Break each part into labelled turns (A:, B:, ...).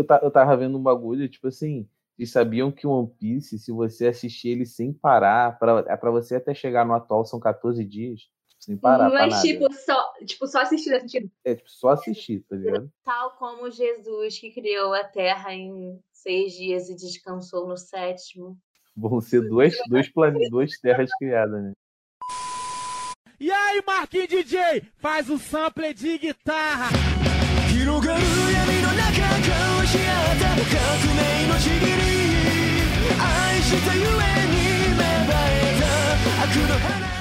A: eu, eu tava vendo um bagulho, tipo assim, vocês sabiam que o One Piece, se você assistir ele sem parar, pra, é pra você até chegar no atual, são 14 dias. Sem parar.
B: Mas, tipo, só, tipo, só assistir.
A: É, tipo, só assistir, tá ligado?
C: Tal como Jesus que criou a terra em seis dias e descansou no sétimo.
A: Vão ser duas, dois planetas, duas terras criadas, né?
D: E aí, Marquinhos DJ, faz o sample de guitarra.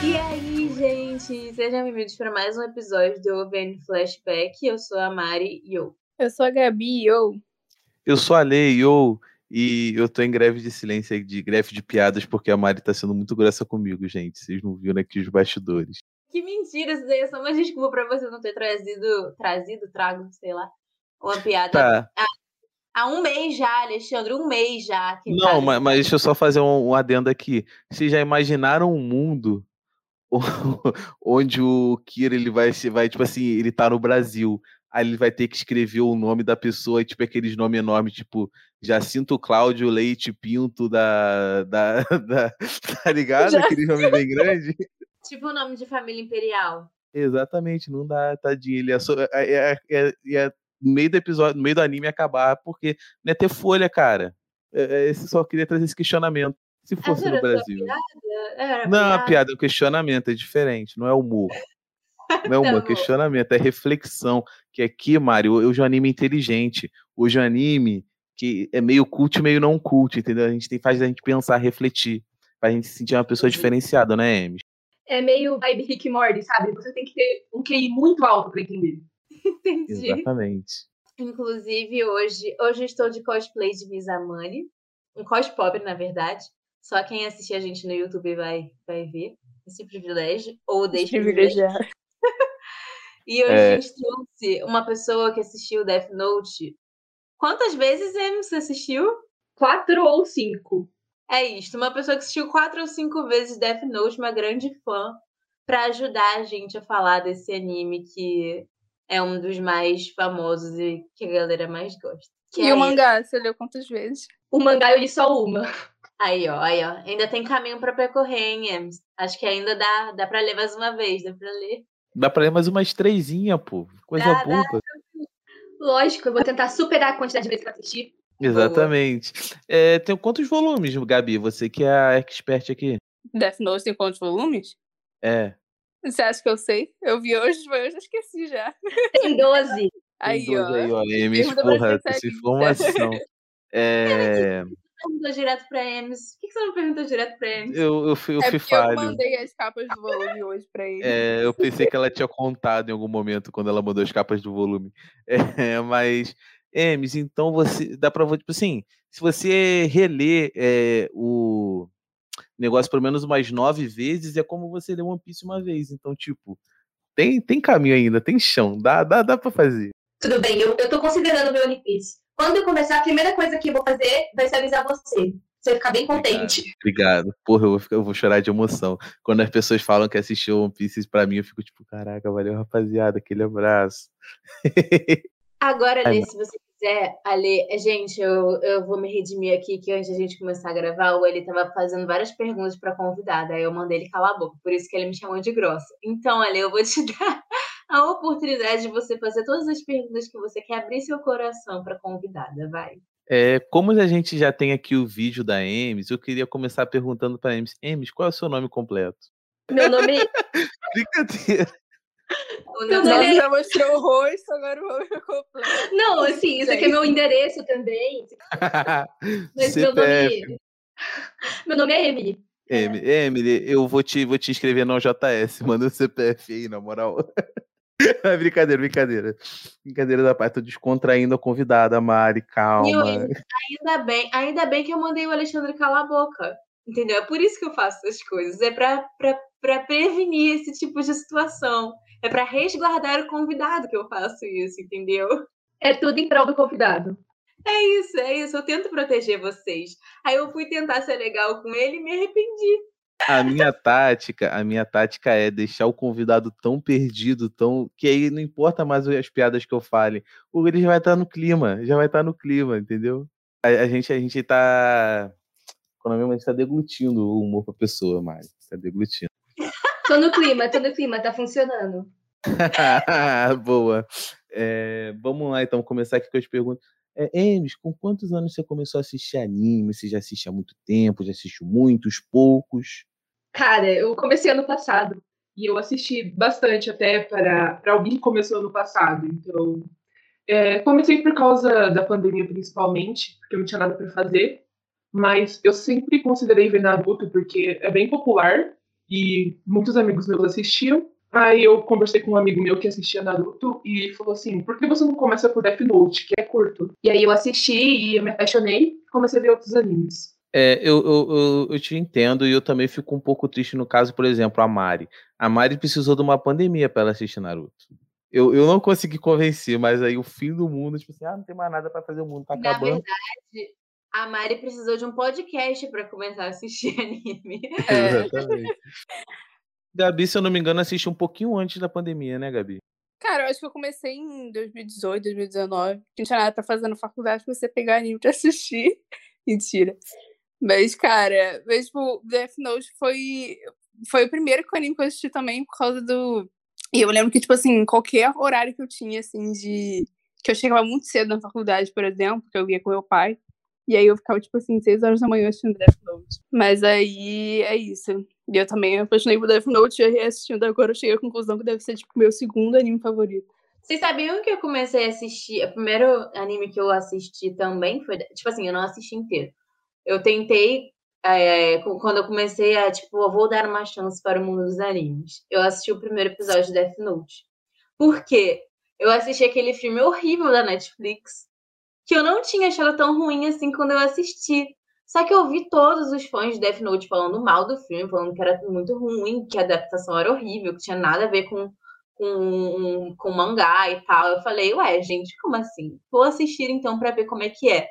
C: E aí, gente, sejam bem-vindos para mais um episódio do OVN Flashback. Eu sou a Mari e eu.
B: Eu sou a Gabi e eu.
A: Eu sou a Lei e eu. E eu tô em greve de silêncio, de greve de piadas, porque a Mari tá sendo muito grossa comigo, gente. Vocês não viram aqui os bastidores.
C: Que mentira, isso daí é só uma desculpa pra você não ter trazido, trazido, trago, sei lá, uma piada.
A: Tá.
C: Há, há um mês já, Alexandre, um mês já.
A: Não,
C: tá-
A: mas, mas deixa eu só fazer um, um adendo aqui. Vocês já imaginaram um mundo onde o Kira ele vai, se- vai, tipo assim, ele tá no Brasil. Aí ele vai ter que escrever o nome da pessoa, tipo aqueles nomes enormes, tipo Jacinto Cláudio Leite Pinto da. da, da tá ligado? Aquele nome bem grande.
C: Tipo o nome de família imperial.
A: Exatamente, não dá, tadinho. Ele só, é, é, é- é no meio do episódio, no meio do anime acabar, porque não é ter folha, cara. É, é, esse só queria trazer esse questionamento. Se fosse
C: Essa
A: no Brasil.
C: piada?
A: Não, a
C: piada?
A: piada é um questionamento, é diferente, não é humor. Não é humor, é
C: Tá bom.
A: questionamento, é reflexão. Que aqui, Mário, hoje é um anime inteligente. Hoje é um anime que é meio cult, meio não cult, entendeu? A gente tem, faz a gente pensar, refletir. Pra gente se sentir uma pessoa diferenciada, né, Emes?
B: É meio vibe Rick e Morty, sabe? Você tem que ter um QI muito alto pra entender.
C: Entendi.
A: Exatamente.
C: Inclusive, hoje, hoje eu estou de cosplay de Mizamani. Um cos pobre, na verdade. Só quem assistir a gente no YouTube vai, vai ver esse privilégio. Ou desprivilégio.
B: Privilegiar.
C: E hoje
A: É.
C: a gente trouxe uma pessoa que assistiu Death Note. Quantas vezes, Em, você assistiu?
B: Quatro ou cinco.
C: É isso, uma pessoa que assistiu quatro ou cinco vezes Death Note, uma grande fã, pra ajudar a gente a falar desse anime que é um dos mais famosos e que a galera mais gosta. Que
E: E
C: é
E: o mangá, você leu quantas vezes?
B: O mangá eu li só uma.
C: Aí, ó, aí, ó. Ainda tem caminho pra percorrer, hein, Ems? Acho que ainda dá, dá pra ler mais uma vez, dá pra ler.
A: Dá pra ler mais umas trezinha, pô. Coisa
C: Dá, dá.
A: boba.
B: Lógico, eu vou tentar superar a quantidade de vezes que eu assisti.
A: Exatamente. É, tem quantos volumes, Gabi? Você que é a expert aqui.
E: Death Note tem quantos volumes?
A: É.
E: Você acha que eu sei? Eu vi hoje, mas eu já esqueci já.
B: Tem 12.
E: Aí,
A: Tem dois
E: ó.
A: Aí, ó. Emes, porra, essa informação. É,
C: Perguntou direto pra Ems. Por que você não perguntou direto pra Ems?
A: eu, eu fui, eu
E: É
A: fui
E: porque eu
A: falho.
E: mandei as capas do volume hoje pra ele.
A: É, eu pensei que ela tinha contado em algum momento quando ela mandou as capas do volume. É, mas, Emes, então você dá pra tipo assim, se você reler é, o negócio pelo menos umas nove vezes, é como você ler One Piece uma vez. Então, tipo, tem, tem caminho ainda, tem chão, dá, dá, dá pra fazer.
B: Tudo bem, eu, eu tô considerando meu One Piece. Quando eu começar, a primeira coisa que eu vou fazer vai ser avisar você. Você vai ficar bem contente.
A: Obrigado. Porra, eu vou, ficar- eu vou chorar de emoção. Quando as pessoas falam que assistiu One Piece, pra mim eu fico tipo, caraca, valeu, rapaziada, aquele abraço.
C: Agora,
A: Ai,
C: Alê, se você quiser, Ale, é, gente, eu, eu vou me redimir aqui que antes da gente começar a gravar, o ele tava fazendo várias perguntas pra convidada, aí eu mandei ele calar a boca, por isso que ele me chamou de grossa. Então, Ale, eu vou te dar a oportunidade de você fazer todas as perguntas que você quer abrir seu coração pra convidada, vai.
A: É, como a gente já tem aqui o vídeo da Emes, eu queria começar perguntando pra Emes, Emes, qual é o seu nome completo?
B: Meu nome
A: Brincadeira.
C: O
B: Meu
C: nome
B: nome
E: Nossa,
B: é-
E: já mostrou o rosto, agora o rosto completo.
B: Não, assim, isso aqui é meu endereço também. Mas meu nome. Meu nome é Emily.
A: Emily, Emily, eu vou te, vou te inscrever no JS, manda o CPF aí, na moral. É brincadeira, brincadeira. Brincadeira da parte, tô descontraindo a convidada, Mari, calma.
C: Meu, ainda bem, ainda bem que eu mandei o Alexandre calar a boca. Entendeu? É por isso que eu faço essas coisas. É pra prevenir esse tipo de situação. É pra resguardar o convidado que eu faço isso, entendeu?
B: É tudo em prol do convidado.
C: É isso, é isso. Eu tento proteger vocês. Aí eu fui tentar ser legal com ele e me arrependi.
A: A minha tática, a minha tática é deixar o convidado tão perdido, tão que aí não importa mais as piadas que eu fale, o ele já vai estar no clima, já vai estar no clima, entendeu? A, a gente a gente tá quando mesmo a gente tá deglutindo o humor pra pessoa, Mari, tá deglutindo.
B: Tô no clima, tô no clima, tá funcionando.
A: Boa. É, vamos lá, então, começar aqui com as perguntas. É, Emes, com quantos anos você começou a assistir anime? Você já assiste há muito tempo? Já assistiu muitos, poucos?
F: Cara, eu comecei ano passado. E eu assisti bastante até para, para alguém que começou ano passado. Então, é, comecei por causa da pandemia, principalmente, porque eu não tinha nada para fazer. Mas eu sempre considerei ver Naruto, porque é bem popular e muitos amigos meus assistiam. Aí eu conversei com um amigo meu que assistia Naruto e falou assim: por que você não começa por Death Note, que é curto? E aí eu assisti e eu me apaixonei e comecei a ver outros animes.
A: É, eu, eu, eu, eu, te entendo e eu também fico um pouco triste no caso, por exemplo, a Mari. A Mari precisou de uma pandemia para ela assistir Naruto. Eu, eu não consegui convencer, mas aí o fim do mundo, tipo assim, ah, não tem mais nada para fazer, o mundo tá
C: Na
A: acabando.
C: verdade, a Mari precisou de um podcast para começar a assistir anime.
A: É. Exatamente. Gabi, se eu não me engano, assiste um pouquinho antes da pandemia, né, Gabi?
E: Cara, eu acho que eu comecei em 2018, 2019. Não tinha nada pra fazer na faculdade, comecei a pegar anime pra assistir. Mentira. Mas, cara, mas, tipo, Death Note foi, foi o primeiro que anime que eu assisti também por causa do. E eu lembro que, tipo assim, qualquer horário que eu tinha, assim, de. Que eu chegava muito cedo na faculdade, por exemplo, que eu ia com meu pai. E aí eu ficava, tipo assim, seis horas da manhã assistindo Death Note. Mas aí é isso. E eu também apaixonei por Death Note e reassistindo agora eu cheguei à conclusão que deve ser, tipo, meu segundo anime favorito.
C: Vocês sabiam que eu comecei a assistir. O primeiro anime que eu assisti também foi. Tipo assim, eu não assisti inteiro. Eu tentei. É, quando eu comecei a, tipo, eu vou dar uma chance para o mundo dos animes. Eu assisti o primeiro episódio de Death Note. Por quê? Eu assisti aquele filme horrível da Netflix, que eu não tinha achado tão ruim assim quando eu assisti. Só que eu vi todos os fãs de Death Note falando mal do filme, falando que era muito ruim, que a adaptação era horrível, que tinha nada a ver com, com, com mangá e tal. Eu falei, ué, gente, como assim? Vou assistir então para ver como é que é.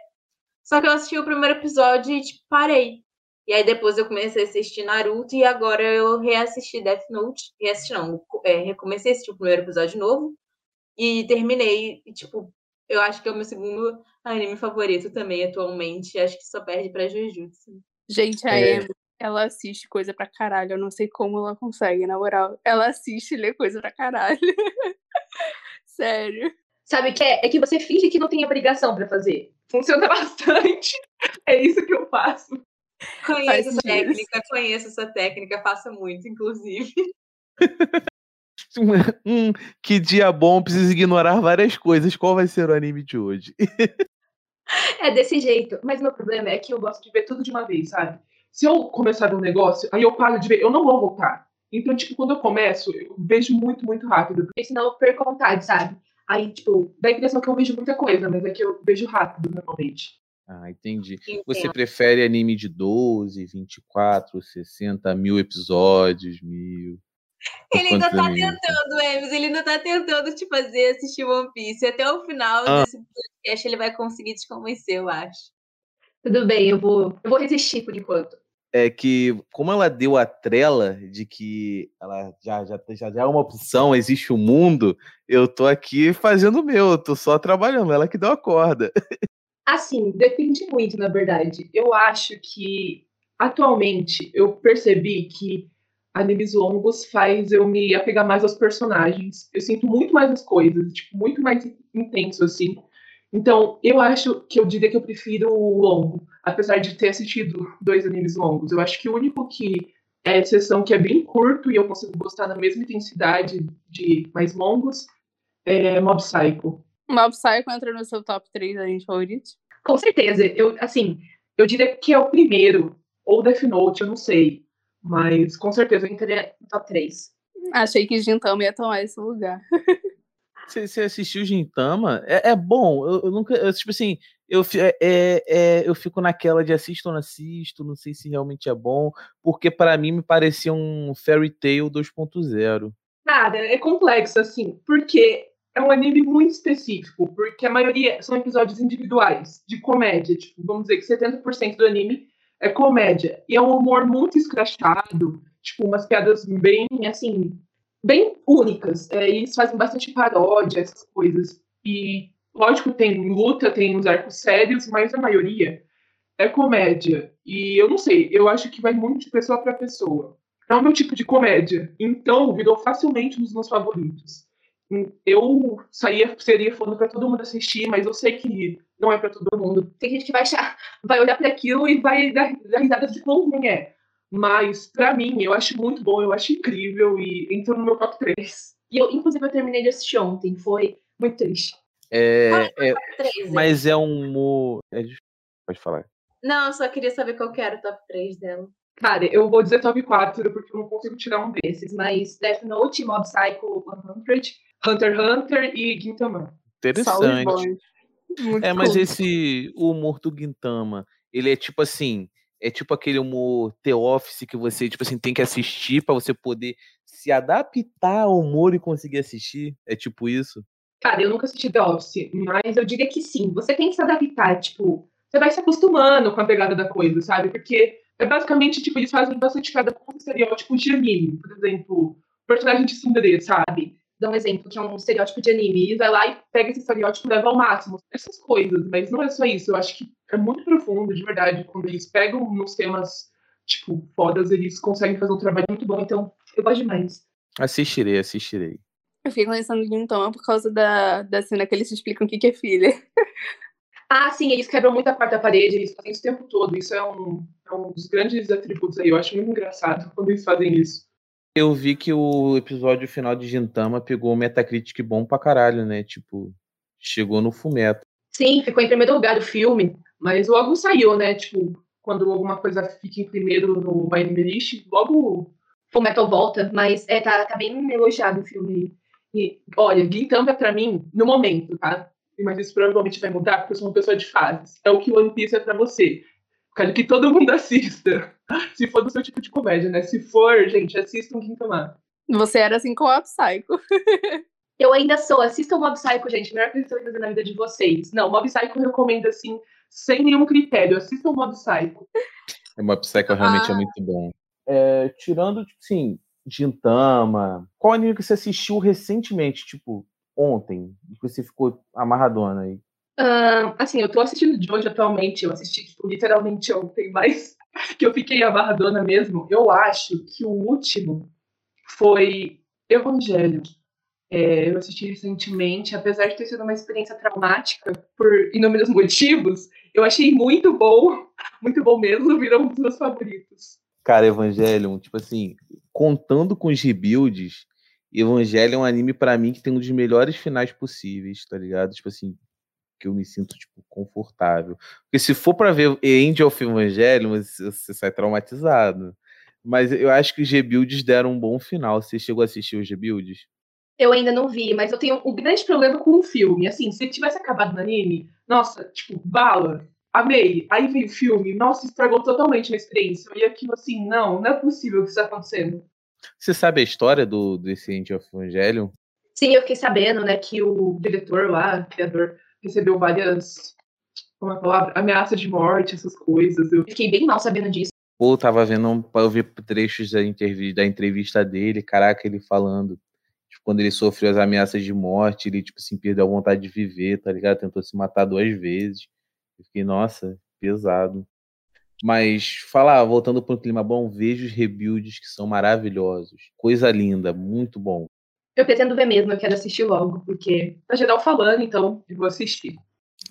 C: Só que eu assisti o primeiro episódio e, tipo, parei. E aí depois eu comecei a assistir Naruto e agora eu reassisti Death Note. Reassisti não, é, recomecei a assistir o primeiro episódio novo e terminei. E, tipo, eu acho que é o meu segundo anime favorito também atualmente. Acho que só perde pra Jujutsu.
E: Gente, a é. Amy, ela assiste coisa pra caralho. Eu não sei como ela consegue, na moral. Ela assiste e lê coisa pra caralho. Sério.
F: Sabe que é, é que você finge que não tem obrigação para fazer. Funciona bastante. É isso que eu faço.
C: Conheço a técnica, conheço essa técnica, faço muito, inclusive.
A: hum, que dia bom, preciso ignorar várias coisas. Qual vai ser o anime de hoje?
F: é desse jeito. Mas meu problema é que eu gosto de ver tudo de uma vez, sabe? Se eu começar um negócio, aí eu paro de ver, eu não vou voltar. Então, tipo, quando eu começo, eu vejo muito, muito rápido. Porque senão eu perco vontade, sabe? Aí, tipo, dá a impressão que eu vejo muita coisa, mas é que eu vejo rápido normalmente.
A: Ah, entendi. Entendo. Você prefere anime de 12, 24, 60 mil episódios, mil?
C: Ele ainda tá tentando, Emes, ele ainda tá tentando te fazer assistir One Piece. Até o final ah. desse podcast ele vai conseguir te convencer, eu acho.
F: Tudo bem, eu vou, eu vou resistir por enquanto.
A: É que, como ela deu a trela de que ela já, já, já, já é uma opção, existe o um mundo, eu tô aqui fazendo o meu, eu tô só trabalhando, ela que deu a corda.
F: Assim, depende muito, na verdade. Eu acho que, atualmente, eu percebi que animes longos faz eu me apegar mais aos personagens. Eu sinto muito mais as coisas, tipo, muito mais intenso, assim. Então, eu acho que eu diria que eu prefiro o longo, apesar de ter assistido dois animes longos. Eu acho que o único que é exceção que é bem curto e eu consigo gostar na mesma intensidade de mais longos é Mob Psycho.
E: Mob Psycho entra no seu top 3 animes favoritos?
F: Com certeza. Eu, assim, eu diria que é o primeiro, ou Death Note, eu não sei. Mas com certeza eu entraria no top 3.
E: Achei que Gintama ia tomar esse lugar.
A: Você, você assistiu Gintama? É, é bom. Eu, eu nunca. Eu, tipo assim, eu, é, é, é, eu fico naquela de assisto ou não assisto, não sei se realmente é bom, porque para mim me parecia um Fairy Tail 2.0.
F: Nada, é complexo, assim, porque é um anime muito específico, porque a maioria são episódios individuais, de comédia. Tipo, vamos dizer que 70% do anime é comédia. E é um humor muito escrachado, tipo, umas piadas bem, assim, bem únicas. É, eles fazem bastante paródia, essas coisas. E, lógico, tem luta, tem uns arcos sérios, mas a maioria é comédia. E eu não sei, eu acho que vai muito de pessoa para pessoa. É o meu tipo de comédia. Então, virou facilmente um dos meus favoritos. Eu saía, seria falando para todo mundo assistir, mas eu sei que não é para todo mundo. Tem gente que vai achar, vai olhar para aquilo e vai dar, dar risada de quão ruim é. Mas, para mim, eu acho muito bom, eu acho incrível e entrou no meu top 3. E eu, inclusive, eu terminei de assistir ontem, foi muito triste.
A: É,
C: Ah,
A: é-
C: top 3,
A: mas é um humor. é Pode falar.
C: Não, eu só queria saber qual que era o top 3 dela.
F: Cara, eu vou dizer top 4, porque eu não consigo tirar um desses, mas Death Note, Mob Psycho 100, Hunter x Hunter e Gintama.
A: Interessante. É, mas
E: cool.
A: esse o humor do Gintama, ele é tipo assim, é tipo aquele humor The Office que você, tipo assim, tem que assistir pra você poder se adaptar ao humor e conseguir assistir. É tipo isso.
F: Cara, eu nunca assisti The Office, mas eu diria que sim. Você tem que se adaptar, tipo, você vai se acostumando com a pegada da coisa, sabe? Porque é basicamente, tipo, eles fazem bastante piada com estereótipos de anime. Por exemplo, personagem de Sundere, sabe? Dá um exemplo, que é um estereótipo de anime. E vai lá e pega esse estereótipo e leva ao máximo. Essas coisas, mas não é só isso. Eu acho que é muito profundo, de verdade. Quando eles pegam nos temas, tipo, fodas, eles conseguem fazer um trabalho muito bom. Então, eu gosto demais.
A: Assistirei, assistirei.
E: Eu fiquei conhecendo o Gintama por causa da, da cena que eles explicam o que, que é filha.
F: Ah, sim, eles quebram muito a quarta parede, eles fazem isso o tempo todo. Isso é um, é um dos grandes atributos aí. Eu acho muito engraçado quando eles fazem isso.
A: Eu vi que o episódio final de Gintama pegou um Metacritic bom pra caralho, né? Tipo, chegou no fumeto.
F: Sim, ficou em primeiro lugar o filme, mas logo saiu, né? Tipo, quando alguma coisa fica em primeiro no Anime List, logo o Metal volta. Mas é, tá, tá bem elogiado o filme. E, olha, Gintama pra mim, no momento, tá? Mas isso provavelmente vai mudar, porque eu sou uma pessoa de fases. É o que One Piece é pra você. Quero que todo mundo assista. Se for do seu tipo de comédia, né? Se for, gente, assistam Gintama.
E: Você era assim com o Psycho.
F: Eu ainda sou. Assistam Mob Psycho, gente. Melhor coisa que você vai fazer na vida de vocês. Não, Mob Psycho eu recomendo, assim, sem nenhum critério. Assistam Mob Psycho.
A: É uma Psycho realmente é
E: Ah.
A: muito bom. É, tirando, tipo assim, Gintama, qual anime que você assistiu recentemente, tipo, ontem, que você ficou amarradona aí?
F: Ahn, assim, eu tô assistindo de hoje atualmente. Eu assisti, tipo, literalmente ontem, mas que eu fiquei amarradona mesmo. Eu acho que o último foi Evangelho. É, eu assisti recentemente, apesar de ter sido uma experiência traumática por inúmeros motivos, eu achei muito bom, muito bom mesmo, virou um dos meus favoritos.
A: Cara, Evangelion, tipo assim, contando com os rebuilds, Evangelion é um anime pra mim que tem um dos melhores finais possíveis, tá ligado? Tipo assim, que eu me sinto, tipo, confortável. Porque se for pra ver End of Evangelion, você você sai traumatizado. Mas eu acho que os rebuilds deram um bom final. Você chegou a assistir os rebuilds?
F: Eu ainda não vi, mas eu tenho um grande problema com o filme. Assim, se tivesse acabado no anime, nossa, tipo, bala, amei. Aí veio o filme, nossa, estragou totalmente a experiência. E aquilo assim, não, não é possível que isso está acontecendo.
A: Você sabe a história do desse End of Evangelion?
F: Sim, eu fiquei sabendo, né, que o diretor lá, o criador, recebeu várias, como é a palavra? Ameaças de morte, essas coisas. Eu fiquei bem mal sabendo disso.
A: Pô, eu tava vendo, eu vi trechos da entrevista, da entrevista dele, caraca, ele falando, tipo, quando ele sofreu as ameaças de morte, ele, tipo assim, perdeu a vontade de viver, tá ligado? Tentou se matar duas vezes. Eu fiquei, nossa, pesado. Mas, falar, voltando pro clima bom, vejo os rebuilds que são maravilhosos. Coisa linda, muito bom.
F: Eu pretendo ver mesmo, eu quero assistir logo, porque tá geral falando, então eu vou assistir.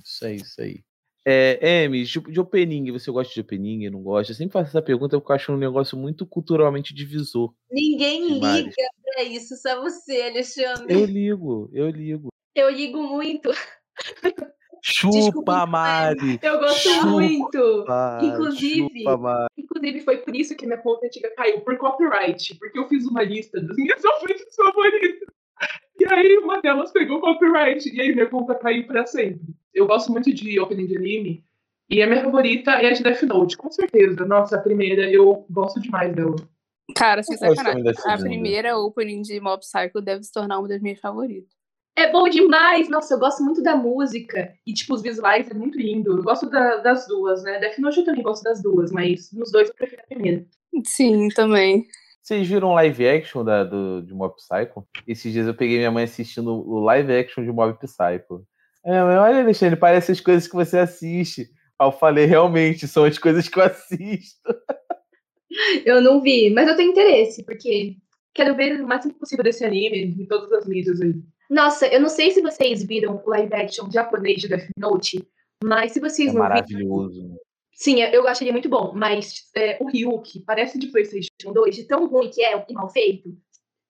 A: Isso aí, isso aí. É, Emi, de, de opening, você gosta de opening, não gosta? Eu sempre faço essa pergunta porque eu acho um negócio muito culturalmente divisor.
C: Ninguém
A: Demais.
C: liga pra isso, só você, Alexandre.
A: Eu ligo, eu ligo.
C: Eu ligo muito.
A: Chupa,
C: Desculpa,
A: Mari!
F: Eu gosto
A: Chupa.
F: muito! Inclusive-
A: chupa, Mari.
F: Inclusive, foi por isso que minha conta antiga caiu, por copyright, porque eu fiz uma lista das minhas ouvintes favoritas. E aí uma delas pegou copyright, e aí minha conta caiu pra sempre. Eu gosto muito de opening de anime, e a minha favorita é a de Death Note, com certeza. Nossa, a primeira, eu gosto demais dela.
E: Cara, sem sacanagem. A primeira opening de Mob Psycho deve se tornar uma das minhas favoritas.
F: É bom demais! Nossa, eu gosto muito da música. E, tipo, os visuais é muito lindo. Eu gosto da- das duas, né? Death Note eu também gosto das duas, mas nos dois eu prefiro a primeira.
E: Sim, também.
A: Vocês viram live action da, do, de Mob Psycho? Esses dias eu peguei minha mãe assistindo o live action de Mob Psycho. É, olha, Alexandre, parece as coisas que você assiste. Aí eu falei, realmente, são as coisas que eu assisto.
F: Eu não vi, mas eu tenho interesse, porque quero ver o máximo possível desse anime em todas as mídias aí. Nossa, eu não sei se vocês viram o live action japonês de Death Note, mas se vocês
A: É
F: não viram.
A: maravilhoso.
F: Sim, eu acharia muito bom, mas é, o Ryuki parece de PlayStation 2, de tão ruim que é e mal feito.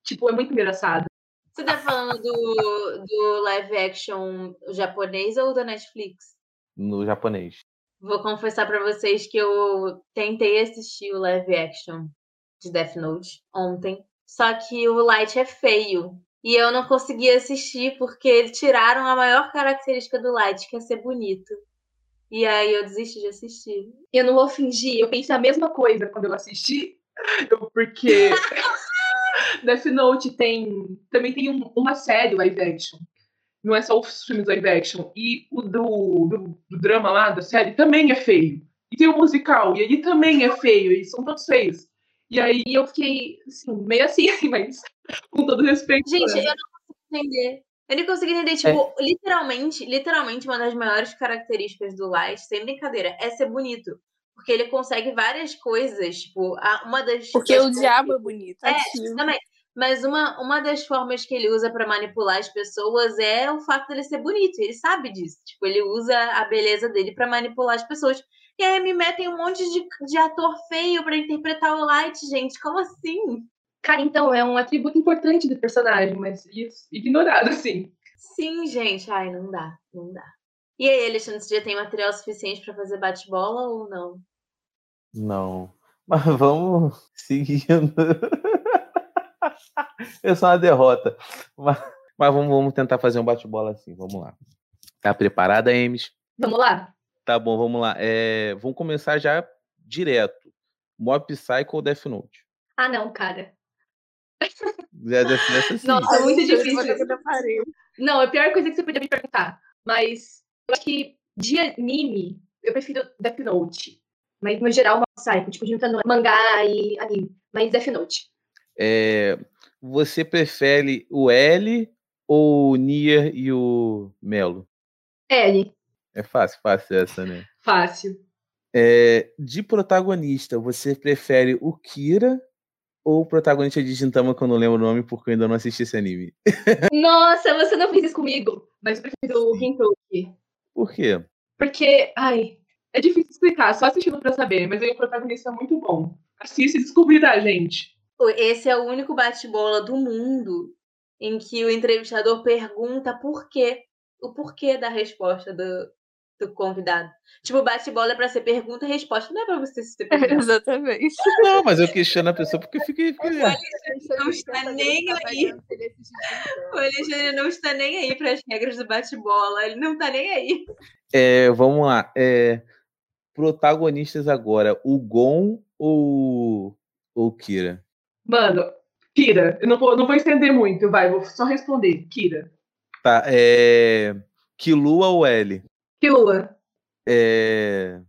F: Tipo, é muito engraçado.
C: Você tá falando do, do live action japonês ou da Netflix?
A: No japonês.
C: Vou confessar pra vocês que eu tentei assistir o live action de Death Note ontem, só que o Light é feio. E eu não consegui assistir porque eles tiraram a maior característica do Light, que é ser bonito. E aí eu desisti de assistir.
F: Eu não vou fingir, eu pensei a mesma coisa quando eu assisti, eu- porque Death Note tem também tem um- uma série live action. Não é só os filmes live action. E o do, do, do drama lá, da série, também é feio. E tem o musical, e ele também é feio, e são todos feios. E aí eu fiquei, assim, meio assim, mas com todo respeito.
C: Gente,
F: né?
C: eu não consigo entender. Eu não consigo entender, tipo, literalmente, literalmente, uma das maiores características do Light, sem brincadeira, é ser bonito. Porque ele consegue várias coisas, tipo, uma das.
E: Porque
C: das
E: o
C: coisas-
E: diabo é bonito.
C: É,
E: ativo.
C: também. Mas uma, uma das formas que ele usa pra manipular as pessoas é o fato dele ser bonito. Ele sabe disso. Tipo, ele usa a beleza dele pra manipular as pessoas. E aí me metem um monte de, de ator feio pra interpretar o Light, gente. Como assim?
F: Cara, então, é um atributo importante do personagem, mas isso, ignorado, assim.
C: Sim, gente. Ai, não dá. Não dá. E aí, Alexandre, você já tem material suficiente pra fazer bate-bola ou não?
A: Não. Mas vamos seguindo. Eu sou uma derrota. Mas, mas vamos, vamos tentar fazer um bate-bola assim. Vamos lá. Tá preparada, Emes?
F: Vamos lá?
A: Tá bom, vamos lá. É, vamos começar já direto. Mob Psycho ou Death Note?
F: Ah, não, cara.
A: Já deve ser assim.
F: Nossa, é muito difícil. Não, é a pior coisa que você podia me perguntar. Mas eu acho que de anime, eu prefiro Death Note. Mas no geral, uma Psycho, tipo, juntando mangá e anime. Mas Death Note.
A: É, você prefere o L ou o Nier e o Melo?
F: L,
A: É fácil, fácil essa, né?
F: fácil.
A: É, de protagonista, você prefere o Kira ou o protagonista de Gintama, que eu não lembro o nome porque eu ainda não assisti esse anime?
F: Nossa, você não fez isso comigo. Mas eu prefiro o Gentoki.
A: Por quê?
F: Porque, ai, é difícil explicar, só assistindo pra saber. Mas aí o protagonista é muito bom. Assiste e descobrirá, gente.
C: Esse é o único bate-bola do mundo em que o entrevistador pergunta por quê. O porquê da resposta do, do convidado. Tipo, bate-bola é pra ser pergunta e resposta. Não é pra você se ter pergunta.
E: Exatamente.
A: Não, mas eu questiono a pessoa porque eu fiquei. fiquei-
C: Não está nem aí. O Alexandre não está nem aí para as regras do bate-bola. Ele não está nem aí.
A: É, vamos lá. É, protagonistas agora, o Gon ou ou o Kira?
F: Mano, Kira, eu não vou, não vou estender muito, vai, vou só responder. Kira.
A: Tá, é. Kilua ou L?
F: Killua.
A: É.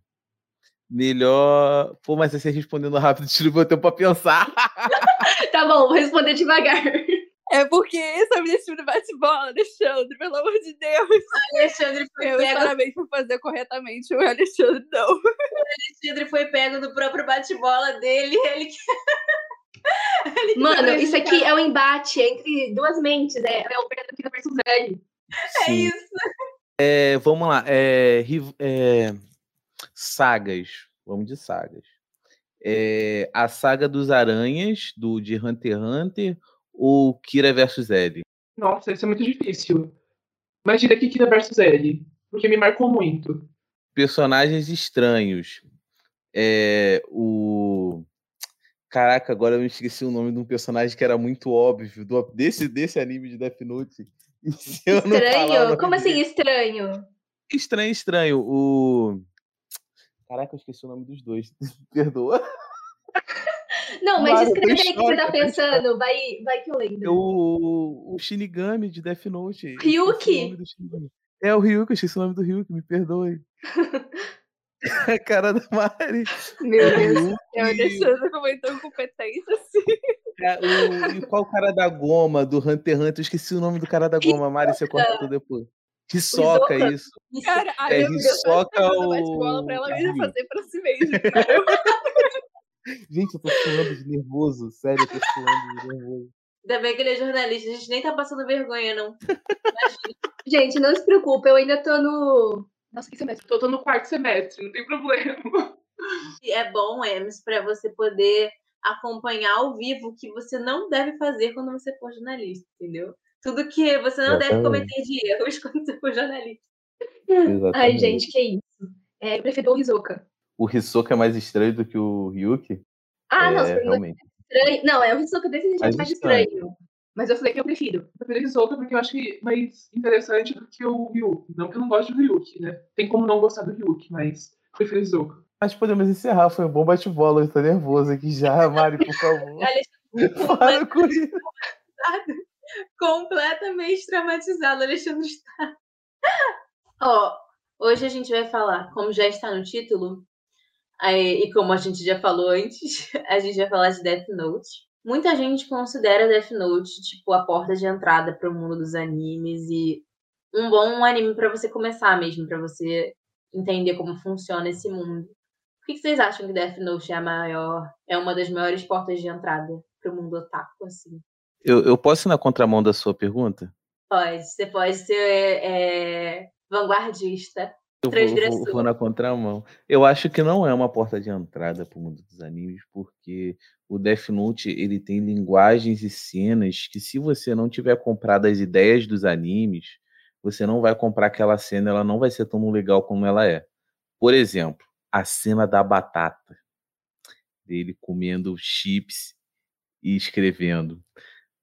A: Melhor. Pô, mas você respondendo rápido, tira o tempo pra pensar.
F: Tá bom, vou responder devagar.
E: É porque esse é o objetivo do bate-bola, Alexandre, pelo amor de Deus.
C: Alexandre foi
E: Eu
C: pego,
E: parabéns por fazer corretamente, o Alexandre não.
C: Alexandre foi pego no próprio bate-bola dele. Ele que- Ele que
F: Mano, isso aqui é um embate entre duas mentes. É, é o Pedro Kira versus L.
C: É
A: Sim.
C: isso.
A: É, vamos lá. É, é, sagas. Vamos de sagas. É, a saga dos aranhas, do de Hunter x Hunter, ou Kira versus L?
F: Nossa, isso é muito difícil. Imagina aqui Kira versus L. Porque me marcou muito.
A: Personagens estranhos. É, o. Caraca, agora eu me esqueci o nome de um personagem que era muito óbvio, do- desse, desse anime de Death Note.
F: Estranho? Como assim estranho?
A: Estranho, estranho. O. Caraca, eu esqueci o nome dos dois. Perdoa.
B: Não, mas
A: Mara,
B: escreve aí o que você tá pensando. Vai, vai que eu
A: É
B: lembro.
A: o, o Shinigami de Death Note.
B: Ryuki?
A: É o Ryuki, eu esqueci o nome do Ryuki, me perdoe. A cara da Mari.
E: Meu Deus.
A: Ryuki,
E: Eu deixando comentou incompetência, assim.
A: é, o- e qual cara da goma do Hunter x Hunter? Eu esqueci o nome do cara da goma, Mari, você corta tudo depois. Hisoka,
B: Hisoka?
A: isso.
E: Cara,
A: É,
E: filha
A: Hisoka
E: tá jogando bate-bola pra ela mesma
A: o-
E: fazer pra si mesma.
A: Gente, eu tô suando de nervoso, sério, eu tô suando de nervoso.
C: Ainda bem que ele é jornalista, a gente nem tá passando vergonha, não.
B: Gente, não se preocupe, eu ainda tô no. Nossa, que semestre.
F: Tô, tô no quarto semestre, não tem problema.
C: E É bom, Emes, para você poder acompanhar ao vivo o que você não deve fazer quando você for jornalista, entendeu? Tudo que você não deve
A: Exatamente.
C: cometer de erros quando você for jornalista.
B: Ai,
A: Exatamente.
B: gente, que isso. É, eu prefiro o Hisoka.
A: O Hisoka é mais estranho do que o Ryuki?
B: Ah, não,
A: é,
B: perguntou
A: realmente.
B: estranho. Não, é o Hisoka desse jeito
A: Mais
B: mais
A: estranho.
B: estranho. Mas eu falei que eu prefiro.
F: Eu prefiro Hisoka porque eu acho que mais interessante do que o Ryuki. Não que eu não gosto do Ryuki, né? Tem como não gostar do Ryuki, mas prefiro Hisoka.
A: Mas podemos encerrar, foi um bom bate-bola, eu tô nervoso aqui já, Mari, por favor. Para com isso.
C: completamente traumatizado, Alexandre está. Ó, hoje a gente vai falar, como já está no título, e como a gente já falou antes, a gente vai falar de Death Note. Muita gente considera Death Note tipo a porta de entrada para o mundo dos animes e um bom anime para você começar mesmo, para você entender como funciona esse mundo. Por que vocês acham que Death Note é a maior, é uma das maiores portas de entrada para o mundo otaku, assim?
A: Eu, eu posso ir na contramão da sua pergunta?
C: Pode, você pode ser é, vanguardista.
A: Eu vou, vou na contramão. Eu acho que não é uma porta de entrada para o mundo dos animes, porque o Death Note ele tem linguagens e cenas que, se você não tiver comprado as ideias dos animes, você não vai comprar aquela cena, ela não vai ser tão legal como ela é. Por exemplo, a cena da batata, dele comendo chips e escrevendo.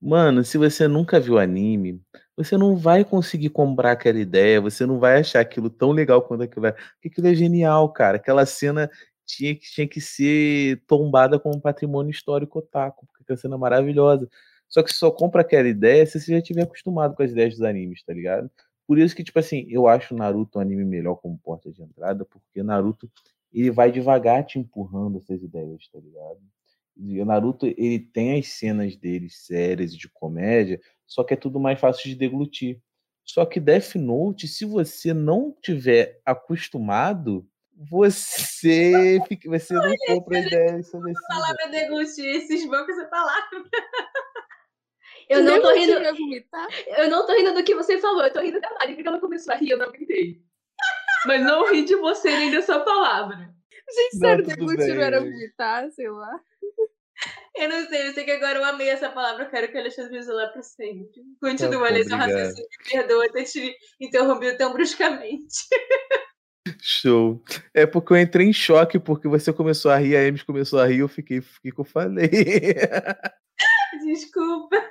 A: Mano, se você nunca viu anime, você não vai conseguir comprar aquela ideia, você não vai achar aquilo tão legal quanto aquilo é. Porque aquilo é genial, cara. Aquela cena tinha que, tinha que ser tombada como patrimônio histórico otaku, porque aquela cena é maravilhosa. Só que você só compra aquela ideia se você já tiver acostumado com as ideias dos animes, tá ligado? Por isso que, tipo assim, eu acho Naruto um anime melhor como porta de entrada, porque Naruto, ele vai devagar te empurrando essas ideias, tá ligado? E o Naruto, ele tem as cenas dele sérias e de comédia, só que é tudo mais fácil de deglutir. Só que Death Note, se você não tiver acostumado, você fica, você não compra a ideia.
C: Palavra deglutir, esses bancos essa palavra.
B: Eu não tô rindo. Eu não tô rindo do que você falou, eu tô rindo da Mari, porque ela começou a rir, eu não aguentei.
F: Mas não ri de você nem dessa palavra.
E: Gente, sério,
A: tudo
E: deglutir
A: bem,
E: não era vomitar, sei lá.
C: Eu não sei, eu sei que agora eu amei essa palavra, eu quero que o Alexandre use lá pra sempre. Continua,
A: bom,
C: Alê, seu
A: obrigado.
C: raciocínio, me perdoa ter te interrompido tão bruscamente.
A: Show. É porque eu entrei em choque, porque você começou a rir, a Emes começou a rir, eu fiquei, fiquei que eu falei.
C: Desculpa.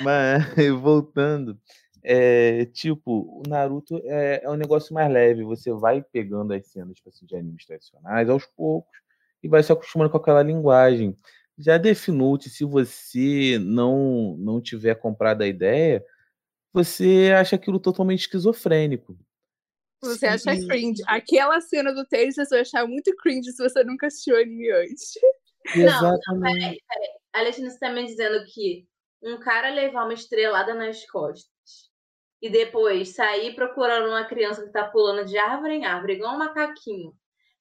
A: Mas, voltando, é, tipo, o Naruto é, é um negócio mais leve. Você vai pegando as cenas tipo assim, de animes tradicionais aos poucos e vai se acostumando com aquela linguagem. Já Death Note, se você não, não tiver comprado a ideia, você acha aquilo totalmente esquizofrênico.
E: Você acha
A: Sim.
E: cringe. Aquela cena do Tails você vai achar muito cringe se você nunca assistiu anime antes.
A: Exatamente.
C: Alexandre, você tá me dizendo que um cara levar uma estrelada nas costas e depois sair procurando uma criança que tá pulando de árvore em árvore, igual um macaquinho,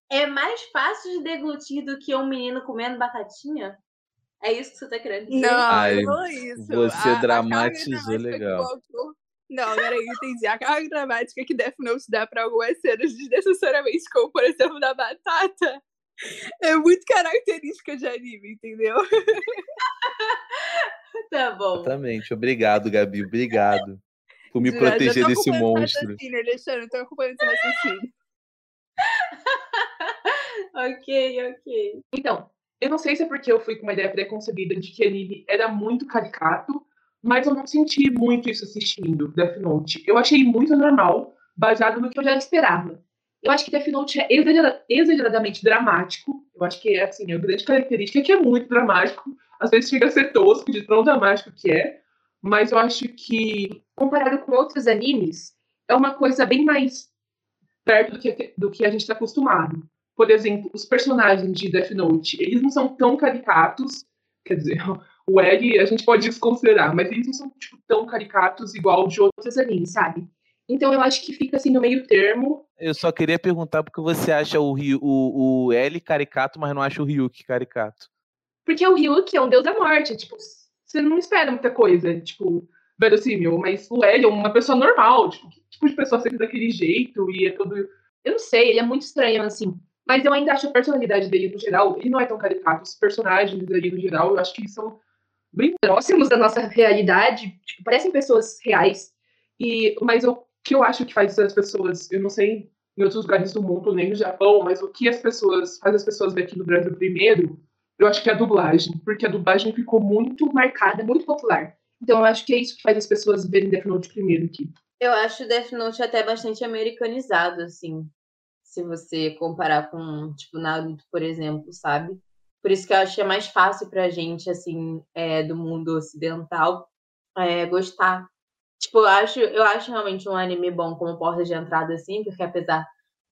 C: é mais fácil de deglutir do que um menino comendo batatinha? É isso que você tá querendo dizer?
E: Não,
A: Ai,
E: não é isso.
A: você
E: A- a
A: dramatizou
E: que
A: legal.
E: Não, peraí, entendi. A carga dramática que Death Note dá pra algumas cenas desnecessariamente, como por exemplo da batata, é muito característica de anime, entendeu?
C: Tá bom.
A: Exatamente. Obrigado, Gabi. Obrigado por me proteger
E: tô
A: desse monstro.
E: Alexandre, tô acompanhando esse raciocínio.
C: ok, ok.
F: Então, eu não sei se é porque eu fui com uma ideia preconcebida de que anime era muito caricato, mas eu não senti muito isso assistindo Death Note. Eu achei muito normal, baseado no que eu já esperava. Eu acho que Death Note é exagera- exageradamente dramático. Eu acho que é assim, a grande característica é que é muito dramático, às vezes chega a ser tosco de tão dramático que é, mas eu acho que, comparado com outros animes, é uma coisa bem mais perto do que, do que a gente está acostumado. Por exemplo, os personagens de Death Note, eles não são tão caricatos, quer dizer, o L a gente pode desconsiderar, mas eles não são tipo, tão caricatos igual de outros animes, sabe? Então eu acho que fica assim no meio termo.
A: Eu só queria perguntar porque você acha o, Ryu, o, o L caricato, mas não acha o Ryuk caricato.
F: Porque o Ryuk é um deus da morte, tipo, você não espera muita coisa, tipo, verossímil, mas o L é uma pessoa normal, tipo, que tipo de pessoa sempre daquele jeito e é todo. Eu não sei, ele é muito estranho, assim. Mas eu ainda acho a personalidade dele no geral, ele não é tão caricato. Os personagens ali no geral, eu acho que são bem próximos da nossa realidade, tipo, parecem pessoas reais. E, mas o que eu acho que faz as pessoas, eu não sei em outros lugares do mundo, nem no Japão, mas o que as pessoas faz as pessoas daqui no Brasil primeiro, eu acho que é a dublagem, porque a dublagem ficou muito marcada, muito popular. Então eu acho que é isso que faz as pessoas verem Death Note primeiro aqui.
C: Eu acho Death Note até bastante americanizado, assim. Se você comparar com, tipo, Naruto, por exemplo, sabe? Por isso que eu acho que é mais fácil pra gente, assim, é, do mundo ocidental, é, gostar. Tipo, eu acho, eu acho realmente um anime bom como porta de entrada, assim, porque apesar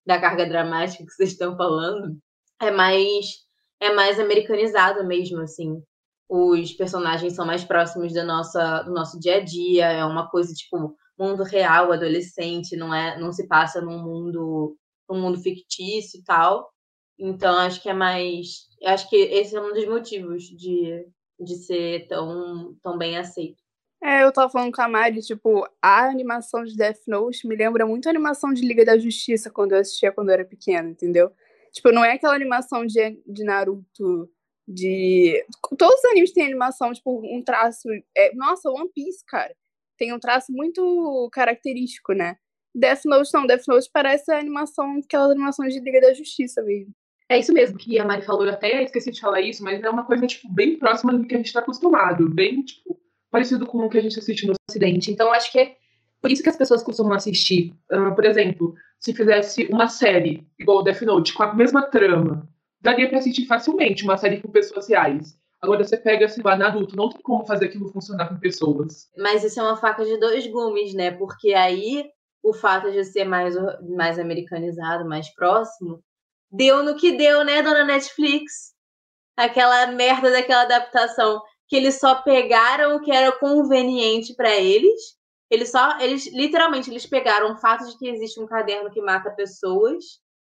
C: da carga dramática que vocês estão falando, é mais é mais americanizado mesmo, assim. Os personagens são mais próximos da nossa, do nosso dia a dia, é uma coisa tipo mundo real, adolescente, não é, não se passa num mundo, num mundo fictício e tal. Então acho que é mais, acho que esse é um dos motivos de, de ser tão, tão bem aceito.
E: É, eu tava falando com a Mari, tipo, a animação de Death Note me lembra muito a animação de Liga da Justiça quando eu assistia quando eu era pequena, entendeu? Tipo, não é aquela animação de, de Naruto, de. Todos os animes têm animação, tipo, um traço. É... Nossa, One Piece, cara. Tem um traço muito característico, né? Death Note não, Death Note parece a animação, aquelas animações de Liga da Justiça mesmo.
F: É isso mesmo que a Mari falou, eu até esqueci de falar isso, mas é uma coisa, tipo, bem próxima do que a gente está acostumado, bem, tipo, parecido com o que a gente assiste no Ocidente. Então, acho que é por isso que as pessoas costumam assistir. Uh, por exemplo, se fizesse uma série igual Death Note, com a mesma trama, daria para assistir facilmente uma série com pessoas reais. Agora você pega, sei lá, Naruto, não tem como fazer aquilo funcionar com pessoas.
C: Mas isso é uma faca de dois gumes, né? Porque aí o fato de ser mais, mais americanizado, mais próximo, deu no que deu, né, dona Netflix? Aquela merda daquela adaptação que eles só pegaram o que era conveniente para eles eles só, eles literalmente eles pegaram o fato de que existe um caderno que mata pessoas,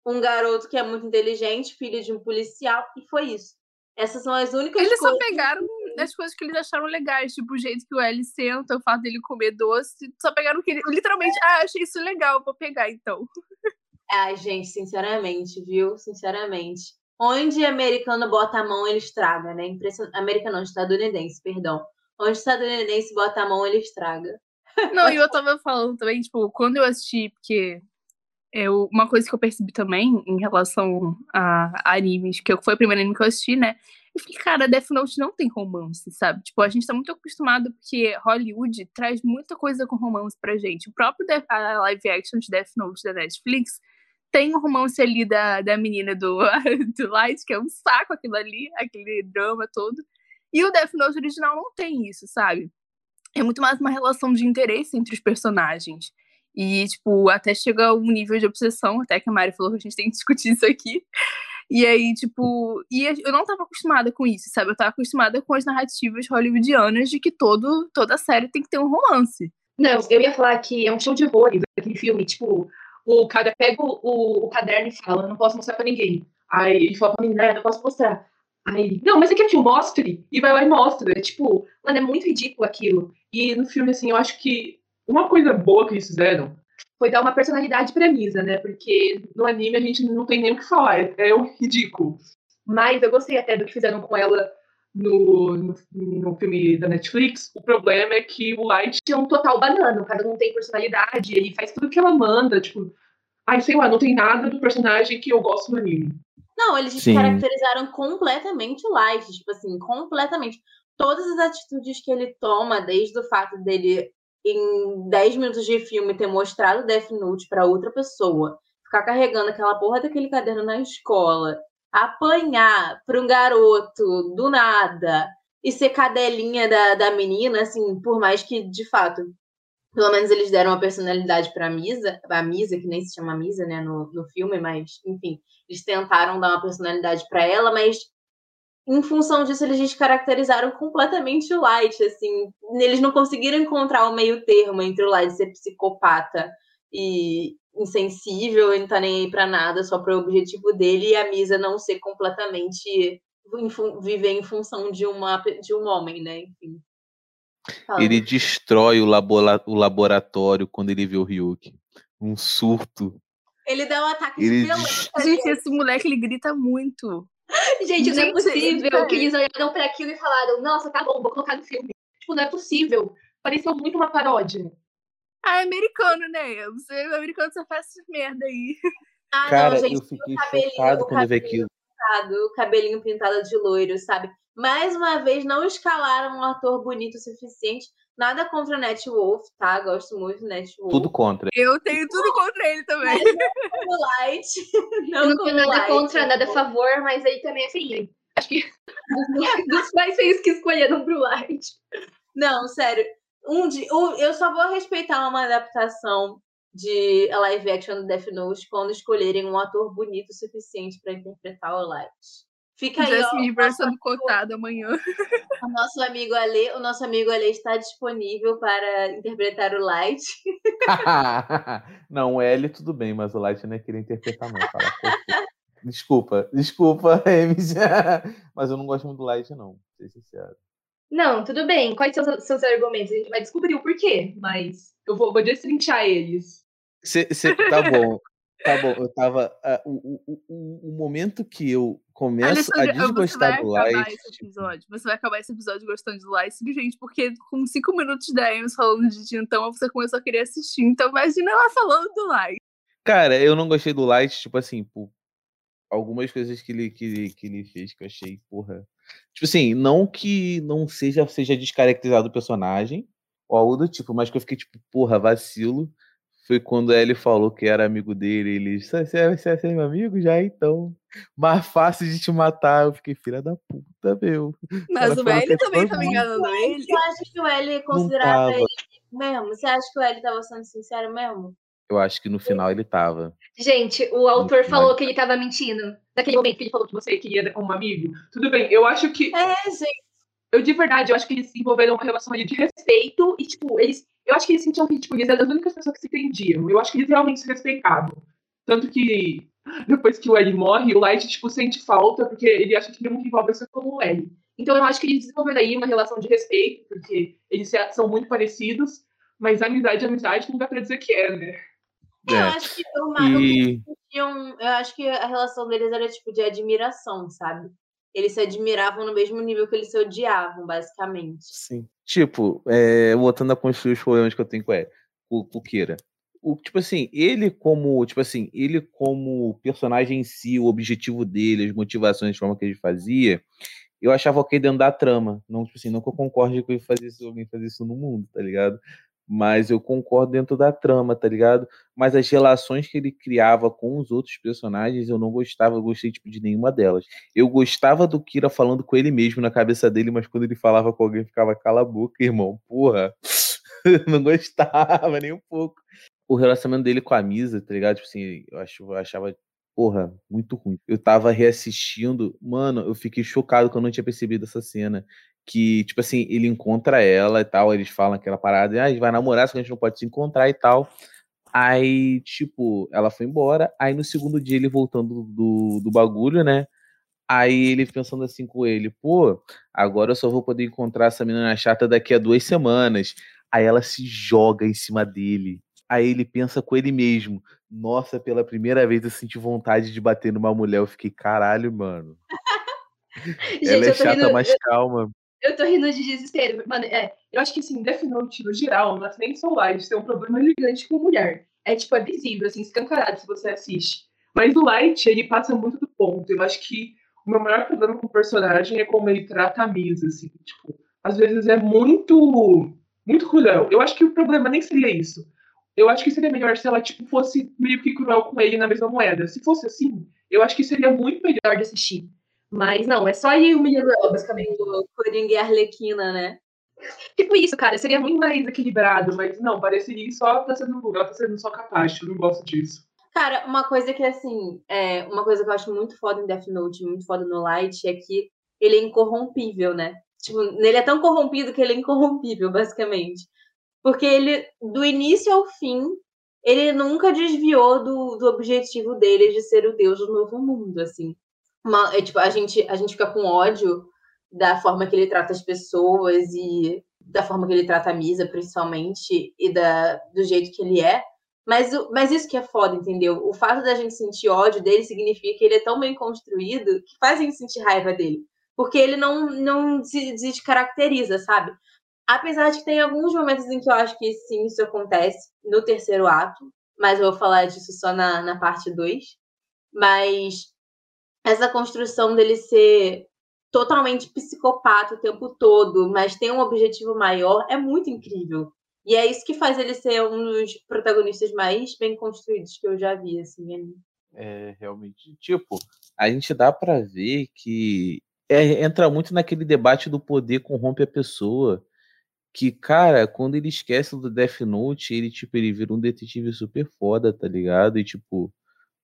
C: um garoto que é muito inteligente, filho de um policial, e foi isso. Essas são as únicas
E: eles
C: coisas.
E: Eles só pegaram as coisas que eles acharam legais, tipo o jeito que o L senta, o fato dele comer doce. Só pegaram que ele. Literalmente, ah, achei isso legal, vou pegar então.
C: Ai, gente, sinceramente, viu? Sinceramente. Onde americano bota a mão, ele estraga, né? Impression... Americano, não, estadunidense, perdão. Onde estadunidense bota a mão, ele estraga.
E: Não, e eu tava falando também, tipo, quando eu assisti, porque eu, uma coisa que eu percebi também em relação a, animes, que foi o primeiro anime que eu assisti, né? Eu fiquei, cara, Death Note não tem romance, sabe? Tipo, a gente tá muito acostumado porque Hollywood traz muita coisa com romance pra gente. O próprio Death, a live action de Death Note da Netflix tem um romance ali da, da menina do, do Light, que é um saco aquilo ali, aquele drama todo. E o Death Note original não tem isso, sabe? É muito mais uma relação de interesse entre os personagens. E, tipo, até chega um nível de obsessão, até que a Mari falou que a gente tem que discutir isso aqui. E aí, tipo, e eu não tava acostumada com isso, sabe? Eu tava acostumada com as narrativas hollywoodianas de que todo, toda série tem que ter um romance.
F: Não, eu ia falar que é um show de horrores aquele filme, tipo, o cara pega o, o caderno e fala, não posso mostrar pra ninguém. Aí ele fala pra mim, não, não posso mostrar. Aí não, mas você quer que eu mostre? E vai lá e mostra. É, tipo, mano, é muito ridículo aquilo. E no filme, assim, eu acho que uma coisa boa que eles fizeram foi dar uma personalidade pra Misa, né? Porque no anime a gente não tem nem o que falar, é, é um ridículo. Mas eu gostei até do que fizeram com ela no, no, no, filme da Netflix. O problema é que o Light é um total banana, o cara não tem personalidade, ele faz tudo que ela manda, tipo, ai, sei lá, não tem nada do personagem que eu gosto no anime.
C: Não, eles Sim. caracterizaram completamente o Light, tipo assim, completamente. Todas as atitudes que ele toma, desde o fato dele, em 10 minutos de filme, ter mostrado Death Note para outra pessoa, ficar carregando aquela porra daquele caderno na escola, apanhar para um garoto do nada e ser cadelinha da, da menina, assim, por mais que, de fato, pelo menos eles deram uma personalidade para a Misa, a Misa, que nem se chama Misa, né, no, no filme, mas, enfim, eles tentaram dar uma personalidade para ela, mas em função disso eles descaracterizaram completamente o Light, assim, eles não conseguiram encontrar o meio termo entre o Light ser psicopata e insensível, ele não tá nem aí pra nada, só pro objetivo dele, e a Misa não ser completamente viver em função de, uma, de um homem, né? Enfim.
A: Ele destrói o, labora o laboratório quando ele vê o Ryuk. Um surto.
C: Ele dá um ataque
A: ele
C: de violência.
E: Gente, esse moleque ele grita muito.
B: Gente, não é
E: Gente,
B: possível
E: é.
B: que eles olharam pra aquilo e falaram, nossa, tá bom, vou colocar no filme. Tipo, não é possível. Pareceu muito uma paródia.
E: Ah, é americano, né? Você é americano, você faz essas merda aí.
C: Ah,
A: Cara,
C: não, gente,
A: eu fiquei
C: o cabelinho-
A: chocado
C: o
A: quando eu vi aquilo.
C: pintado, o cabelinho pintado de loiro, sabe? Mais uma vez, não escalaram um ator bonito o suficiente. Nada contra o Net Wolf, tá? Gosto muito do Net Wolf.
A: Tudo contra.
E: Eu tenho tudo contra ele também.
C: como Light. Não,
B: não tenho nada
C: Light.
B: contra, nada a favor, mas aí também, assim, acho que dos, mais feios que escolheram pro Light.
C: Não, sério. Um dia, um- eu só vou respeitar uma adaptação de live action do Death Note quando escolherem um ator bonito o suficiente para interpretar o Light. Fica aí, o nosso,
E: sendo cotada amanhã.
C: o nosso amigo Ale, o nosso amigo Ale está disponível para interpretar o Light.
A: não, o L tudo bem, mas o Light não é querer interpretar, não. Fala, "Pô, desculpa, desculpa, Emis. mas eu não gosto muito do Light, não. Ser sincero.
B: Não, tudo bem. Quais são os seus argumentos? A gente vai descobrir o porquê, mas
F: Eu vou, vou destrinchar eles.
A: Cê, cê- tá bom, tá bom. Eu tava. ah, o, o, o, o momento que eu começo a
E: Alessandra, você vai
A: desgostar do Light. tipo.
E: Você vai acabar esse episódio gostando de Light simplesmente porque com cinco minutos da Ames falando de Tintão, você começou a querer assistir. Então imagina ela falando do Light.
A: Cara, eu não gostei do Light, tipo assim, por algumas coisas que ele, que, que ele fez que eu achei, porra. Tipo assim, não que não seja, seja descaracterizado o personagem, ou algo do tipo, mas que eu fiquei tipo, porra, vacilo. Foi quando ele falou que era amigo dele, ele, você você- você é seu amigo já, então. Mais fácil de te matar. Eu fiquei, filha da puta, meu.
E: Mas
A: Ela
E: o L também tava
A: mundo.
E: enganando ele.
C: Você acha que o L considerava
A: tava.
C: ele mesmo? Você acha que o L estava sendo sincero mesmo?
A: Eu acho que no final ele tava.
B: Gente, o autor
A: Muito
B: falou
A: mais.
B: que ele tava mentindo. Naquele momento que ele falou que
F: Você queria dar como amigo? Tudo bem, eu acho que.
C: É, gente.
F: Eu de verdade, eu acho que eles desenvolveram uma relação ali de respeito e, tipo, eles. Eu acho que eles sentiam que, tipo, eles eram as únicas pessoas que se entendiam. Eu acho que eles realmente se respeitavam. Tanto que depois que o L morre, o Light, tipo, sente falta, porque ele acha que ele nunca envolve ser como o L. Então eu acho que eles desenvolveram aí uma relação de respeito, porque eles são muito parecidos, mas amizade é amizade não dá pra dizer que é, né?
C: Eu
A: É.
C: acho que o Ma- o que
A: E
C: tinham, eu acho que a relação deles era tipo de admiração, sabe? Eles se admiravam no mesmo nível que eles se odiavam, basicamente.
A: Sim. Tipo, é, voltando a construir os problemas que eu tenho com, ele, com o Kira. O, tipo assim, ele como, tipo assim, ele como personagem em si, o objetivo dele, as motivações, a forma que ele fazia, eu achava ok dentro da trama. Não, tipo assim, não que eu concorde com ele fazer isso, alguém fazer isso no mundo, tá ligado? Mas eu concordo dentro da trama, tá ligado? Mas as relações que ele criava com os outros personagens, eu não gostava, eu gostei tipo, de nenhuma delas. Eu gostava do Kira falando com ele mesmo na cabeça dele, mas quando ele falava com alguém, ficava cala a boca, irmão. Porra. não gostava nem um pouco. O relacionamento dele com a Misa, tá ligado? Tipo assim, eu, eu achava, porra, muito ruim. Eu tava reassistindo, mano, eu fiquei chocado que eu não tinha percebido essa cena. Que, tipo assim, ele encontra ela e tal, eles falam aquela parada, ah, a gente vai namorar, só que a gente não pode se encontrar e tal. Aí, tipo, ela foi embora. Aí no segundo dia ele voltando do, do bagulho, né? Aí ele pensando assim com ele, pô, agora eu só vou poder encontrar essa menina chata daqui a duas semanas. Aí ela se joga em cima dele. Aí ele pensa com ele mesmo. Nossa, pela primeira vez eu senti vontade de bater numa mulher. Eu fiquei, caralho, mano.
B: Gente,
A: ela é chata,
B: rindo,
A: mas calma.
B: Eu tô rindo de desespero. Mano, é,
F: Eu acho que, assim, Death Note, no geral, não é nem só Light, tem um problema gigante com mulher. É, tipo, é visível, assim, escancarado se você assiste. Mas o Light, ele passa muito do ponto. Eu acho que o meu maior problema com o personagem é como ele trata a Misa, assim. Tipo, às vezes é muito, muito cruel. Eu acho que o problema nem seria isso. Eu acho que seria melhor se ela tipo, fosse meio que cruel com ele na mesma moeda. Se fosse assim, eu acho que seria muito melhor de assistir. Mas não, é só ele humilhando ela, basicamente.
C: O Coringa e Arlequina, né?
F: Tipo isso, cara, seria muito mais equilibrado, mas não, pareceria só tá sendo, ela tá sendo só capaz, eu não gosto disso.
C: Cara, uma coisa que, assim, é, uma coisa que eu acho muito foda em Death Note, muito foda no Light, é que ele é incorrompível, né? Tipo, ele é tão corrompido que ele é incorrompível, basicamente. Porque ele, do início ao fim, ele nunca desviou do, do objetivo dele de ser o deus do novo mundo, assim. Uma, é, tipo, a gente, a gente fica com ódio da forma que ele trata as pessoas e da forma que ele trata a Misa, principalmente, e da, do jeito que ele é. Mas, mas isso que é foda, entendeu? O fato da gente sentir ódio dele significa que ele é tão bem construído que faz a gente sentir raiva dele. Porque ele não, não se descaracteriza, sabe? Apesar de que tem alguns momentos em que eu acho que sim, isso acontece no terceiro ato, mas eu vou falar disso só na, na parte 2. Mas essa construção dele ser totalmente psicopata o tempo todo, mas tem um objetivo maior, é muito incrível. E é isso que faz ele ser um dos protagonistas mais bem construídos que eu já vi, assim.
A: É, realmente. Tipo, a gente dá para ver que é, entra muito naquele debate do poder corrompe a pessoa. Que, cara, quando ele esquece do Death Note, ele, tipo, ele vira um detetive super foda, tá ligado? E, tipo,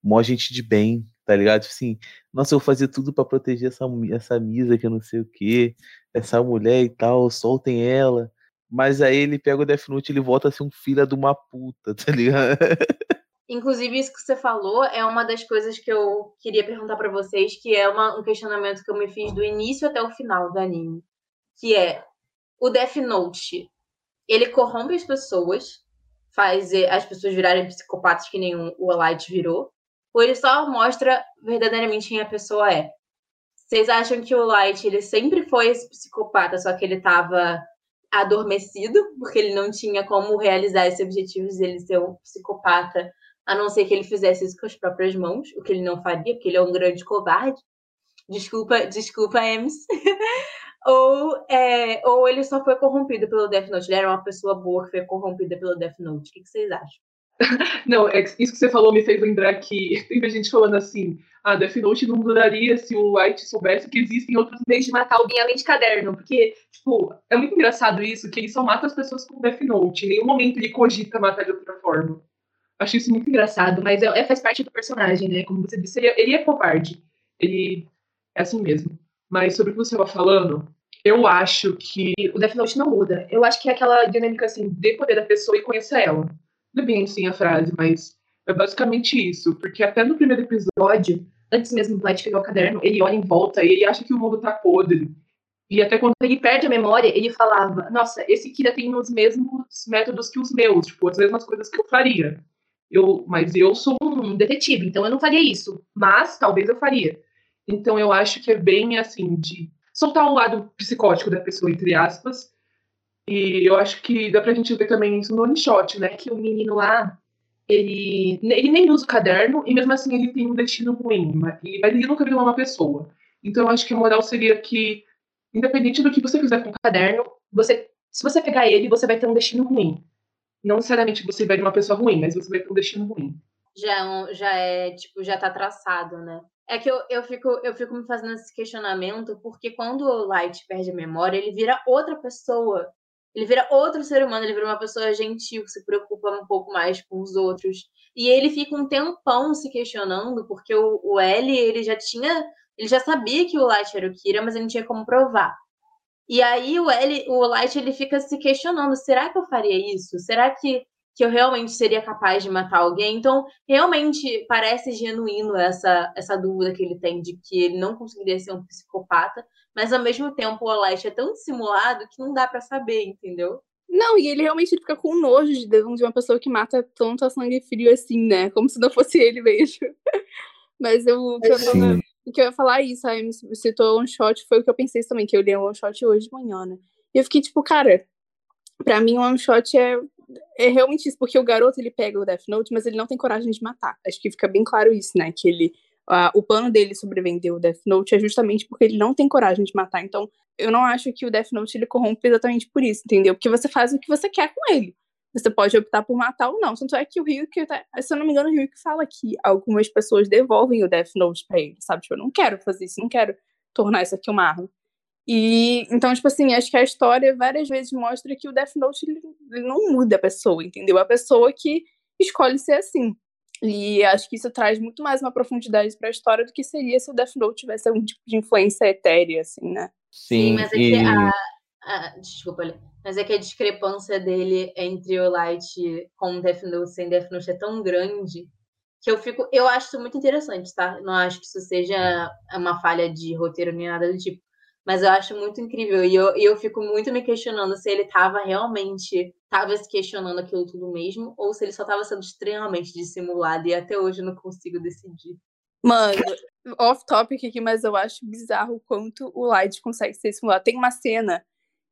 A: mó gente de bem, tá ligado? Tipo assim, nossa, eu vou fazer tudo para proteger essa, essa misa que eu não sei o que, essa mulher e tal, soltem ela. Mas aí ele pega o Death Note e ele volta a ser um filho de uma puta, tá ligado?
C: Inclusive, isso que você falou é uma das coisas que eu queria perguntar para vocês, que é uma, um questionamento que eu me fiz do início até o final do anime. Que é, o Death Note, ele corrompe as pessoas, faz as pessoas virarem psicopatas que nem o Light virou, ou ele só mostra verdadeiramente quem a pessoa é. Vocês acham que o Light ele sempre foi esse psicopata, só que ele estava adormecido, porque ele não tinha como realizar esse objetivo de ele ser um psicopata, a não ser que ele fizesse isso com as próprias mãos, o que ele não faria, porque ele é um grande covarde. Desculpa, desculpa, Ems. ou, é, ou ele só foi corrompido pelo Death Note. Ele era uma pessoa boa que foi corrompida pelo Death Note. O que, que vocês acham?
F: Não, é, isso que você falou me fez lembrar que tem gente falando assim: ah, Death Note não duraria se o White soubesse que existem outros meios de matar alguém além de caderno. Porque, tipo, é muito engraçado isso, que ele só mata as pessoas com Death Note. Em nenhum momento ele cogita matar de outra forma. Acho isso muito engraçado, mas é, é faz parte do personagem, né? Como você disse, ele, é, ele é covarde. Ele é assim mesmo. Mas sobre o que você estava falando, eu acho que o Death Note não muda. Eu acho que é aquela dinâmica assim, de poder da pessoa e conhecer ela. Não é bem assim a frase, mas é basicamente isso. Porque até no primeiro episódio, antes mesmo do Light pegar o caderno, ele olha em volta e ele acha que o mundo tá podre. E até quando ele perde a memória, ele falava: Nossa, esse Kira tem os mesmos métodos que os meus, tipo, as mesmas coisas que eu faria. Eu, mas eu sou um detetive, então eu não faria isso. Mas talvez eu faria. Então eu acho que é bem assim, de soltar o lado psicótico da pessoa, entre aspas, e eu acho que dá pra gente ver também isso no one shot, né? Que o menino lá, ele, ele nem usa o caderno e mesmo assim ele tem um destino ruim, mas ele nunca virou uma pessoa. Então eu acho que a moral seria que, independente do que você fizer com o caderno, você, se você pegar ele, você vai ter um destino ruim. Não necessariamente você vai de uma pessoa ruim, mas você vai ter um destino ruim.
C: Já, é já é, tipo, já tá traçado, né? É que eu, eu, fico, eu fico me fazendo esse questionamento, porque quando o Light perde a memória, ele vira outra pessoa. Ele vira outro ser humano, ele vira uma pessoa gentil, que se preocupa um pouco mais com os outros. E ele fica um tempão se questionando, porque o, o L, ele já tinha. Ele já sabia que o Light era o Kira, mas ele não tinha como provar. E aí o L, o Light, ele fica se questionando: será que eu faria isso? Será que, que eu realmente seria capaz de matar alguém? Então, realmente parece genuíno essa, essa dúvida que ele tem de que ele não conseguiria ser um psicopata, mas ao mesmo tempo o Light é tão dissimulado que não dá para saber, entendeu?
E: Não, e ele realmente fica com nojo de, de uma pessoa que mata tanto a sangue frio assim, né? Como se não fosse ele mesmo. Mas eu, o, que eu tava, o que eu ia falar é isso, aí me citou um shot, foi o que eu pensei também, que eu li um one shot hoje de manhã, né? E eu fiquei tipo, cara, pra mim um one shot é, é realmente isso, porque o garoto ele pega o Death Note, mas ele não tem coragem de matar. Acho que fica bem claro isso, né? Que ele Uh, o plano dele sobrevender o Death Note é justamente porque ele não tem coragem de matar. Então, eu não acho que o Death Note ele corrompe exatamente por isso, entendeu? Porque você faz o que você quer com ele. Você pode optar por matar ou não. Tanto é que o Ryuk, tá- se eu não me engano, o Ryuk fala que algumas pessoas devolvem o Death Note pra ele, sabe? Tipo, eu não quero fazer isso, não quero tornar isso aqui uma arma. E então, tipo assim, acho que a história várias vezes mostra que o Death Note ele, ele não muda a pessoa, entendeu? A pessoa que escolhe ser assim. E acho que isso traz muito mais uma profundidade pra história do que seria se o Death Note tivesse algum tipo de influência etérea, assim, né?
C: Sim, mas é que
A: e-
C: a, a- Desculpa. Mas é que a discrepância dele entre o Light com o Death Note sem Death Note é tão grande que eu fico. Eu acho isso muito interessante, tá? Não acho que isso seja uma falha de roteiro nem nada do tipo. Mas eu acho muito incrível. E eu, eu fico muito me questionando se ele tava realmente. Tava se questionando aquilo tudo mesmo, ou se ele só tava sendo extremamente dissimulado. E até hoje eu não consigo decidir.
E: Mano, off topic aqui, mas eu acho bizarro o quanto o Light consegue ser simulado. Tem uma cena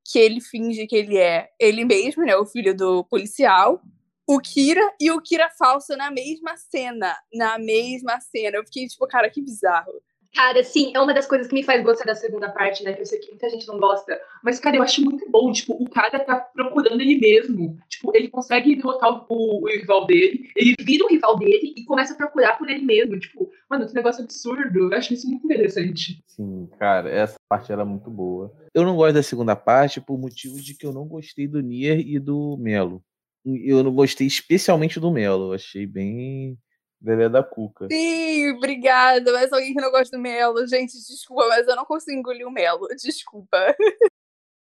E: que ele finge que ele é ele mesmo, né? O filho do policial, o Kira e o Kira falso na mesma cena. Na mesma cena. Eu fiquei tipo, cara, que bizarro.
F: Cara, sim, é uma das coisas que me faz gostar da segunda parte, né? Que eu sei que muita gente não gosta. Mas, cara, eu acho muito bom. Tipo, o cara tá procurando ele mesmo. Tipo, ele consegue derrotar o, o rival dele, ele vira o rival dele e começa a procurar por ele mesmo. Tipo, mano, que negócio absurdo. Eu acho isso muito interessante.
A: Sim, cara, essa parte era muito boa. Eu não gosto da segunda parte por motivo de que eu não gostei do Nier e do Melo. Eu não gostei especialmente do Melo. Achei bem Lelé da Cuca.
E: Sim, obrigada. Mas alguém que não gosta do Melo. Gente, desculpa, mas eu não consigo engolir o Melo. Desculpa.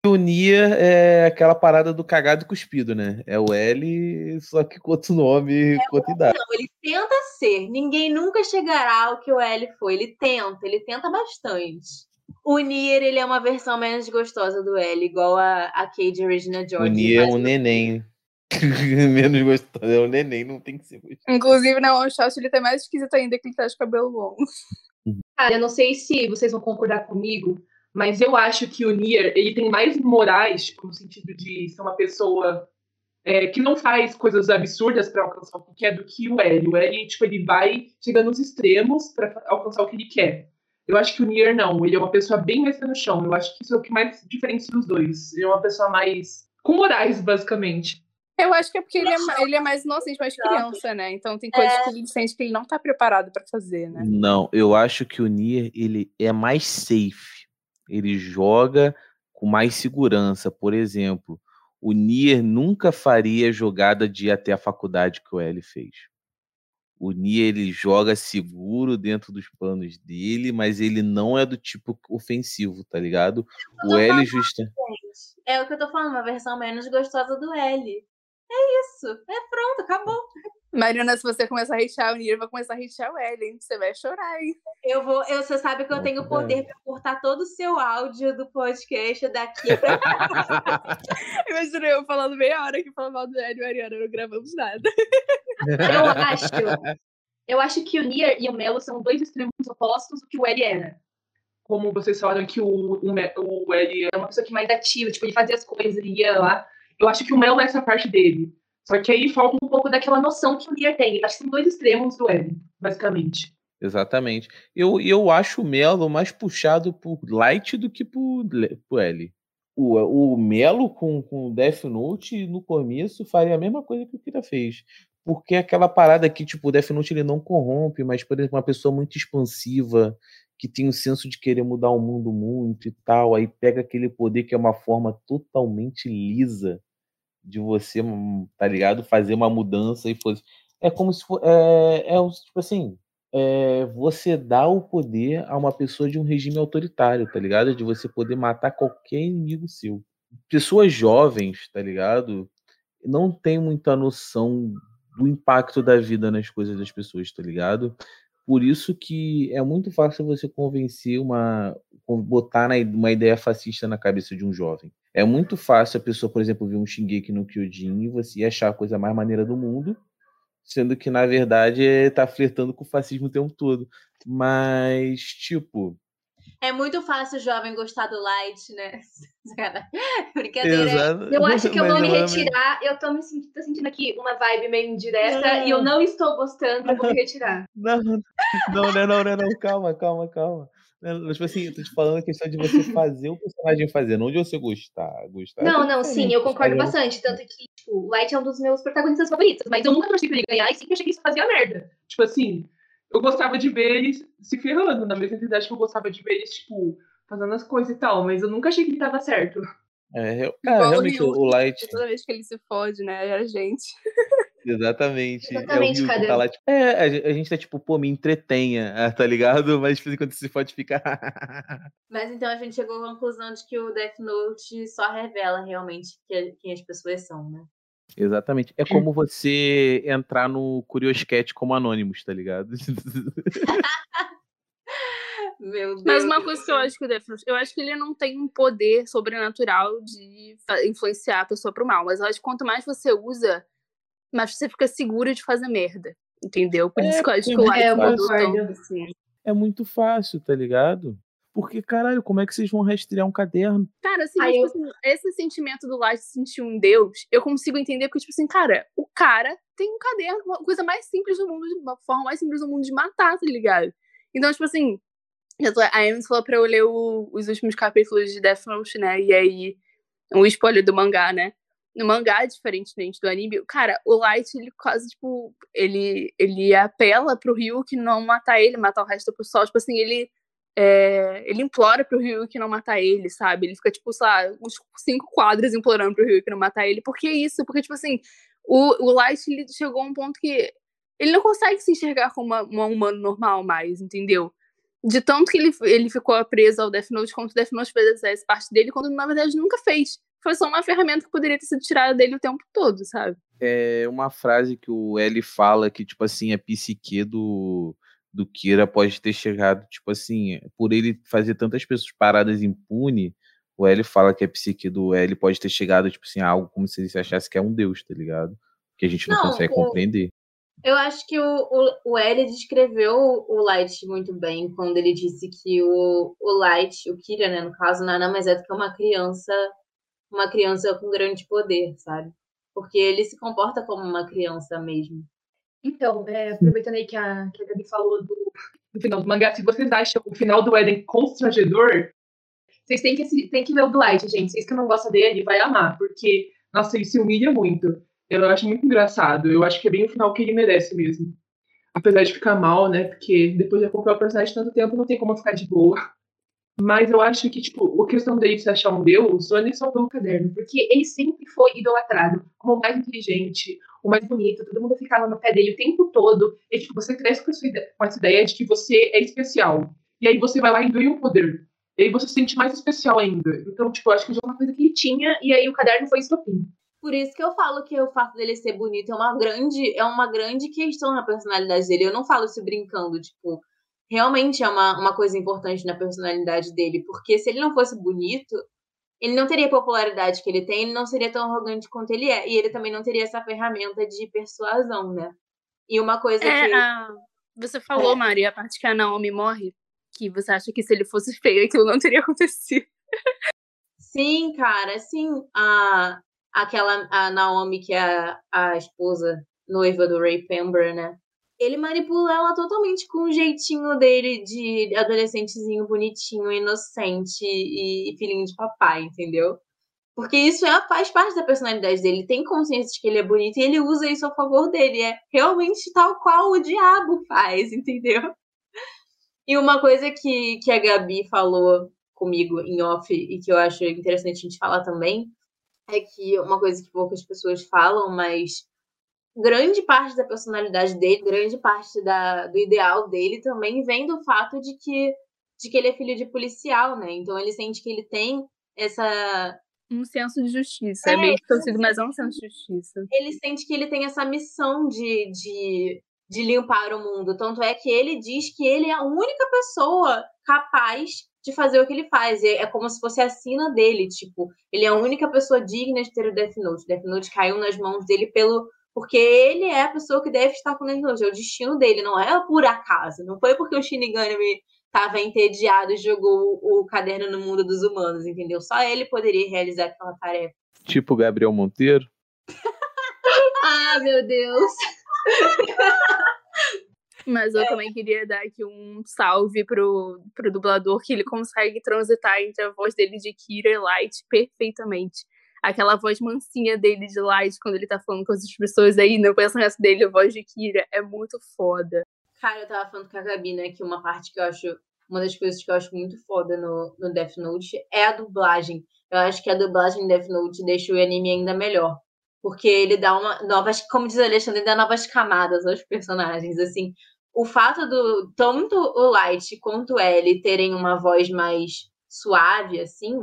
A: O Nier é aquela parada do cagado e cuspido, né? É o L, só que com outro nome, com outra idade.
C: Não, ele tenta ser. Ninguém nunca chegará ao que o L foi. Ele tenta, ele tenta bastante. O Nier, ele é uma versão menos gostosa do L, igual a, a Cade Regina
A: O
C: George.
A: Nier é um neném. Menos gostoso. É um neném, não tem que ser gostoso.
E: Inclusive, na One Shot ele tá mais esquisito ainda que ele tá de cabelo longo.
F: Cara, eu não sei se vocês vão concordar comigo, mas eu acho que o Nier, ele tem mais morais, tipo, no sentido de ser uma pessoa é, que não faz coisas absurdas pra alcançar o que quer do que o L. O L, tipo, ele vai chegando nos extremos pra alcançar o que ele quer. Eu acho que o Nier não, ele é uma pessoa bem mais pé no chão. Eu acho que isso é o que mais diferencia os dois. Ele é uma pessoa mais com morais, basicamente.
E: Eu acho que é porque ele é, ele é mais inocente, mais criança, né? Então tem coisas que ele sente que ele não tá preparado pra fazer, né?
A: Não, eu acho que o Nier ele é mais safe. Ele joga com mais segurança. Por exemplo, o Nier nunca faria jogada de ir até a faculdade que o L fez. O Nier ele joga seguro dentro dos planos dele, mas ele não é do tipo ofensivo, tá ligado?
C: Eu
A: O L justa.
C: É o que eu tô falando, uma versão menos gostosa do L. É isso. É pronto, acabou.
E: Mariana, se você começar a hatear o Nier, vai começar a hatear o L, hein? Você vai chorar, hein?
C: Eu vou. Eu, você sabe que eu tenho
A: tá
C: poder pra cortar todo o seu áudio do podcast daqui pra
E: Imagina eu falando meia hora que falando mal do L, Mariana, não gravamos nada.
F: Eu acho, eu acho que o Nier e o Melo são dois extremos opostos do que o L era. Como vocês falaram que o, o, o L é uma pessoa que mais ativa, tipo, ele fazia as coisas, ele ia lá. Eu acho que o Melo é essa parte dele. Só que aí falta um pouco daquela noção que o Nier tem. Acho que são dois extremos do L, basicamente.
A: Exatamente. Eu, eu acho o Melo mais puxado por Light do que por, por L. O, o Melo com, com Death Note no começo faria a mesma coisa que o Kira fez. Porque é aquela parada que, tipo, o Death Note ele não corrompe, mas, por exemplo, uma pessoa muito expansiva, que tem o senso de querer mudar o mundo muito e tal, aí pega aquele poder que é uma forma totalmente lisa de você, hum, tá ligado? Fazer uma mudança e fosse. É como se. É, é tipo assim é, você dá o poder a uma pessoa de um regime autoritário, tá ligado? De você poder matar qualquer inimigo seu. Pessoas jovens, tá ligado? Não tem muita noção do impacto da vida nas coisas das pessoas, tá ligado? Por isso que é muito fácil você convencer uma. Botar uma ideia fascista na cabeça de um jovem. É muito fácil a pessoa, por exemplo, ver um Shingeki no Kyojin e você achar a coisa mais maneira do mundo, sendo que, na verdade, é, tá flertando com o fascismo o tempo todo. Mas, tipo.
C: É muito fácil o jovem gostar do light, né? Brincadeira.
A: exato,
F: Eu acho que eu vou me
A: não é-
F: retirar. Eu tô me sentindo, tô sentindo aqui uma vibe meio indireta e eu não estou gostando, eu vou me retirar.
A: Não, não, não, não, não, não, não, calma, calma, calma. Não, Tipo assim, eu tô te falando a questão de você fazer o personagem fazer, não de você gostar. gostar é
F: Não, não, sim, eu concordo bastante. Tanto que, tipo,
B: o Light é um dos meus protagonistas favoritos, mas eu nunca torci pra ele ganhar e sempre achei que isso fazia merda.
F: Tipo assim, eu gostava de ver eles se ferrando, na mesma idade que eu gostava de ver eles, tipo, fazendo as coisas e tal, mas eu nunca achei que ele tava certo.
A: É, eu- cara,
E: Igual o
A: realmente o, o Light.
E: Toda vez que ele se fode, né? É a gente.
A: Exatamente.
B: Exatamente,
A: é tá lá, tipo, é, a gen- a gente tá tipo, pô, me entretenha, ah, tá ligado? Mas de vez em quando se pode ficar.
C: Mas então a gente chegou à conclusão de que o Death Note só revela realmente que- quem as pessoas são, né?
A: Exatamente. É como você entrar no Curioscat como Anonymous, tá ligado?
C: Meu Deus.
E: Mas uma coisa que eu acho que o Death Note, eu acho que ele não tem um poder sobrenatural de influenciar a pessoa pro mal. Mas eu acho que quanto mais você usa, mais você fica seguro de fazer merda. Entendeu? Por
A: É,
E: isso que eu acho que o Light
B: é,
E: assim.
A: É muito fácil, tá ligado? Porque, caralho, como é que vocês vão rastrear um caderno?
E: Cara, assim,
B: Aí
E: tipo
B: eu-
E: assim, esse sentimento do Light sentir um deus, eu consigo entender porque, tipo assim, cara, o cara tem um caderno, uma coisa mais simples do mundo, uma forma mais simples do mundo de matar, tá ligado? Então, tipo assim, a Amy falou pra eu ler o- os últimos capítulos de Death Note, né? E aí, um spoiler do mangá, né? No mangá, diferentemente do anime, cara, o Light, ele quase, tipo, ele, ele apela pro Ryuk não matar ele, matar o resto do pessoal. Tipo assim, ele é, ele implora pro Ryuk não matar ele, sabe? Ele fica, tipo, sei lá, uns cinco quadros implorando pro Ryuk não matar ele. Por que isso? Porque, tipo assim, o, o Light ele chegou a um ponto que ele não consegue se enxergar como uma, uma humano normal mais, entendeu? De tanto que ele, ele ficou preso ao Death Note, se o Death Note fizesse parte dele, quando na verdade nunca fez. Foi só uma ferramenta que poderia ter sido tirada dele o tempo todo, sabe?
A: É uma frase que o L fala que, tipo assim, a psique do, do Kira pode ter chegado, tipo assim, por ele fazer tantas pessoas paradas impune, o L fala que a psique do L pode ter chegado, tipo assim, a algo como se ele se achasse que é um deus, tá ligado? Que a gente não,
C: Não,
A: consegue
C: o-
A: compreender.
C: Eu acho que o, o, o L descreveu o Light muito bem quando ele disse que o, o Light, o Kira, né, no caso, nada mais é do que uma criança, uma criança com grande poder, sabe? Porque ele se comporta como uma criança mesmo.
B: Então, é, aproveitando aí que a, que a Gabi falou do,
F: No final do mangá, se vocês acham o final do Eden constrangedor, vocês têm que, têm que ver o do Light, gente. Vocês que não gostam dele, vai amar, porque, nossa, ele se humilha muito. Eu acho muito engraçado. Eu acho que é bem o final que ele merece mesmo. Apesar de ficar mal, né? Porque depois de acompanhar o personagem tanto tempo, não tem como ficar de boa. Mas eu acho que, tipo, a questão dele se achar um deus, o Eden salvou o caderno. Porque ele sempre foi idolatrado como o mais inteligente, o mais bonito. Todo mundo ficava no pé dele o tempo todo. E, tipo, você cresce com com essa ideia de que você é especial. E aí você vai lá e ganha um poder. E aí você se sente mais especial ainda. Então, tipo, eu acho que já é uma coisa que ele tinha, e aí o caderno foi estopim.
C: Por isso que eu falo que o fato dele ser bonito é uma grande, é uma grande questão na personalidade dele. Eu não falo isso brincando, tipo, realmente é uma, uma coisa importante na personalidade dele. Porque se ele não fosse bonito, ele não teria a popularidade que ele tem, ele não seria tão arrogante quanto ele é. E ele também não teria essa ferramenta de persuasão, né? E uma coisa
E: É,
C: que.
E: a- você falou, Mari, a parte que a Naomi morre, que você acha que se ele fosse feio, aquilo não teria acontecido.
C: Sim, cara, sim. A, aquela a Naomi, que é a, a esposa noiva do Ray Pember, né? Ele manipula ela totalmente com o jeitinho dele de adolescentezinho bonitinho, inocente e, filhinho de papai, entendeu? Porque isso é, faz parte da personalidade dele. Ele tem consciência de que ele é bonito e ele usa isso a favor dele. É realmente tal qual o diabo faz, entendeu? E uma coisa que, que a Gabi falou comigo em off e que eu acho interessante a gente falar também é que uma coisa que poucas pessoas falam, mas grande parte da personalidade dele, grande parte da, do ideal dele também vem do fato de que, de que ele é filho de policial, né? Então ele sente que ele tem essa.
E: Um senso de justiça. É,
C: É,
E: meio distorcido, mas é um senso de justiça.
C: Ele sente que ele tem essa missão de, de, de limpar o mundo. Tanto é que ele diz que ele é a única pessoa capaz de fazer o que ele faz. É, é como se fosse a sina dele, tipo, ele é a única pessoa digna de ter o Death Note. O Death Note caiu nas mãos dele pelo porque ele é a pessoa que deve estar com o Death Note, é o destino dele, não é por acaso. Não foi porque o Shinigami estava entediado e jogou o, o caderno no mundo dos humanos, entendeu? Só ele poderia realizar aquela tarefa.
A: Tipo Gabriel Monteiro.
B: Ah, meu Deus.
E: Mas eu também queria dar aqui um salve pro, pro dublador, que ele consegue transitar entre a voz dele de Kira e Light perfeitamente. Aquela voz mansinha dele de Light quando ele tá falando com as pessoas aí, no pensamento dele, a voz de Kira é muito foda.
C: Cara, eu tava falando com a Gabi, né, que uma parte que eu acho, uma das coisas que eu acho muito foda no, no Death Note é a dublagem. Eu acho que a dublagem de Death Note deixa o anime ainda melhor. Porque ele dá uma novas, como diz o Alexandre, ele dá novas camadas aos personagens, assim. O fato do tanto o Light quanto o terem uma voz mais suave, assim,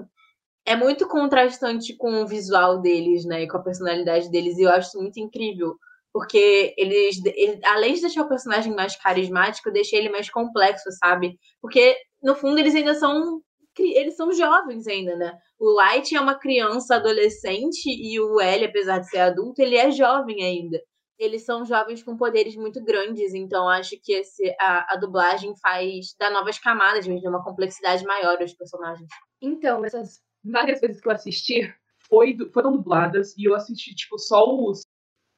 C: é muito contrastante com o visual deles, né? E com a personalidade deles. E eu acho muito incrível. Porque eles, ele, além de deixar o personagem mais carismático, deixa ele mais complexo, sabe? Porque, no fundo, eles ainda são. Eles são jovens ainda, né? O Light é uma criança adolescente e o L, apesar de ser adulto, ele é jovem ainda. Eles são jovens com poderes muito grandes, então acho que esse, a, a dublagem faz dar novas camadas, mesmo uma complexidade maior aos personagens.
F: Então, essas várias vezes que eu assisti foi, foram dubladas e eu assisti, tipo, só os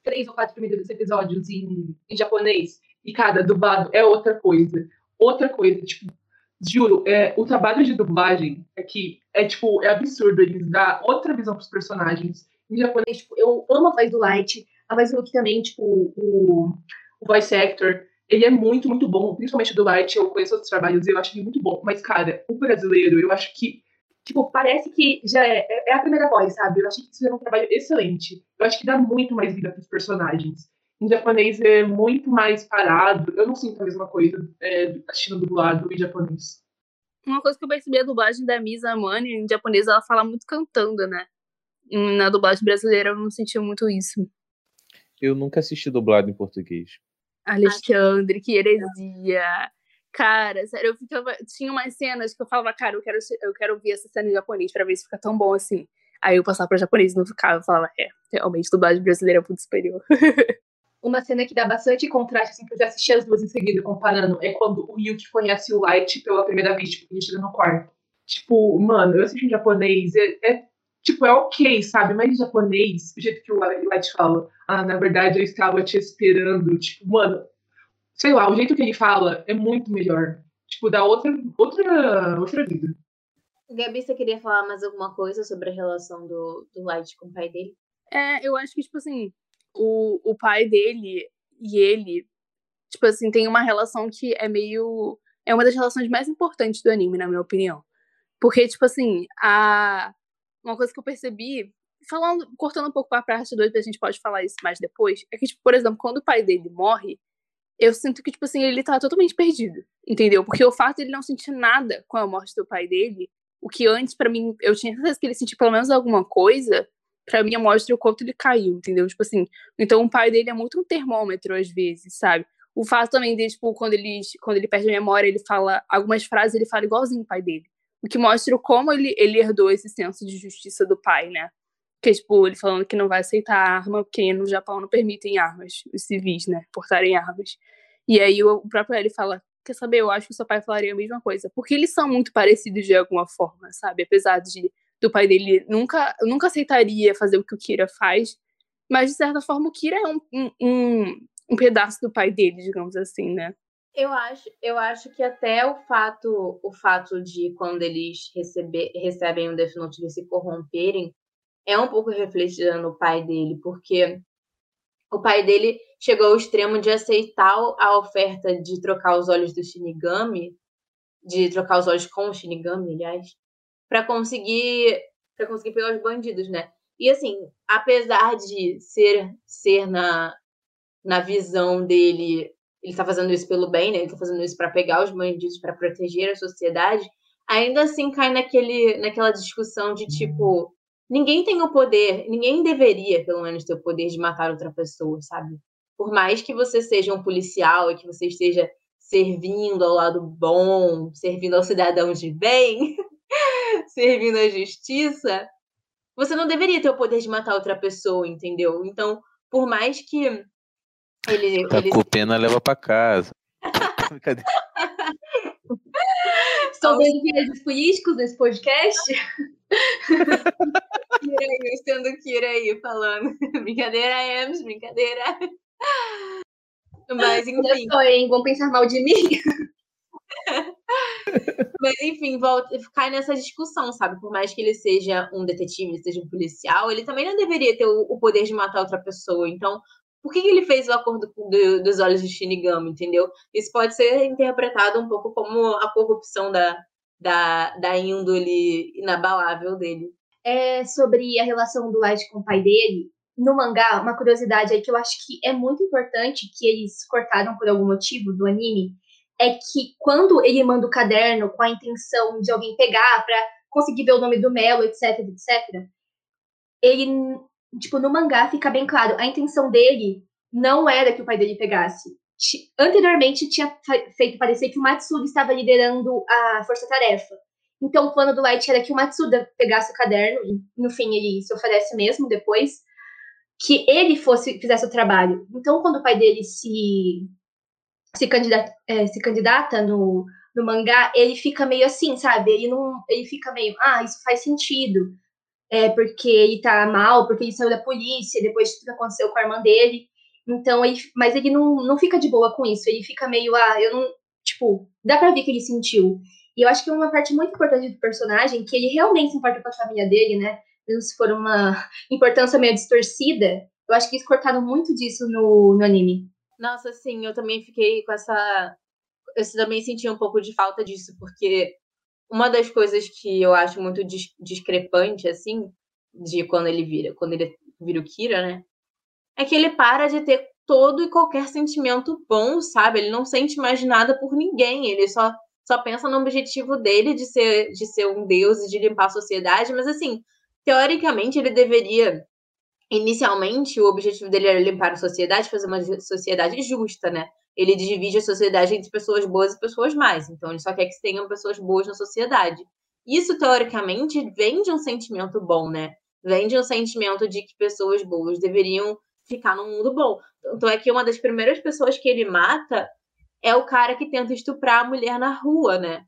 F: três ou quatro primeiros episódios em, em japonês. E, cara, dublado é outra coisa. Outra coisa, tipo, juro, é, o trabalho de dublagem aqui é, tipo, é absurdo. Eles dão outra visão pros personagens. Em japonês, tipo, eu amo a voz do Light, a voz do Luke também, tipo, o, o voice actor. Ele é muito, muito bom, principalmente do Light. Eu conheço outros trabalhos e eu acho ele muito bom. Mas, cara, o brasileiro, eu acho que tipo, parece que já é, é, é a primeira voz, sabe? Eu achei que isso é um trabalho excelente. Eu acho que dá muito mais vida para os personagens. Em japonês é muito mais parado. Eu não sinto a mesma coisa é, assistindo dublado em japonês.
E: Uma coisa que eu percebi a dublagem da Misa Amani, em japonês, ela fala muito cantando, né? Na dublagem brasileira eu não senti muito isso.
A: Eu nunca assisti dublado em português.
E: Alexandre, que heresia. Cara, sério, eu ficava. Tinha umas cenas que eu falava, cara, eu quero, eu quero ouvir essa cena em japonês pra ver se fica tão bom assim. Aí eu passava pra japonês e não ficava. Eu falava, é, realmente, dublagem brasileira é muito superior.
F: Uma cena que dá bastante contraste, assim, que eu já assisti as duas em seguida, comparando, é quando o Yuki conhece o Light pela primeira vez, tipo, ele chega no quarto. Tipo, mano, eu assisti em japonês, é, é tipo, é ok, sabe? Mas em japonês, o jeito que o Light fala, ah, na verdade eu estava te esperando, tipo, mano, sei lá, o jeito que ele fala é muito melhor. Tipo, dá outra, outra, outra vida.
C: Gabi, você queria falar mais alguma coisa sobre a relação do, do Light com o pai dele?
E: É, eu acho que, tipo assim, o, o pai dele e ele, tipo assim, tem uma relação que é meio. É uma das relações mais importantes do anime, na minha opinião. Porque, tipo assim, a. Uma coisa que eu percebi, falando, cortando um pouco pra parte 2, a gente pode falar isso mais depois, é que, tipo, por exemplo, quando o pai dele morre, eu sinto que, tipo assim, ele tá totalmente perdido, entendeu? Porque o fato de ele não sentir nada com a morte do pai dele, o que antes, para mim, eu tinha certeza que ele sentia pelo menos alguma coisa, para mim mostra o quanto ele caiu, entendeu? Tipo assim, então o pai dele é muito um termômetro às vezes, sabe? O fato também de, tipo, quando ele, quando ele perde a memória, ele fala algumas frases, ele fala igualzinho o pai dele. O que mostra como ele, ele herdou esse senso de justiça do pai, né? Tipo, ele falando que não vai aceitar arma, porque no Japão não permitem armas, os civis, né, portarem armas. E aí o próprio ele fala, quer saber, eu acho que o seu pai falaria a mesma coisa. Porque eles são muito parecidos de alguma forma, sabe? Apesar de do pai dele nunca, nunca aceitaria fazer o que o Kira faz, mas de certa forma o Kira é um, um, um pedaço do pai dele, digamos assim, né?
C: Eu acho, eu acho que até o fato, o fato de quando eles receber, recebem o Death Note de se corromperem é um pouco refletido no pai dele, porque o pai dele chegou ao extremo de aceitar a oferta de trocar os olhos do Shinigami, de trocar os olhos com o Shinigami, aliás, para conseguir para conseguir pegar os bandidos, né? E assim, apesar de ser ser na na visão dele, ele tá fazendo isso pelo bem, né? Ele tá fazendo isso para pegar os bandidos, para proteger a sociedade, ainda assim cai naquele naquela discussão de tipo, ninguém tem o poder, ninguém deveria, pelo menos, ter o poder de matar outra pessoa, sabe? Por mais que você seja um policial e que você esteja servindo ao lado bom, servindo ao cidadão de bem, servindo à justiça, você não deveria ter o poder de matar outra pessoa, entendeu? Então, por mais que ele.
A: Tá
C: ele...
A: com pena, leva pra casa. Cadê?
B: Estou vendo viés políticos nesse podcast.
C: Sendo Kira aí falando. brincadeira, Ems, brincadeira. Mas enfim.
B: Eu sou, hein? Vão pensar mal de mim.
C: Mas enfim, volta, cai nessa discussão, sabe? Por mais que ele seja um detetive, ele seja um policial, ele também não deveria ter o, o poder de matar outra pessoa. Então, por que, ele fez o acordo do, dos olhos de Shinigami, entendeu? Isso pode ser interpretado um pouco como a corrupção da, da, da índole inabalável dele.
B: É sobre a relação do Light com o pai dele. No mangá, uma curiosidade aí que eu acho que é muito importante, que eles cortaram por algum motivo do anime, é que quando ele manda o caderno com a intenção de alguém pegar para conseguir ver o nome do Melo, etc, etc, ele, tipo, no mangá fica bem claro, a intenção dele não era que o pai dele pegasse. Anteriormente tinha feito parecer que o Matsuda estava liderando a força-tarefa. Então o plano do Light era que o Matsuda pegasse o caderno, e no fim ele se oferece mesmo depois, que ele fosse fizesse o trabalho. Então quando o pai dele se se candidata, é, se candidata no, no mangá, ele fica meio assim, sabe? Ele não, ele fica meio, ah, isso faz sentido, é porque ele tá mal, porque ele saiu da polícia depois de tudo que aconteceu com a irmã dele. Então, ele, mas ele não, não fica de boa com isso. Ele fica meio, ah, eu não, tipo, dá pra ver que ele sentiu. E eu acho que é uma parte muito importante do personagem, que ele realmente se importa com a família dele, né? Mesmo se for uma importância meio distorcida, eu acho que eles cortaram muito disso no, no anime.
C: Nossa, sim, eu também fiquei com essa. Eu também senti um pouco de falta disso, porque uma das coisas que eu acho muito dis discrepante, assim, de quando ele vira, quando ele vira o Kira, né? É que ele para de ter todo e qualquer sentimento bom, sabe? Ele não sente mais nada por ninguém, ele só, só pensa no objetivo dele de ser, de ser um deus e de limpar a sociedade, mas assim, teoricamente ele deveria inicialmente o objetivo dele era limpar a sociedade, fazer uma sociedade justa, né? Ele divide a sociedade entre pessoas boas e pessoas más. Então ele só quer que tenham pessoas boas na sociedade. Isso teoricamente vem de um sentimento bom, né? Vem de um sentimento de que pessoas boas deveriam ficar num mundo bom. Então é que uma das primeiras pessoas que ele mata é o cara que tenta estuprar a mulher na rua, né?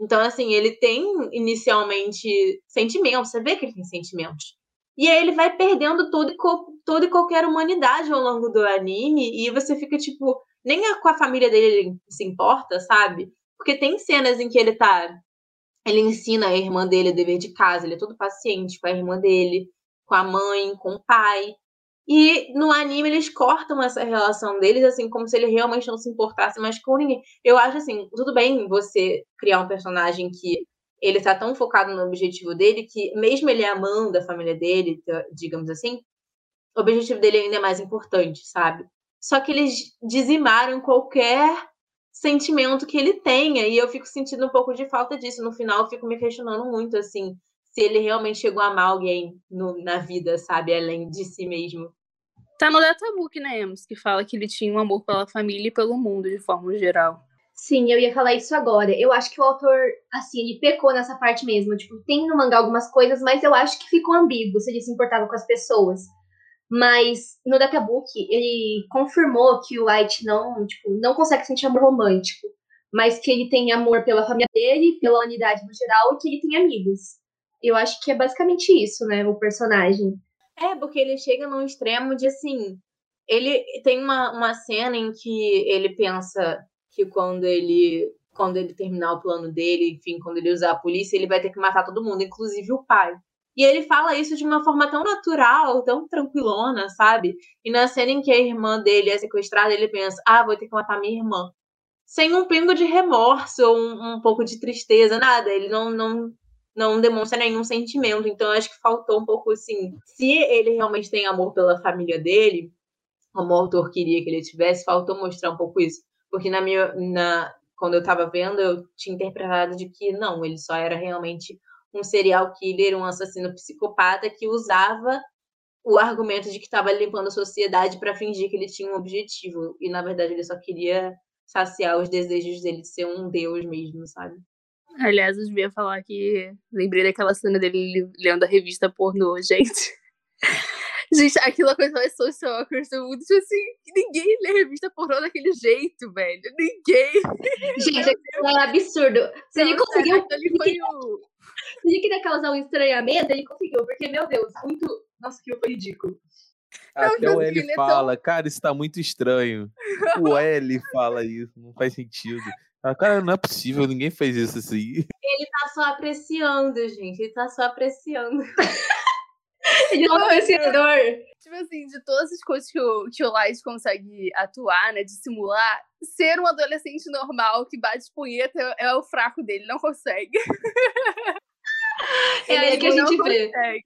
C: Então, assim, ele tem inicialmente sentimentos, você vê que ele tem sentimentos. E aí ele vai perdendo todo e, toda e qualquer humanidade ao longo do anime. E você fica, tipo, nem com a família dele ele se importa, sabe? Porque tem cenas em que ele tá. Ele ensina a irmã dele o dever de casa, ele é todo paciente com a irmã dele, com a mãe, com o pai. E no anime eles cortam essa relação deles, assim, como se ele realmente não se importasse mais com ninguém. Eu acho assim, tudo bem você criar um personagem que ele tá tão focado no objetivo dele que, mesmo ele amando a família dele, digamos assim, o objetivo dele ainda é mais importante, sabe? Só que eles dizimaram qualquer sentimento que ele tenha, e eu fico sentindo um pouco de falta disso. No final, eu fico me questionando muito, assim, se ele realmente chegou a amar alguém no, na vida, sabe? Além de si mesmo.
E: Tá no Databook, né, Ems? Que fala que ele tinha um amor pela família e pelo mundo, de forma geral.
B: Sim, eu ia falar isso agora. Eu acho que o autor, assim, ele pecou nessa parte mesmo. Tipo, tem no mangá algumas coisas, mas eu acho que ficou ambíguo se ele se importava com as pessoas. Mas no Databook, ele confirmou que o White não, tipo, não consegue sentir amor romântico, mas que ele tem amor pela família dele, pela unidade no geral e que ele tem amigos. Eu acho que é basicamente isso, né, o personagem.
C: É, porque ele chega num extremo de assim. Ele tem uma, uma cena em que ele pensa que quando ele quando ele terminar o plano dele, enfim, quando ele usar a polícia, ele vai ter que matar todo mundo, inclusive o pai. E ele fala isso de uma forma tão natural, tão tranquilona, sabe? E na cena em que a irmã dele é sequestrada, ele pensa: ah, vou ter que matar minha irmã. Sem um pingo de remorso ou um, um pouco de tristeza, nada. Ele não, não, não demonstra nenhum sentimento. Então, acho que faltou um pouco assim. Se ele realmente tem amor pela família dele, como o autor queria que ele tivesse, faltou mostrar um pouco isso. Porque na minha, na, quando eu estava vendo, eu tinha interpretado de que não, ele só era realmente um serial killer, um assassino psicopata que usava o argumento de que estava limpando a sociedade para fingir que ele tinha um objetivo. E na verdade ele só queria saciar os desejos dele de ser um deus mesmo, sabe?
E: Aliás, eu devia falar que lembrei daquela cena dele lendo a revista pornô, gente. Gente, aquilo é coisa mais social awkward do mundo. Tipo assim, ninguém lê revista pornô daquele jeito, velho. Ninguém.
B: Gente, aquilo é absurdo. Se ele conseguiu. Ele foi o... Se ele queria causar um estranhamento, ele conseguiu, porque, meu Deus, muito. Nossa, aquilo foi ridículo.
A: Até não, o L fala, tão... cara, isso tá muito estranho. O L fala isso, não faz sentido. Ah, cara, não é possível, ninguém fez isso assim.
C: Ele tá só apreciando, gente. Ele tá só apreciando.
B: É um apreciador.
E: Tipo assim, de todas as coisas que o, que o Light consegue atuar, né? De simular, ser um adolescente normal que bate punheta é, é o fraco dele, não consegue.
B: É aí que a gente vê.
E: consegue.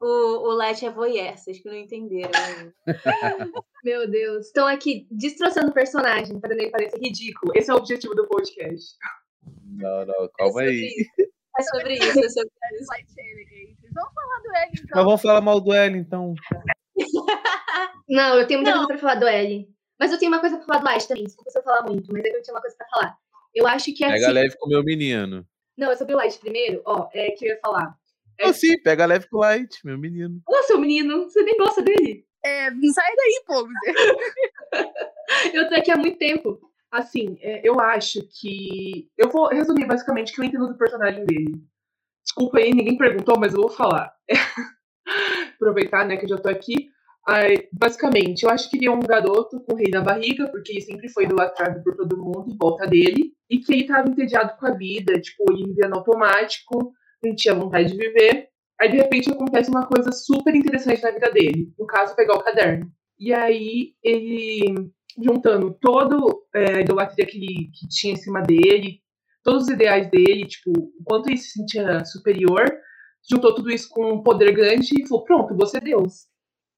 C: O, o Light é voyeur, vocês que não entenderam.
B: Meu Deus. Estão aqui destroçando o personagem para ele parecer ridículo.
F: Esse é o objetivo do podcast.
A: Não, não, calma aí.
C: É sobre isso, é sobre isso.
E: Light Alligators. Vamos falar do L, então.
A: Mas vamos falar mal do L, então.
B: Não, eu tenho muita
C: Não.
B: coisa pra falar do L. Mas eu tenho uma coisa pra falar do Light também. Desculpa se eu falar muito, mas é que eu tinha uma coisa pra falar. Eu acho que é
A: Pega
B: assim.
A: leve com o meu menino.
B: Não, é sobre o Light primeiro. Ó, é que eu ia falar. É-
A: Ah, sim, pega leve com o Light, meu menino.
B: Ô, seu menino, você nem gosta dele.
E: É, sai daí, pô.
B: Eu tô aqui há muito tempo.
F: Assim, é, eu acho que. Eu vou resumir basicamente o que eu entendo do personagem dele. Desculpa aí, ninguém perguntou, mas eu vou falar. Aproveitar, né, que eu já tô aqui. Ai, basicamente, eu acho que ele é um garoto com o rei da barriga, porque ele sempre foi idolatrado por todo mundo em volta dele, e que ele tava entediado com a vida, tipo, ele vivia no automático, não tinha vontade de viver. Aí, de repente, acontece uma coisa super interessante na vida dele. No caso, pegar o caderno. E aí, ele juntando todo é, a idolatria que que tinha em cima dele, todos os ideais dele, tipo, o quanto ele se sentia superior, juntou tudo isso com um poder grande e falou, pronto, você é Deus.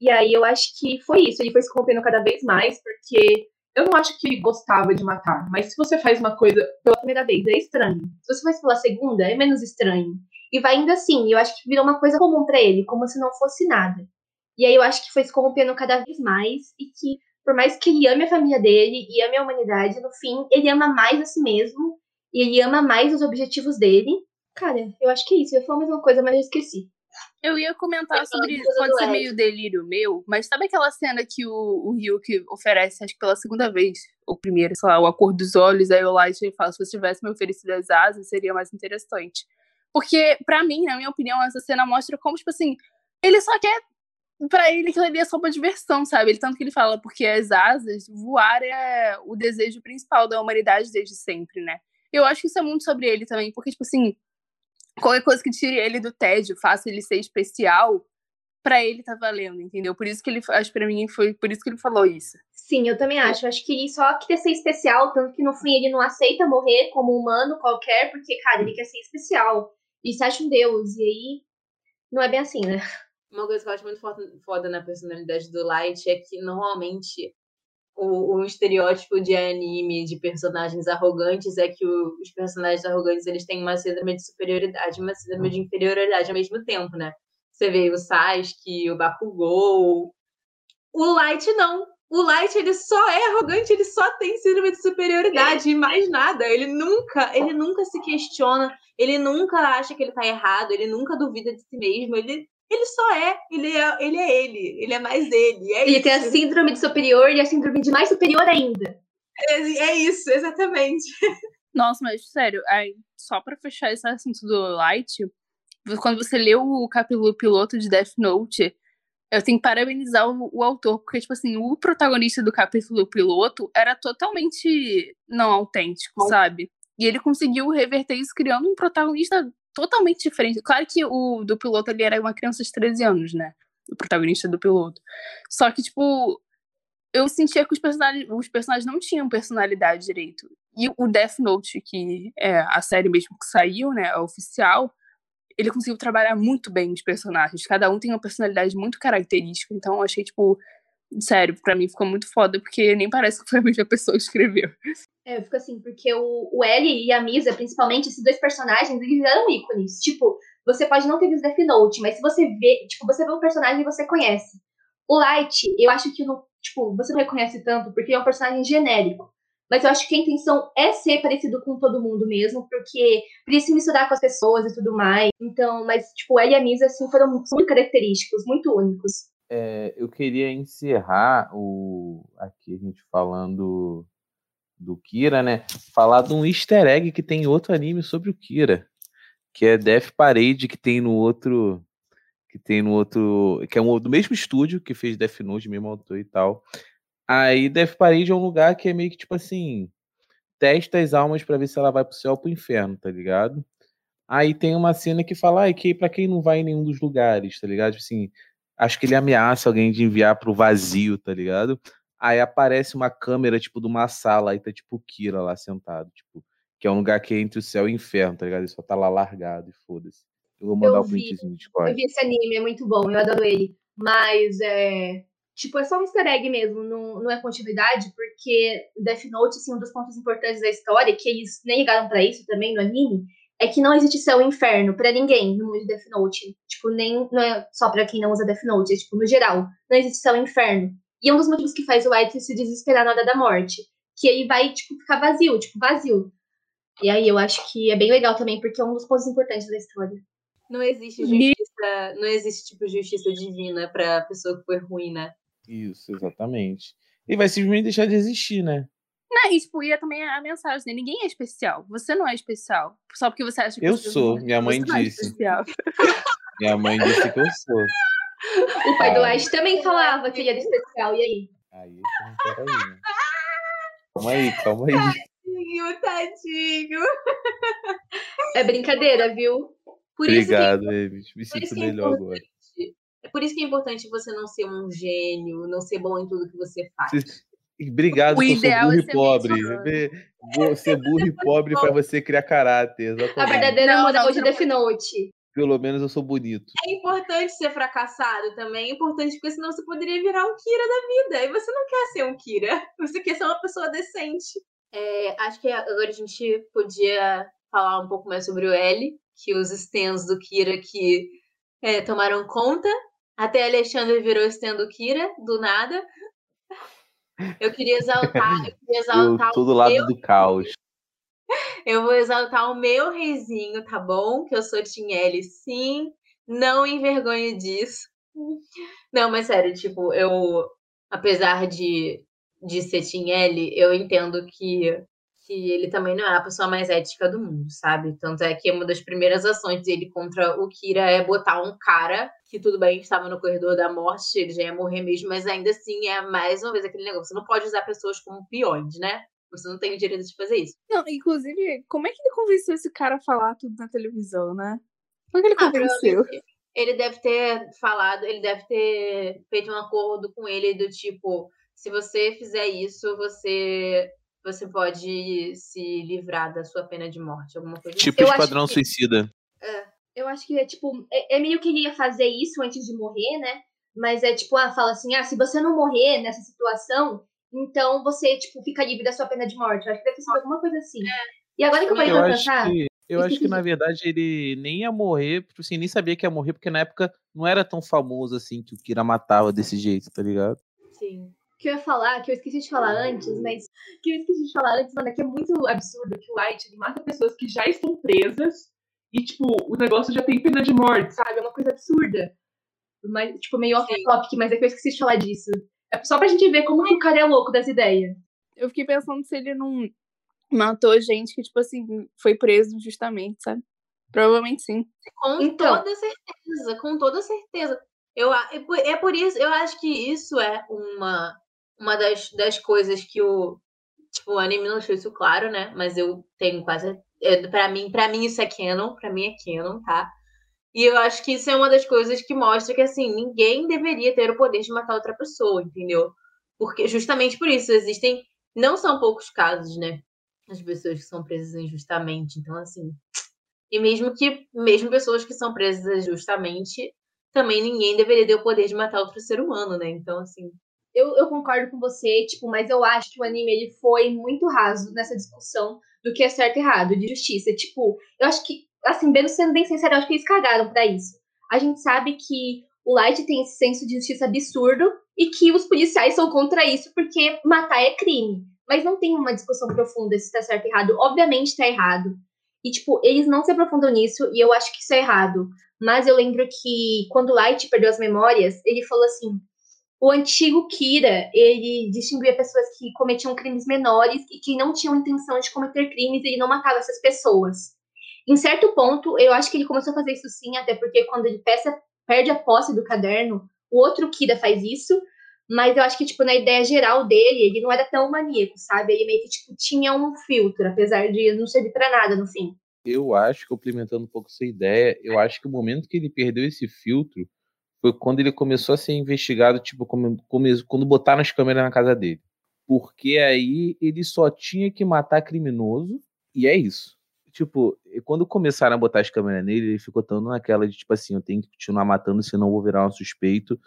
B: E aí eu acho que foi isso. Ele foi se corrompendo cada vez mais, porque
F: Eu não acho que ele gostava de matar, mas se você faz uma coisa
B: pela primeira vez é estranho. Se você faz pela segunda, é menos estranho. E vai indo assim. Eu acho que virou uma coisa comum pra ele, como se não fosse nada. E aí eu acho que foi se corrompendo cada vez mais e que, por mais que ele ame a família dele e ame a humanidade, no fim, ele ama mais a si mesmo e ele ama mais os objetivos dele. Cara, eu acho que é isso. Eu ia falar mais uma coisa, mas eu esqueci.
E: Eu ia comentar
B: Eu
E: sobre.
B: coisa
E: Pode ser meio delírio meu, mas sabe aquela cena que o, o Ryuk oferece, acho que pela segunda vez, ou primeira, sei lá, o acordo dos olhos, aí o Light fala: se você tivesse me oferecido as asas, seria mais interessante. Porque, pra mim, na minha opinião, essa cena mostra como, tipo assim, ele só quer. Pra ele, aquilo ali é só uma diversão, sabe? Ele, tanto que ele fala, porque as asas, voar é o desejo principal da humanidade desde sempre, né? Eu acho que isso é muito sobre ele também, porque, tipo assim, qualquer coisa que tire ele do tédio, faça ele ser especial, pra ele tá valendo, entendeu? Por isso que ele, acho pra mim foi por isso que ele falou isso.
B: Sim, eu também acho. Acho que ele só quer ser especial, tanto que no fim ele não aceita morrer como humano qualquer, porque, cara, ele quer ser especial. E se acha um deus. E aí, não é bem assim, né?
C: Uma coisa que eu acho muito foda, na personalidade do Light é que normalmente o, o estereótipo de anime de personagens arrogantes é que o- os personagens arrogantes eles têm uma síndrome de superioridade e uma síndrome de inferioridade ao mesmo tempo, né? Você vê o Sasuke, o Bakugou. O Light não. O Light ele só é arrogante, ele só tem síndrome de superioridade e mais nada. Ele nunca, ele nunca se questiona, ele nunca acha que ele tá errado, ele nunca duvida de si mesmo, ele ele só é, ele é, ele é ele, ele é mais ele. É
B: Ele
C: isso.
B: tem a síndrome de superior e a síndrome de mais superior ainda.
C: É, é isso, exatamente.
E: Nossa, mas sério, aí, só pra fechar esse assunto do Light, quando você lê o capítulo piloto de Death Note, eu tenho que parabenizar o, o autor, porque, tipo assim, o protagonista do capítulo piloto era totalmente não autêntico, sabe? E ele conseguiu reverter isso criando um protagonista totalmente diferente. Claro que o do piloto ali era uma criança de 13 anos, né? O protagonista do piloto. Só que, tipo, eu sentia que os personagens, os personagens não tinham personalidade direito. E o Death Note, que é a série mesmo que saiu, né, a oficial, ele conseguiu trabalhar muito bem os personagens. Cada um tem uma personalidade muito característica. Então, eu achei, tipo, sério, pra mim ficou muito foda, porque nem parece que foi a mesma pessoa que escreveu.
B: É, eu fico assim, porque o, o L e a Misa, principalmente, esses dois personagens, eles viraram ícones. Tipo, você pode não ter visto Death Note, mas se você vê, tipo, você vê um personagem e você conhece. O Light, eu acho que não, tipo, você não reconhece tanto, porque é um personagem genérico. Mas eu acho que a intenção é ser parecido com todo mundo mesmo, porque precisa se misturar com as pessoas e tudo mais. Então, mas, tipo, o L e a Misa, assim, foram muito característicos, muito únicos.
A: É, eu queria encerrar o aqui a gente falando do Kira, né? Falar de um easter egg que tem em outro anime sobre o Kira, que é Death Parade, que tem no outro que tem no outro, que é um do mesmo estúdio que fez Death Note, mesmo autor e tal. Aí Death Parade é um lugar que é meio que tipo assim, testa as almas para ver se ela vai pro céu ou pro inferno, tá ligado? Aí tem uma cena que fala, ai, que para quem não vai em nenhum dos lugares, tá ligado? Tipo assim, acho que ele ameaça alguém de enviar pro vazio, tá ligado? Aí aparece uma câmera, tipo, de uma sala, aí tá tipo o Kira lá sentado, tipo, que é um lugar que é entre o céu e o inferno, tá ligado? Ele só tá lá largado e foda-se. Eu vou mandar
B: Eu
A: o
B: vi.
A: printzinho no
B: Eu
A: Discord.
B: vi esse anime, é muito bom, eu adoro ele. Mas é. Tipo, é só um easter egg mesmo, não, não é continuidade, porque Death Note, assim, um dos pontos importantes da história, que eles nem ligaram pra isso também no anime, é que não existe céu e inferno pra ninguém no mundo de Death Note. Tipo, nem não é só pra quem não usa Death Note, é tipo, no geral, não existe céu e inferno. E é um dos motivos que faz o White se desesperar na hora da morte. Que aí vai, tipo, ficar vazio, tipo, vazio. E aí eu acho que é bem legal também, porque é um dos pontos importantes da história.
C: Não existe
E: E-
C: justiça, não existe tipo justiça divina pra pessoa que foi ruim, né?
A: Isso, exatamente. E vai simplesmente deixar de existir, né?
E: Não, e tipo, e é também a mensagem, né? Ninguém é especial. Você não é especial. Só porque você acha que
A: Eu
E: você é
A: sou,
E: bonito,
A: minha mãe
E: você não é
A: disse.
E: especial.
A: Minha mãe disse que eu sou.
B: O pai do. White também falava que ele era especial, e aí?
A: Aí, peraí, né? Calma aí, calma aí.
C: Tadinho, tadinho.
B: É brincadeira, viu?
C: Por isso que
A: Obrigado, Emes. Me
C: Por isso
A: sinto
C: que é
A: melhor agora.
C: É por isso que é importante você não ser um gênio, não ser bom em tudo que você faz.
A: Obrigado,
E: O
A: que eu sou
E: ideal
A: burro
E: é
A: e
E: ser
A: pobre. ser burro e pobre pra você criar caráter.
B: A
A: Exatamente.
B: verdadeira
E: Não,
B: moral de. Death Note.
A: Pelo menos eu sou bonito.
C: É importante ser fracassado também, é importante porque senão você poderia virar um Kira da vida. E você não quer ser um Kira, você quer ser uma pessoa decente. É, acho que agora a gente podia falar um pouco mais sobre o L, que os stands do Kira que é, tomaram conta. Até Alexandre virou stand do Kira, do nada. Eu queria exaltar, eu queria
A: Eu
C: exaltar
A: tô
C: o
A: do lado
C: meu
A: do caos.
C: Eu vou exaltar o meu reizinho, tá bom? Que eu sou Tinelli, sim. Não envergonhe disso. Não, mas sério, tipo, eu, apesar de, de ser Tinelli, eu entendo que, que ele também não é a pessoa mais ética do mundo, sabe? Tanto é que uma das primeiras ações dele contra o Kira é botar um cara que, tudo bem, estava no corredor da morte, ele já ia morrer mesmo, mas ainda assim é mais uma vez aquele negócio. Você não pode usar pessoas como peões, né? Você não tem o direito de fazer isso.
E: Não, inclusive, como é que ele convenceu esse cara a falar tudo na televisão, né? Como é que ele
C: Ah,
E: convenceu?
C: Ele deve ter falado, ele deve ter feito um acordo com ele do tipo, se você fizer isso, você você pode se livrar da sua pena de morte, alguma coisa assim.
A: Tipo
B: acho
A: Esquadrão
B: que-
A: Suicida.
B: Eu acho que é tipo. É, é meio que ele ia fazer isso antes de morrer, né? Mas é tipo, ah, fala assim: ah, se você não morrer nessa situação, então você, tipo, fica livre da sua pena de morte. Eu acho que deve ser alguma coisa assim. E agora que eu parei pra pensar.
A: que, eu acho que, na verdade, ele nem ia morrer, tipo assim, nem sabia que ia morrer, porque na época não era tão famoso assim que o Kira matava desse jeito, tá ligado?
C: Sim.
B: que eu ia falar, que eu esqueci de falar antes, mas que eu esqueci de falar antes, mano, é que é muito absurdo que o White ele mata pessoas que já estão presas e, tipo, o negócio já tem pena de morte, sabe? É uma coisa absurda. Mas, tipo, meio off-topic, mas é que eu esqueci de falar disso. É só pra gente ver como que o cara é louco das ideias.
E: Eu fiquei pensando se ele não matou gente que, tipo assim, foi preso injustamente, sabe? Provavelmente sim.
C: Com
B: Então.
C: toda certeza, com toda certeza. Eu, a- é por- é por isso, eu acho que isso é uma, uma das, das coisas que o. Tipo, o anime não deixou isso claro, né? Mas eu tenho quase. É, pra, mim, pra mim isso é canon, pra mim é canon, tá? E eu acho que isso é uma das coisas que mostra que, assim, ninguém deveria ter o poder de matar outra pessoa, entendeu? Porque justamente por isso existem. Não são poucos casos, né? As pessoas que são presas injustamente. Então, assim. E mesmo que, mesmo pessoas que são presas justamente, também ninguém deveria ter o poder de matar outro ser humano, né? Então, assim,
B: Eu, eu concordo com você, tipo, mas eu acho que o anime ele foi muito raso nessa discussão do que é certo e errado, de justiça. Tipo, eu acho que, assim, sendo bem sincero, acho que eles cagaram pra isso. A gente sabe que o Light tem esse senso de justiça absurdo e que os policiais são contra isso porque matar é crime. Mas não tem uma discussão profunda se tá certo e errado. Obviamente tá errado. E, tipo, eles não se aprofundam nisso e eu acho que isso é errado. Mas eu lembro que quando o Light perdeu as memórias, ele falou assim: o antigo Kira, ele distinguia pessoas que cometiam crimes menores e que não tinham intenção de cometer crimes e ele não matava essas pessoas. Em certo ponto, eu acho que ele começou a fazer isso sim, até porque quando ele peça, perde a posse do caderno, o outro Kira faz isso, Mas eu acho que, tipo, na ideia geral dele, ele não era tão maníaco, sabe? Ele meio que, tipo, tinha um filtro, apesar de não servir pra nada no fim.
A: Eu acho, complementando um pouco essa ideia, eu acho que o momento que ele perdeu esse filtro foi quando ele começou a ser investigado, tipo, como, como, quando botaram as câmeras na casa dele. Porque aí ele só tinha que matar criminoso, e é isso. Tipo, quando começaram a botar as câmeras nele, ele ficou tão naquela de, tipo assim, eu tenho que continuar matando, senão eu vou virar um suspeito.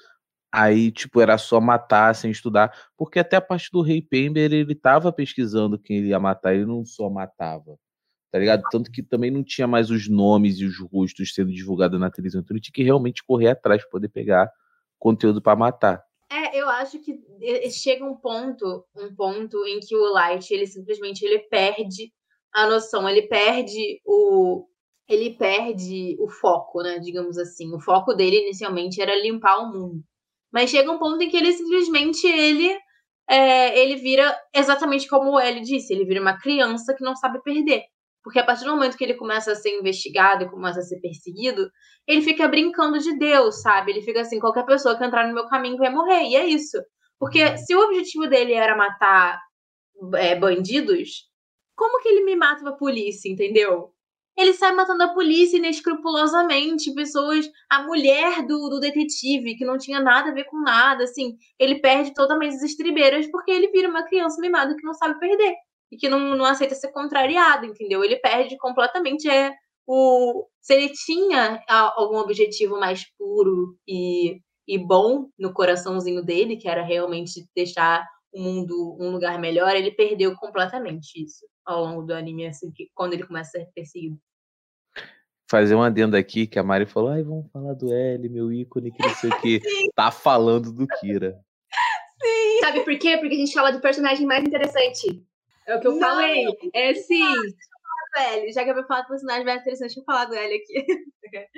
A: Aí, tipo, era só matar sem estudar. Porque até a parte do Rei Pember, ele tava pesquisando quem ele ia matar, ele não só matava. Tá ligado? Tanto que também não tinha mais os nomes e os rostos sendo divulgados na televisão. Então ele tinha que realmente correr atrás para poder pegar conteúdo para matar.
C: É, eu acho que chega um ponto, um ponto em que o Light, ele simplesmente ele perde a noção, ele perde o ele perde o foco, né, digamos assim. O foco dele inicialmente era limpar o mundo. Mas chega um ponto em que ele simplesmente ele é, ele vira exatamente como o L disse, ele vira uma criança que não sabe perder. Porque a partir do momento que ele começa a ser investigado e começa a ser perseguido, ele fica brincando de Deus, sabe? Ele fica assim, qualquer pessoa que entrar no meu caminho vai morrer. E é isso. Porque se o objetivo dele era matar é, bandidos, como que ele me mata pra polícia, entendeu? ele sai matando a polícia inescrupulosamente, pessoas, a mulher do, do detetive, que não tinha nada a ver com nada, assim, ele perde totalmente as estribeiras porque ele vira uma criança mimada que não sabe perder e que não, não aceita ser contrariado, entendeu? Ele perde completamente é, o. Se ele tinha algum objetivo mais puro e, e bom no coraçãozinho dele, que era realmente deixar o mundo um lugar melhor, ele perdeu completamente isso ao longo do anime, assim, quando ele começa a ser perseguido.
A: Fazer um adendo aqui que a Mari falou: ai, vamos falar do L, meu ícone, que não sei o que. Tá falando do Kira.
B: Sim. Sabe por quê? Porque a gente fala do personagem mais interessante. É o que eu não, falei. É sim.
C: L. Já que eu vou falar do personagem mais interessante, eu vou falar do L aqui.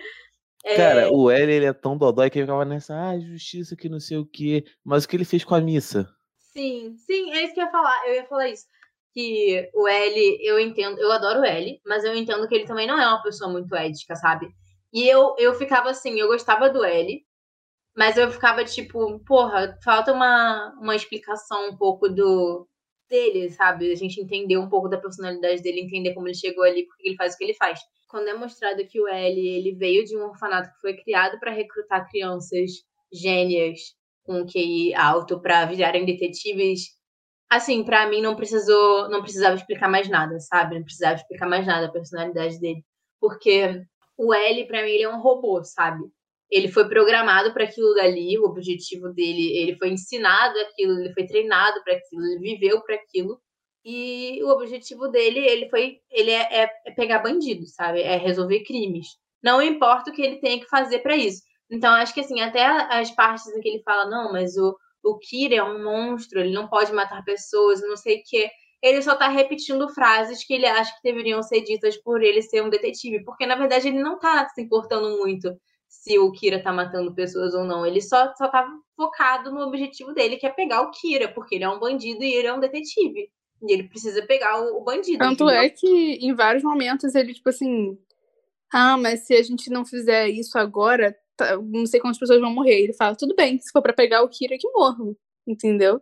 A: É... Cara, o L ele é tão dodói que ele ficava nessa, ah, justiça que não sei o quê. Mas o que ele fez com a missa?
C: Sim, sim, é isso que eu ia falar. Eu ia falar isso. Que o L, eu entendo, eu adoro o L, mas eu entendo que ele também não é uma pessoa muito ética, sabe? E eu, eu ficava assim, eu gostava do L, mas eu ficava tipo, porra, falta uma, uma explicação um pouco do dele, sabe? A gente entender um pouco da personalidade dele, entender como ele chegou ali, porque ele faz o que ele faz. Quando é mostrado que o L, ele veio de um orfanato que foi criado para recrutar crianças gênias com QI alto para virarem detetives. Assim, para mim não precisou, não precisava explicar mais nada, sabe? Não precisava explicar mais nada a personalidade dele, porque o L para mim ele é um robô, sabe? Ele foi programado para aquilo dali, o objetivo dele, ele foi ensinado aquilo, ele foi treinado para aquilo, ele viveu para aquilo. E o objetivo dele, ele foi, ele é, é, é pegar bandidos, sabe? É resolver crimes. Não importa o que ele tenha que fazer para isso. Então, acho que assim, até as partes em que ele fala, não, mas o, o Kira é um monstro, ele não pode matar pessoas, não sei o quê. Ele só tá repetindo frases que ele acha que deveriam ser ditas por ele ser um detetive, porque na verdade ele não tá se importando muito se o Kira tá matando pessoas ou não. Ele só, só tá focado no objetivo dele, que é pegar o Kira, porque ele é um bandido e ele é um detetive. E ele precisa pegar o, o bandido.
E: Tanto entendeu? é que em vários momentos ele, tipo assim. Ah, mas se a gente não fizer isso agora, não sei quantas pessoas vão morrer. Ele fala, tudo bem, se for para pegar o Kira, que morram, entendeu?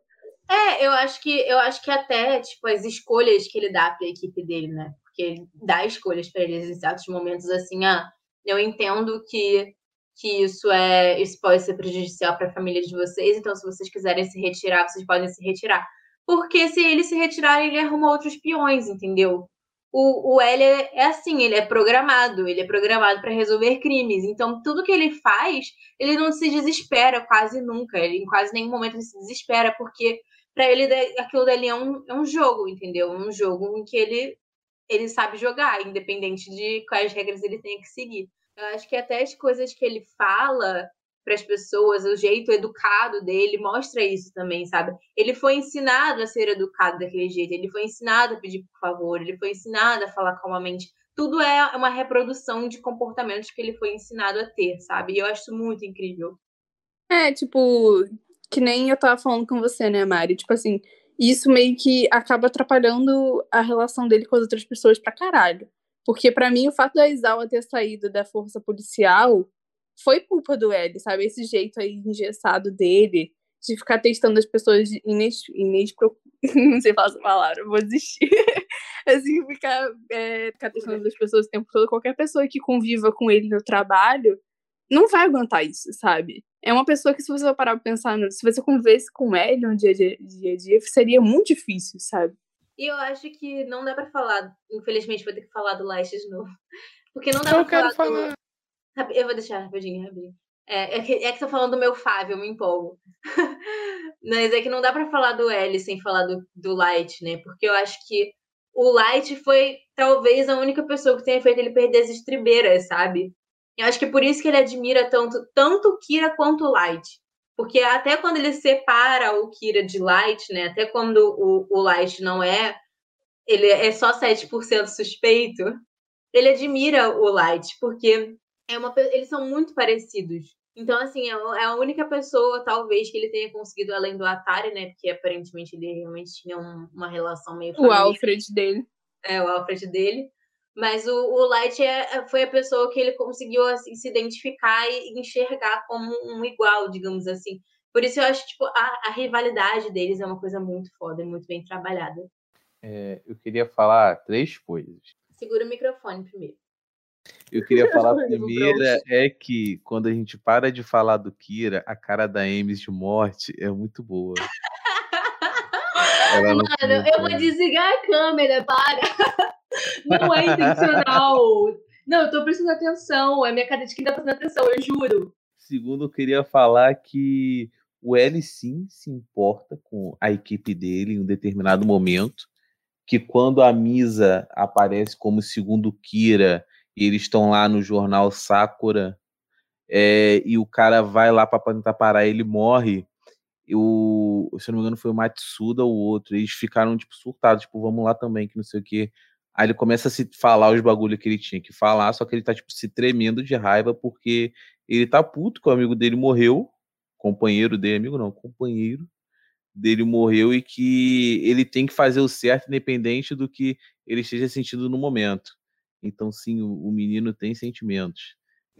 C: É, eu acho que eu acho que até, tipo, as escolhas que ele dá pra equipe dele, né? Porque ele dá escolhas para eles em certos momentos assim, ah, eu entendo que que isso é isso pode ser prejudicial para a família de vocês, então se vocês quiserem se retirar, vocês podem se retirar. Porque se ele se retirar, ele arruma outros peões, entendeu? O, o L é, é, assim, ele é programado, ele é programado para resolver crimes. Então, tudo que ele faz, ele não se desespera quase nunca. Ele, em quase nenhum momento ele se desespera, porque para ele aquilo dali é um, é um jogo, entendeu? Um jogo em que ele, ele sabe jogar, independente de quais regras ele tem que seguir. Eu acho que até as coisas que ele fala para as pessoas, o jeito educado dele mostra isso também, sabe? Ele foi ensinado a ser educado daquele jeito, ele foi ensinado a pedir por favor, ele foi ensinado a falar calmamente. Tudo é uma reprodução de comportamentos que ele foi ensinado a ter, sabe? E eu acho muito incrível.
E: É, tipo, que nem eu tava falando com você, né, Mari? Tipo assim, isso meio que acaba atrapalhando a relação dele com as outras pessoas pra caralho. Porque para mim o fato da Isawa ter saído da força policial foi culpa do L, sabe? Esse jeito aí engessado dele, de ficar testando as pessoas ines, inespro... não sei falar essa palavra, vou desistir. assim, ficar, é, ficar testando as pessoas o tempo todo, qualquer pessoa que conviva com ele no trabalho não vai aguentar isso, sabe? É uma pessoa que, se você parar pra pensar, se você convivesse com ele no dia a dia, dia, a dia seria muito difícil, sabe?
C: E eu acho que não dá pra falar, infelizmente vou ter que falar do Light de novo. Porque não dá
A: Eu
C: pra
A: quero
C: falar,
A: falar.
C: do... Eu vou deixar rapidinho, rapidinho. É, é, que, é que falando do meu Fábio, eu me empolgo. Mas é que não dá pra falar do L sem falar do, do Light, né? Porque eu acho que o Light foi talvez a única pessoa que tenha feito ele perder as estribeiras, sabe? Eu acho que é por isso que ele admira tanto, tanto o Kira quanto o Light. Porque até quando ele separa o Kira de Light, né? Até quando o, o Light não é, ele é só 7% suspeito, ele admira o Light, porque é uma, eles são muito parecidos. Então, assim, é o- é a única pessoa, talvez, que ele tenha conseguido, além do Atari, né? Porque aparentemente ele realmente tinha um- uma relação meio
E: O
C: família
E: Alfred dele.
C: é, o Alfred dele. Mas o, o Light é, é- foi a pessoa que ele conseguiu assim, se identificar e enxergar como um igual, digamos assim. Por isso eu acho tipo, a, a rivalidade deles é uma coisa muito foda e muito bem trabalhada.
A: É, eu queria falar três coisas.
C: Segura o microfone primeiro.
A: Eu queria falar a primeira é que quando a gente para de falar do Kira, a cara da Ames de morte é muito boa. Ela
B: Mano, eu vou desligar a câmera, para! Não é intencional. Não, eu tô prestando atenção. É minha cadeira que tá prestando atenção, eu juro.
A: Segundo, eu queria falar que o L sim se importa com a equipe dele em um determinado momento. Que quando a Misa aparece como segundo Kira e eles estão lá no jornal Sakura é, e o cara vai lá para tentar parar ele morre. O, se eu não me engano, foi o Matsuda ou outro. Eles ficaram, tipo, surtados, tipo, vamos lá também, que não sei o quê. Aí ele começa a se falar os bagulho que ele tinha que falar, só que ele tá, tipo, se tremendo de raiva porque ele tá puto que o amigo dele morreu. Companheiro dele, amigo não, companheiro dele morreu e que ele tem que fazer o certo, independente do que ele esteja sentindo no momento. Então, sim, o, o menino tem sentimentos.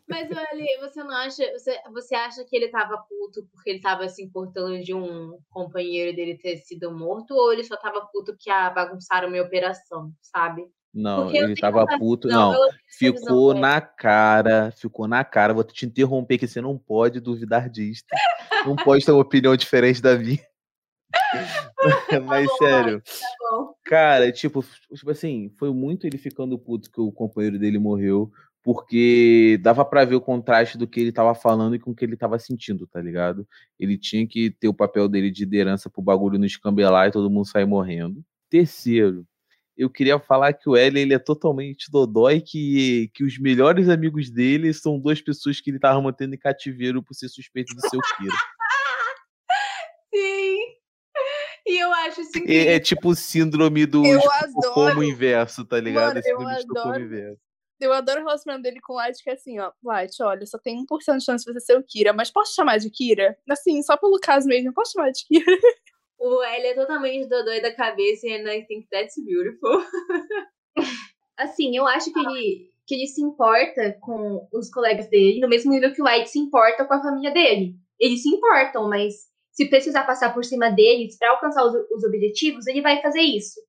C: Mas, olha, você não acha. Você, você acha que ele tava puto porque ele tava se importando de um companheiro dele ter sido morto? Ou ele só tava puto que a bagunçaram minha operação, sabe?
A: Não,
C: Porque
A: ele tava puto.
C: visão,
A: Não,
C: visão
A: ficou na cara, ficou na cara. Vou te interromper que você não pode duvidar disso. Não pode ter uma opinião diferente da minha. Mas
C: bom,
A: sério,
C: Tá
A: cara, tipo, tipo assim, foi muito ele ficando puto que o companheiro dele morreu, porque dava pra ver o contraste do que ele tava falando e com o que ele tava sentindo, tá ligado? Ele tinha que ter o papel dele de liderança pro bagulho não escambelar e todo mundo sair morrendo. Terceiro, eu queria falar que o L ele é totalmente dodói que, que os melhores amigos dele são duas pessoas que ele tava mantendo em cativeiro por ser suspeito de ser o Kira.
C: Sim. E eu acho isso
A: É,
C: incrível.
A: é tipo o síndrome do
E: adoro.
A: inverso, tá ligado?
E: Mano,
A: Esse
E: eu adoro.
A: inverso.
E: Eu adoro o relacionamento dele com o Light, que é assim, ó. Light, olha, só tem 1% de chance de você ser o Kira, mas posso chamar de Kira? Assim, só pelo caso mesmo, posso chamar de Kira?
C: O L é totalmente dodói da cabeça e I think that's beautiful.
B: Assim, eu acho que ele, que ele se importa com os colegas dele, no mesmo nível que o White se importa com a família dele. Eles se importam, mas se precisar passar por cima deles para alcançar os, os objetivos, ele vai fazer isso.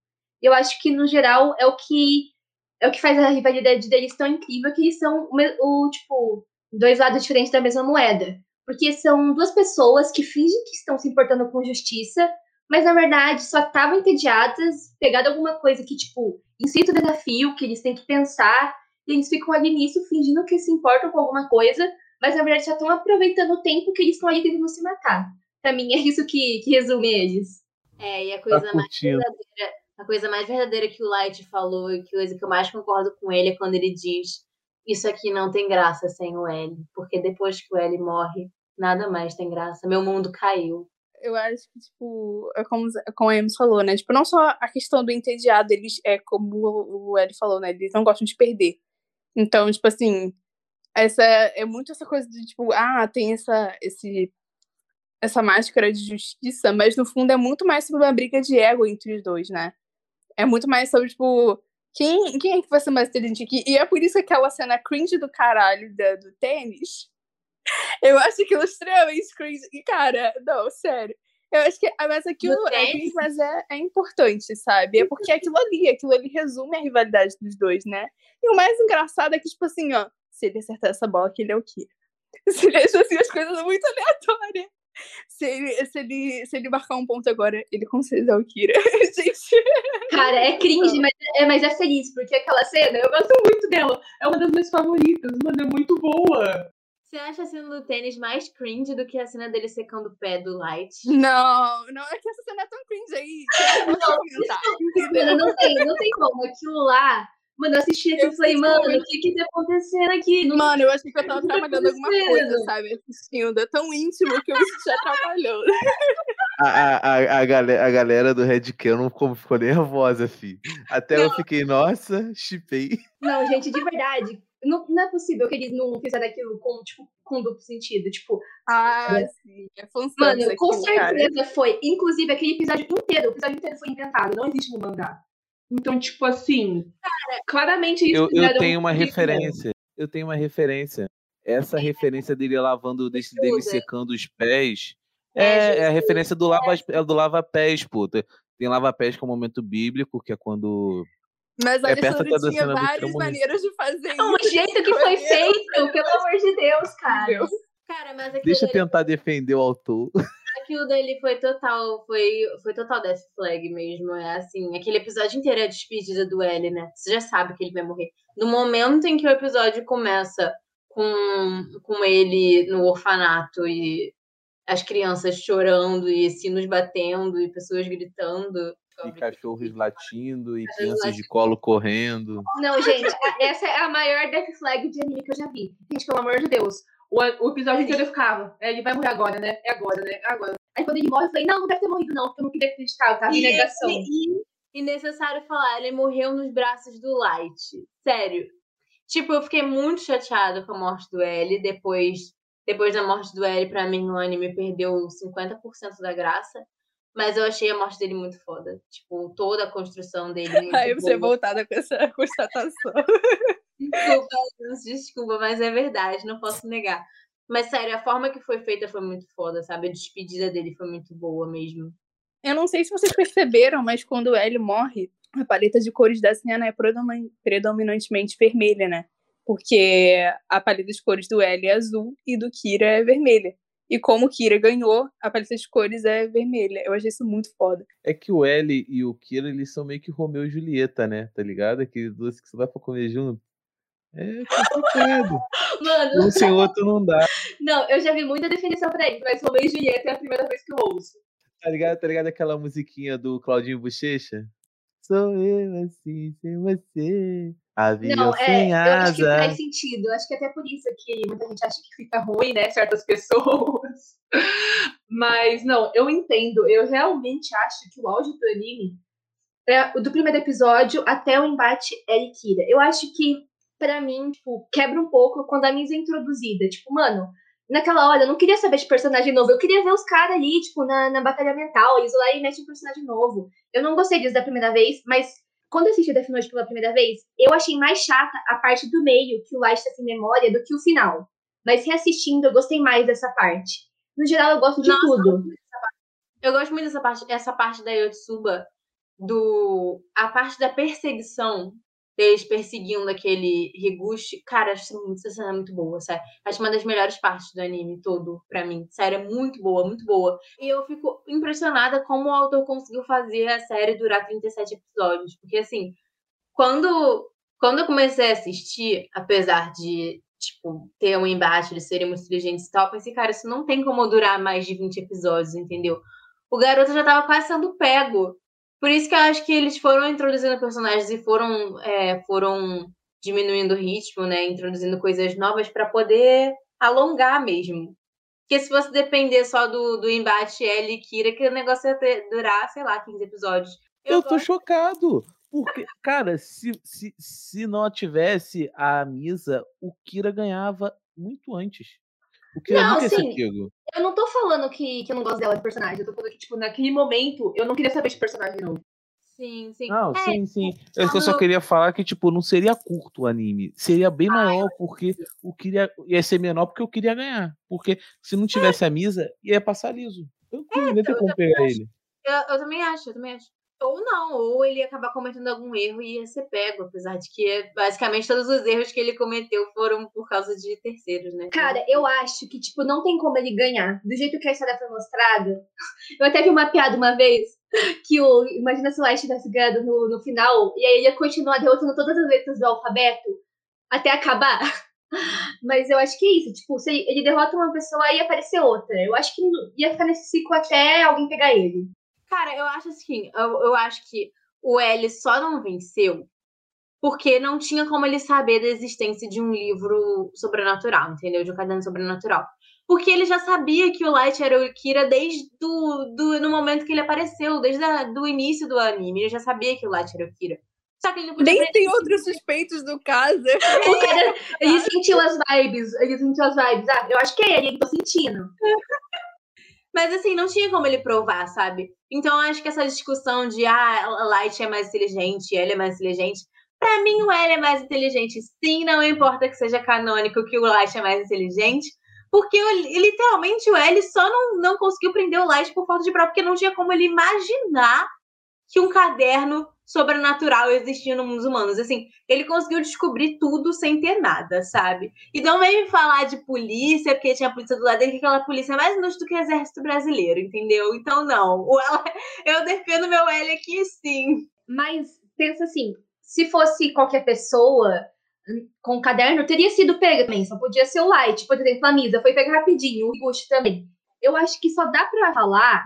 B: Eu acho que, no geral, é o que é o que faz a rivalidade deles tão incrível, que eles são o, o, tipo, dois lados diferentes da mesma moeda. Porque são duas pessoas que fingem que estão se importando com justiça, mas na verdade só estavam entediadas, pegaram alguma coisa que, tipo, incita o desafio, que eles têm que pensar, e eles ficam ali nisso fingindo que se importam com alguma coisa, mas na verdade só estão aproveitando o tempo que eles estão ali tentando se matar. Pra mim é isso que, que resume eles.
C: É, e a
A: Tá
C: coisa mais
A: curtindo.
C: verdadeira, a coisa mais verdadeira que o Light falou e que coisa que eu mais concordo com ele é quando ele diz isso aqui não tem graça sem o L, porque depois que o L morre, nada mais tem graça. Meu mundo caiu.
E: Eu acho que, tipo, é como, como a Amy falou, né? Tipo, não só a questão do entediado, eles, é como o Eli falou, né? Eles não gostam de perder. Então, tipo assim, essa é muito essa coisa de, tipo, ah, tem essa, esse, essa máscara de justiça, mas no fundo é muito mais sobre uma briga de ego entre os dois, né? É muito mais sobre, tipo, quem, quem é que vai ser mais inteligente aqui? E é por isso que aquela cena cringe do caralho da- do tênis Eu acho aquilo extremamente cringe. E, cara, não, sério. Eu acho que mas aquilo é cringe, mas é, é importante, sabe? É porque aquilo ali, aquilo ali resume a rivalidade dos dois, né? E o mais engraçado é que, tipo assim, ó, se ele acertar essa bola, que ele é o Kira. Se ele achou assim, as coisas muito aleatórias. Se ele, se, ele, se ele marcar um ponto agora, ele com certeza é o Kira. Gente,
B: Cara, é cringe, mas é, mas é feliz, porque aquela cena, eu gosto muito dela.
F: É uma das minhas favoritas, mano, é muito boa.
C: Você acha a cena do tênis mais cringe do que a cena dele secando o pé do Light?
E: não, não, é que essa cena é tão cringe aí. não comentar, entendeu?
B: Mano, não tem, não tem como. Aquilo lá. Mano, eu assisti aquilo
E: Eu
B: e falei, mano, o que que tá acontecendo aqui? Não
E: Mano, eu achei que eu tava
B: Não tá
E: trabalhando alguma coisa, sabe? Assistindo. É tão íntimo que eu me senti atrapalhando.
A: A, a, a, a, galera, a galera do Red Canon ficou, nervosa, fi. Até eu fiquei, nossa, chipei.
B: Não, gente, de verdade. Não, não é possível que eles não fizeram aquilo com, tipo, com duplo sentido. Tipo,
E: Ah, sim. É
B: mano, com
E: cara.
B: certeza foi. Inclusive, aquele episódio inteiro, o episódio inteiro foi inventado. Não existe no mangá.
F: Então, tipo assim, claramente isso
A: Eu, eu tenho uma
F: de-
A: referência. Eu tenho uma referência. Essa referência dele lavando, desse, dele secando os pés.
C: É,
A: É, é a referência do lava, é do lava-pés, pô. Tem tem lava-pés que é um momento bíblico, que é quando.
E: Mas
A: É
E: a
A: perto
E: Alexandre
A: da
E: tinha várias maneiras de fazer
B: É o
E: isso.
B: jeito que foi feito, pelo amor de Deus, cara.
E: entendeu?
C: Cara, mas aquilo,
A: Deixa eu tentar defender o autor.
C: Aquilo dele foi total, foi, foi total Death Flag mesmo. É assim, aquele episódio inteiro é a despedida do L, né? Você já sabe que ele vai morrer. No momento em que o episódio começa com, com ele no orfanato e as crianças chorando e sinos batendo e pessoas gritando.
A: E cachorros latindo, e crianças de colo correndo.
B: Não, gente, essa é a maior death flag de anime que eu já vi. Gente, pelo amor de Deus.
F: O, o episódio inteiro eu ficava. É, ele vai morrer agora, né? É agora, né? É agora.
B: Aí quando ele morre, eu falei, não, não deve ter morrido, não, porque eu não queria acreditar, eu tava em
C: E,
B: negação.
C: e, e necessário falar, ele morreu nos braços do Light. Sério. Tipo, eu fiquei muito chateada com a morte do L. Depois, depois da morte do L, pra mim, o anime perdeu 50% da graça. Mas eu achei a morte dele muito foda. Tipo, toda a construção dele.
E: Aí você voltada com essa constatação.
C: Desculpa, desculpa, mas é verdade, não posso negar. Mas sério, a forma que foi feita foi muito foda, sabe? A despedida dele foi muito boa mesmo.
E: Eu não sei se vocês perceberam, mas quando o L morre, a paleta de cores da cena é predomin- predominantemente vermelha, né? Porque a paleta de cores do L é azul e do Kira é vermelha. E como o Kira ganhou, a paleta de cores é vermelha. Eu achei isso muito foda.
A: É que o L e o Kira, eles são meio que Romeu e Julieta, né? Tá ligado? Aqueles dois que você vai pra comer junto. É complicado.
B: Mano,
A: um sem outro não dá.
B: não, eu já vi muita definição pra ele, mas Romeu e Julieta é a primeira vez que eu ouço.
A: Tá ligado? Tá ligado aquela musiquinha do Claudinho Bochecha? Sou eu assim, sem você. Avião
B: Não, é,
A: sem
B: eu acho que
A: asa.
B: faz sentido. Eu acho que até por isso que muita gente acha que fica ruim.
F: né? Certas pessoas. Mas, não, eu entendo. Eu realmente acho que o auge do anime
B: É, do primeiro episódio até o embate L e Kira. Eu acho que, pra mim, tipo, quebra um pouco quando a Misa é introduzida. Tipo, mano, naquela hora eu não queria saber de personagem novo. Eu queria ver os caras ali, tipo, na, na batalha mental. Eles lá e metem um personagem novo. Eu não gostei disso da primeira vez, mas quando eu assisti Death Note pela primeira vez, eu achei mais chata a parte do meio, que o Light tá sem memória, do que o final. Mas reassistindo, eu gostei mais dessa parte. No geral, eu gosto de
C: Nossa,
B: tudo.
C: Eu gosto muito dessa parte, essa parte da Yotsuba, do a parte da perseguição, deles perseguindo aquele Higuchi. Cara, acho essa cena é muito boa, sério. Acho uma das melhores partes do anime todo, pra mim. Sério, é muito boa, muito boa. E eu fico impressionada como o autor conseguiu fazer a série durar 37 episódios. Porque, assim, quando, quando eu comecei a assistir, apesar de, tipo, ter um embate, eles serem muito inteligentes e tal, pensei, cara, isso não tem como durar mais de 20 episódios, entendeu? O garoto já tava quase sendo pego. Por isso que eu acho que eles foram introduzindo personagens e foram, é, foram diminuindo o ritmo, né? Introduzindo coisas novas pra poder alongar mesmo. Porque se fosse depender só do, do embate L e Kira, que o negócio ia ter, durar, sei lá, 15 episódios.
A: Eu tô
C: gosto-
A: chocado. Porque, cara, se, se, se não tivesse a Misa, o Kira ganhava muito antes. O Kira
B: Não,
A: nunca ia ser
B: sim.
A: pego.
B: Eu não tô falando que, que eu não gosto dela de personagem. Eu tô falando que, tipo, naquele momento, eu não queria saber de personagem novo.
C: Sim, sim.
A: Não,
C: É,
A: sim, sim. Eu só- queria falar que, tipo, não seria curto o anime. Seria bem maior, porque o queria ia ser menor porque eu queria ganhar. Porque se não tivesse a Misa, ia passar liso. Eu não ia ter
C: eu
A: como pegar
C: acho.
A: ele.
C: Eu, eu também acho, eu também acho. Ou não, ou ele ia acabar cometendo algum erro e ia ser pego, apesar de que basicamente todos os erros que ele cometeu foram por causa de terceiros, né?
B: Cara, eu acho que, tipo, não tem como ele ganhar. Do jeito que a história foi mostrada. Eu até vi uma piada uma vez que o. Imagina se o Light tivesse ganhado no, no final, e aí ele ia continuar derrotando todas as letras do alfabeto até acabar. Mas eu acho que é isso. Tipo, se ele, derrota uma pessoa, ia aparecer outra. Eu acho que ia ficar nesse ciclo até alguém pegar ele.
C: Cara, eu acho assim, eu, eu acho que o L só não venceu porque não tinha como ele saber da existência de um livro sobrenatural, entendeu? De um caderno sobrenatural. Porque ele já sabia que o Light era o Kira desde do, do, no momento que ele apareceu, desde o início do anime. Ele já sabia que o Light era o Kira. Só que ele não podia
E: Nem tem outros suspeitos do caso.
B: O cara, ele sentiu as vibes. Ele sentiu as vibes. Ah, eu acho que é ele, ele tô sentindo.
C: Mas assim, não tinha como ele provar, sabe? Então eu acho que essa discussão de ah, Light é mais inteligente, ele é mais inteligente. Pra mim, o L é mais inteligente. Sim, não importa que seja canônico que o Light é mais inteligente. Porque literalmente o L só não, não conseguiu prender o Light por falta de prova, porque não tinha como ele imaginar que um caderno sobrenatural existia no mundo humanos. Assim, ele conseguiu descobrir tudo sem ter nada, sabe? E não vem me falar de polícia, porque tinha a polícia do lado dele, que aquela polícia é mais inútil do que o exército brasileiro, entendeu? Então, não. Eu defendo meu L aqui sim.
B: Mas pensa assim, se fosse qualquer pessoa com caderno, teria sido pega também. Só podia ser o Light, por exemplo, a Misa foi pega rapidinho, o Gucci também. Eu acho que só dá pra falar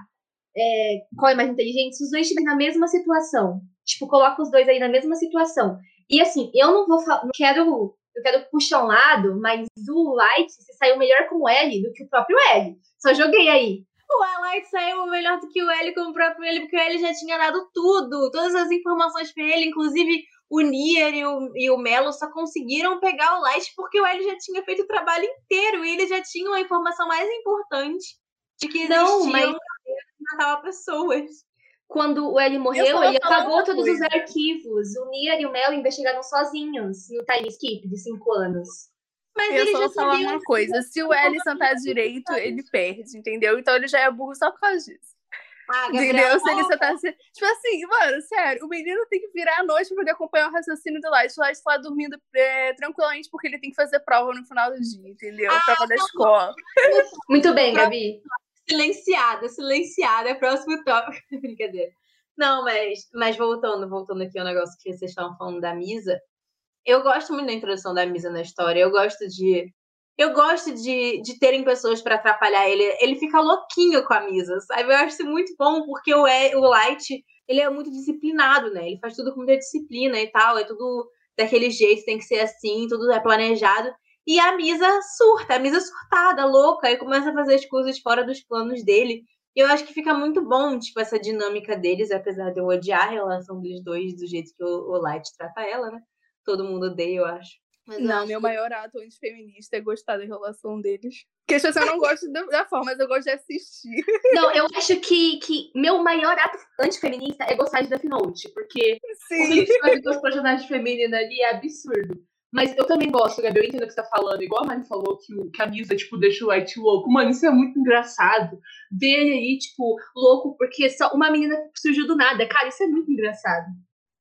B: é, qual é mais inteligente se os dois estiverem na mesma situação. Tipo, coloca os dois aí na mesma situação. E assim, eu não vou falar, não quero, eu quero puxar um lado, mas o Light se saiu melhor com o L do que o próprio L. Só joguei aí.
C: O Light saiu melhor do que o L com o próprio L, porque o L já tinha dado tudo, todas as informações pra ele, inclusive o Nier e o, e o Melo só conseguiram pegar o Light porque o L já tinha feito o trabalho inteiro e eles já tinham a informação mais importante de que
B: Não,
C: um
B: mas-
C: matava pessoas.
B: Quando o L
E: Eu
B: morreu,
E: só
B: ele apagou todos os
E: coisa.
B: arquivos. O Nier e o Mel investigaram sozinhos no time skip de cinco anos.
C: Mas
E: Eu
C: eles
E: só
C: já
E: vou falar uma coisa. Se o L sentar direito, ele perde, entendeu? Então ele já é burro só por causa disso.
C: Ah,
E: Entendeu?
C: Gabriela,
E: Se ele sentar assim. Tipo assim, mano, sério, o menino tem que virar à noite pra poder acompanhar o raciocínio do Light. O Light tá lá dormindo é, tranquilamente porque ele tem que fazer prova no final do dia, entendeu?
C: Ah,
E: prova da escola.
B: Muito bem, Gabi.
C: Silenciada, silenciada, próximo tópico. Brincadeira. Não, mas, mas voltando, voltando aqui ao negócio que vocês estavam falando da Misa, eu gosto muito da introdução da Misa na história. Eu gosto de. Eu gosto de, de terem pessoas pra atrapalhar ele. Ele fica louquinho com a Misa, sabe? Eu acho isso muito bom, porque o, E- o Light, ele é muito disciplinado, né? Ele faz tudo com muita disciplina e tal. É tudo daquele jeito, tem que ser assim, tudo é planejado. E a Misa surta, a Misa surtada, louca, e começa a fazer as coisas fora dos planos dele. E eu acho que fica muito bom, tipo, essa dinâmica deles, apesar de eu odiar a relação dos dois do jeito que o, o Light trata ela, né? Todo mundo odeia, eu acho. Mas eu
E: Não,
C: acho
E: meu
C: que-
E: maior ato antifeminista é gostar da relação deles. Porque eu não gosto da, forma, mas eu gosto de assistir.
B: Não, eu acho que, que meu maior ato antifeminista é gostar de Death Note, porque o
E: Sim.
B: que faz com os personagens femininos ali é absurdo.
F: Mas eu também gosto, Gabi, eu entendo o que você tá falando. Igual a Mari falou que o camisa, tipo, deixa o Light louco. Mano, isso é muito engraçado.
B: Ver ele aí, tipo, louco, porque só uma menina surgiu do nada. Cara, isso é muito engraçado.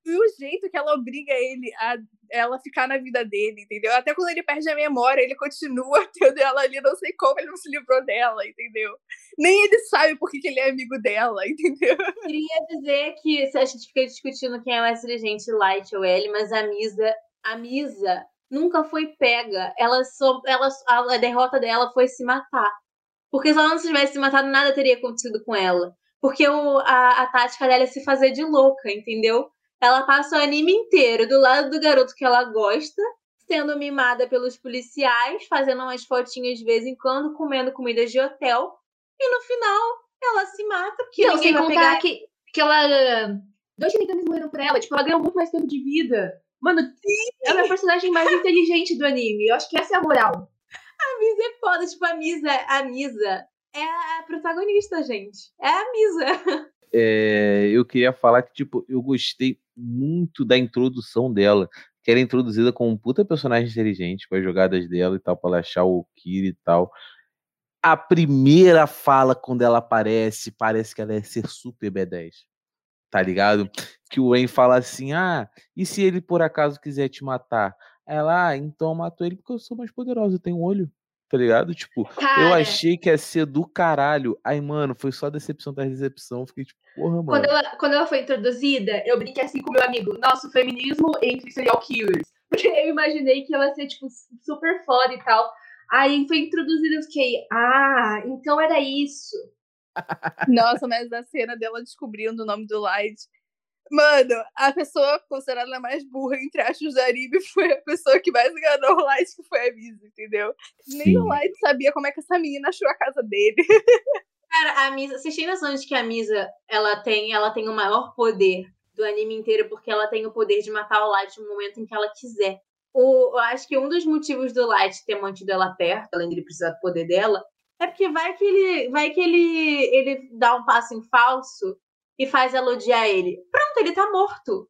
E: E o jeito que ela obriga ele a ela ficar na vida dele, entendeu? Até quando ele perde a memória, ele continua tendo ela ali, não sei como ele não se livrou dela, entendeu? Nem ele sabe por que, que ele é amigo dela, entendeu?
C: queria dizer que se a gente fica discutindo quem é mais inteligente, Light ou L, mas a Misa, a Misa nunca foi pega. Ela só, ela, a derrota dela foi se matar. Porque se ela não se tivesse se matado, nada teria acontecido com ela. Porque o, a, a tática dela é se fazer de louca, entendeu? Ela passa o anime inteiro do lado do garoto que ela gosta, sendo mimada pelos policiais, fazendo umas fotinhas de vez em quando, comendo comidas de hotel. E no final, ela se mata, porque
B: não,
C: ninguém
B: sem
C: vai
B: contar
C: pegar
B: que, que ela. Dois Shinigamis morreram por ela. Tipo, ela ganhou muito mais tempo de vida. Mano, ela é a personagem mais inteligente do anime. Eu acho que essa é a moral.
C: A Misa é foda, tipo, a Misa, a Misa é a protagonista, gente. É a Misa.
A: é, eu queria falar que, tipo, eu gostei muito da introdução dela, que era introduzida como um puta personagem inteligente, com as jogadas dela e tal, pra ela achar o Kira e tal. A primeira fala, quando ela aparece, parece que ela é ser super B10. Tá ligado? Que o Wayne fala assim: ah, e se ele por acaso quiser te matar? Ela, ah, então eu mato ele porque eu sou mais poderoso, eu tenho um olho tá ligado? Tipo,
B: Cara,
A: eu achei que ia ser do caralho. Aí, mano, foi só decepção da decepção. Fiquei tipo, porra, mano.
B: Quando ela, quando ela foi introduzida, eu brinquei assim com meu amigo, nosso feminismo entre serial killers. Porque eu imaginei que ela ia ser, tipo, super foda e tal. Aí foi introduzida, eu fiquei, ah, então era isso.
E: Nossa, mas a cena dela descobrindo o nome do Light. Mano, a pessoa considerada a mais burra entre aspas do Aribe foi a pessoa que mais enganou o Light, que foi a Misa, entendeu? Nem o
A: Sim.
E: Light sabia como é que essa menina achou a casa dele.
C: Cara, a Misa, vocês têm noção de que a Misa, ela tem, ela tem o maior poder do anime inteiro, porque ela tem o poder de matar o Light no momento em que ela quiser. O, eu acho que um dos motivos do Light ter mantido ela perto, além de ele precisar do poder dela, é porque vai que ele, vai que ele, ele dá um passo em falso e faz ela odiar ele. Pronto, ele tá morto.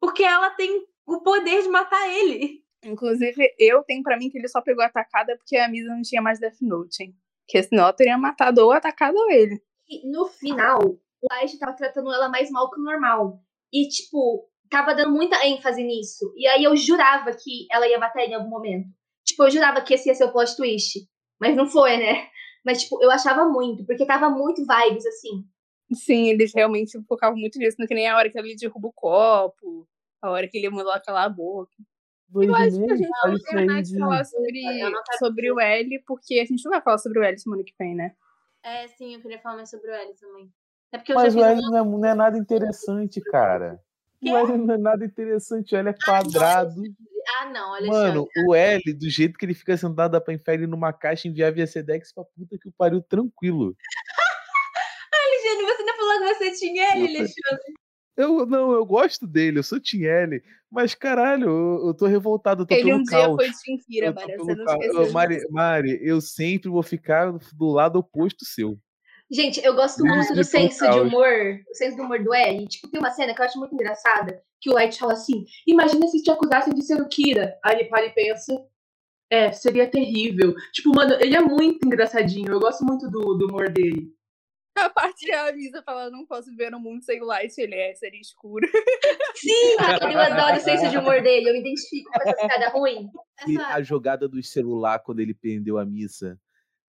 C: Porque ela tem o poder de matar ele.
E: Inclusive, eu tenho pra mim que ele só pegou a atacada porque a Misa não tinha mais Death Note, hein? Porque senão ela teria matado ou atacado ou ele.
B: E no final, o Light tava tratando ela mais mal que o normal. E, tipo, tava dando muita ênfase nisso. E aí eu jurava que ela ia matar ele em algum momento. Tipo, eu jurava que esse ia ser o plot twist. Mas não foi, né? Mas, tipo, eu achava muito, porque tava muito vibes, assim.
E: Sim, eles realmente focavam muito nisso, não que nem a hora que ele derruba o copo, a hora que ele ela calar a boca.
G: Dois
E: Eu acho que a gente
G: aí
E: mais
G: de-
E: falar sobre,
C: não quero
E: sobre o L, porque a gente não vai falar sobre o L semana que vem, né?
C: É, sim, eu queria falar mais sobre o L também. É porque eu
G: Mas
C: já
G: o L não é, não é nada interessante, cara. O L não é nada interessante, o L é quadrado.
C: Ah, não, Alexandre.
A: Mano, o L, do jeito que ele fica sentado, dá pra enfiar ele numa caixa e enviar via Sedex pra puta que o pariu tranquilo.
C: Alexandre, você não falou que você tinha ele, Alexandre.
A: Eu não, eu gosto dele, eu sou Team L, mas caralho, eu, eu tô revoltado, eu tô
E: Ele um dia
A: caos.
E: foi
A: tô
E: Mara,
A: pelo
E: você não esqueceu
A: Mari. Mari, eu sempre vou ficar do lado oposto seu.
B: Gente, eu gosto muito do senso de humor, o senso do humor do L. Tipo, tem uma cena que eu acho muito engraçada, que o Light fala assim, imagina se te acusassem de ser o Kira. Aí ele para e pensa, é, seria terrível. Tipo, mano, ele é muito engraçadinho, eu gosto muito do, do humor dele.
E: A parte da Misa fala, não posso viver no mundo sem o Light, ele é, seria escuro.
B: Sim, eu adoro o senso de humor dele, eu me identifico com essa piada ruim.
A: E
C: Essa-
A: a jogada do celular quando ele prendeu a missa.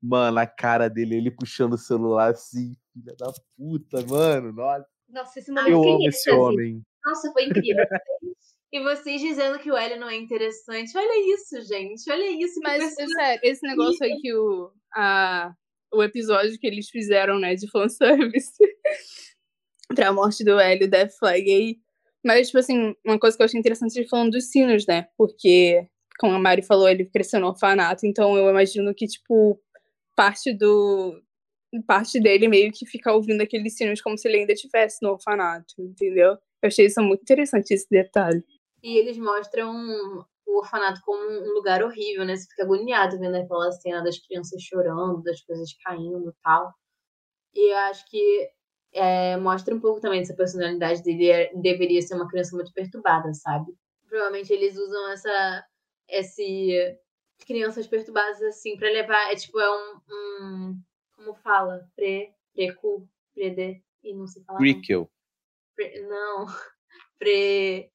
A: Mano, a cara dele, ele puxando o celular assim, filha da puta, mano. Nossa,
B: Nossa, esse momento
A: eu
B: que
A: amo esse homem.
B: Nossa, foi incrível.
C: E vocês dizendo que o L não é interessante. Olha isso, gente. Olha isso.
E: Mas, sério, esse negócio aí que o, a, o episódio que eles fizeram, né, de fanservice pra morte do Hélio, Death Flag aí. Mas, tipo assim, uma coisa que eu achei interessante ele falando dos sinos, né? Porque, como a Mari falou, ele cresceu no orfanato, então eu imagino que, tipo, parte do. Parte dele meio que fica ouvindo aqueles sinos como se ele ainda estivesse no orfanato, entendeu? Eu achei isso muito interessante, esse detalhe.
C: E eles mostram o orfanato como um lugar horrível, né? Você fica agoniado vendo aquela cena das crianças chorando, das coisas caindo e tal. E eu acho que é, mostra um pouco também dessa personalidade dele. é- Deveria ser uma criança muito perturbada, sabe? Provavelmente eles usam essa. Esse. Crianças perturbadas assim pra levar. É tipo, é um. um como fala? Pre. Precu. Prede. E não sei falar. não.
A: Prequel,
C: Pre, não. Pre.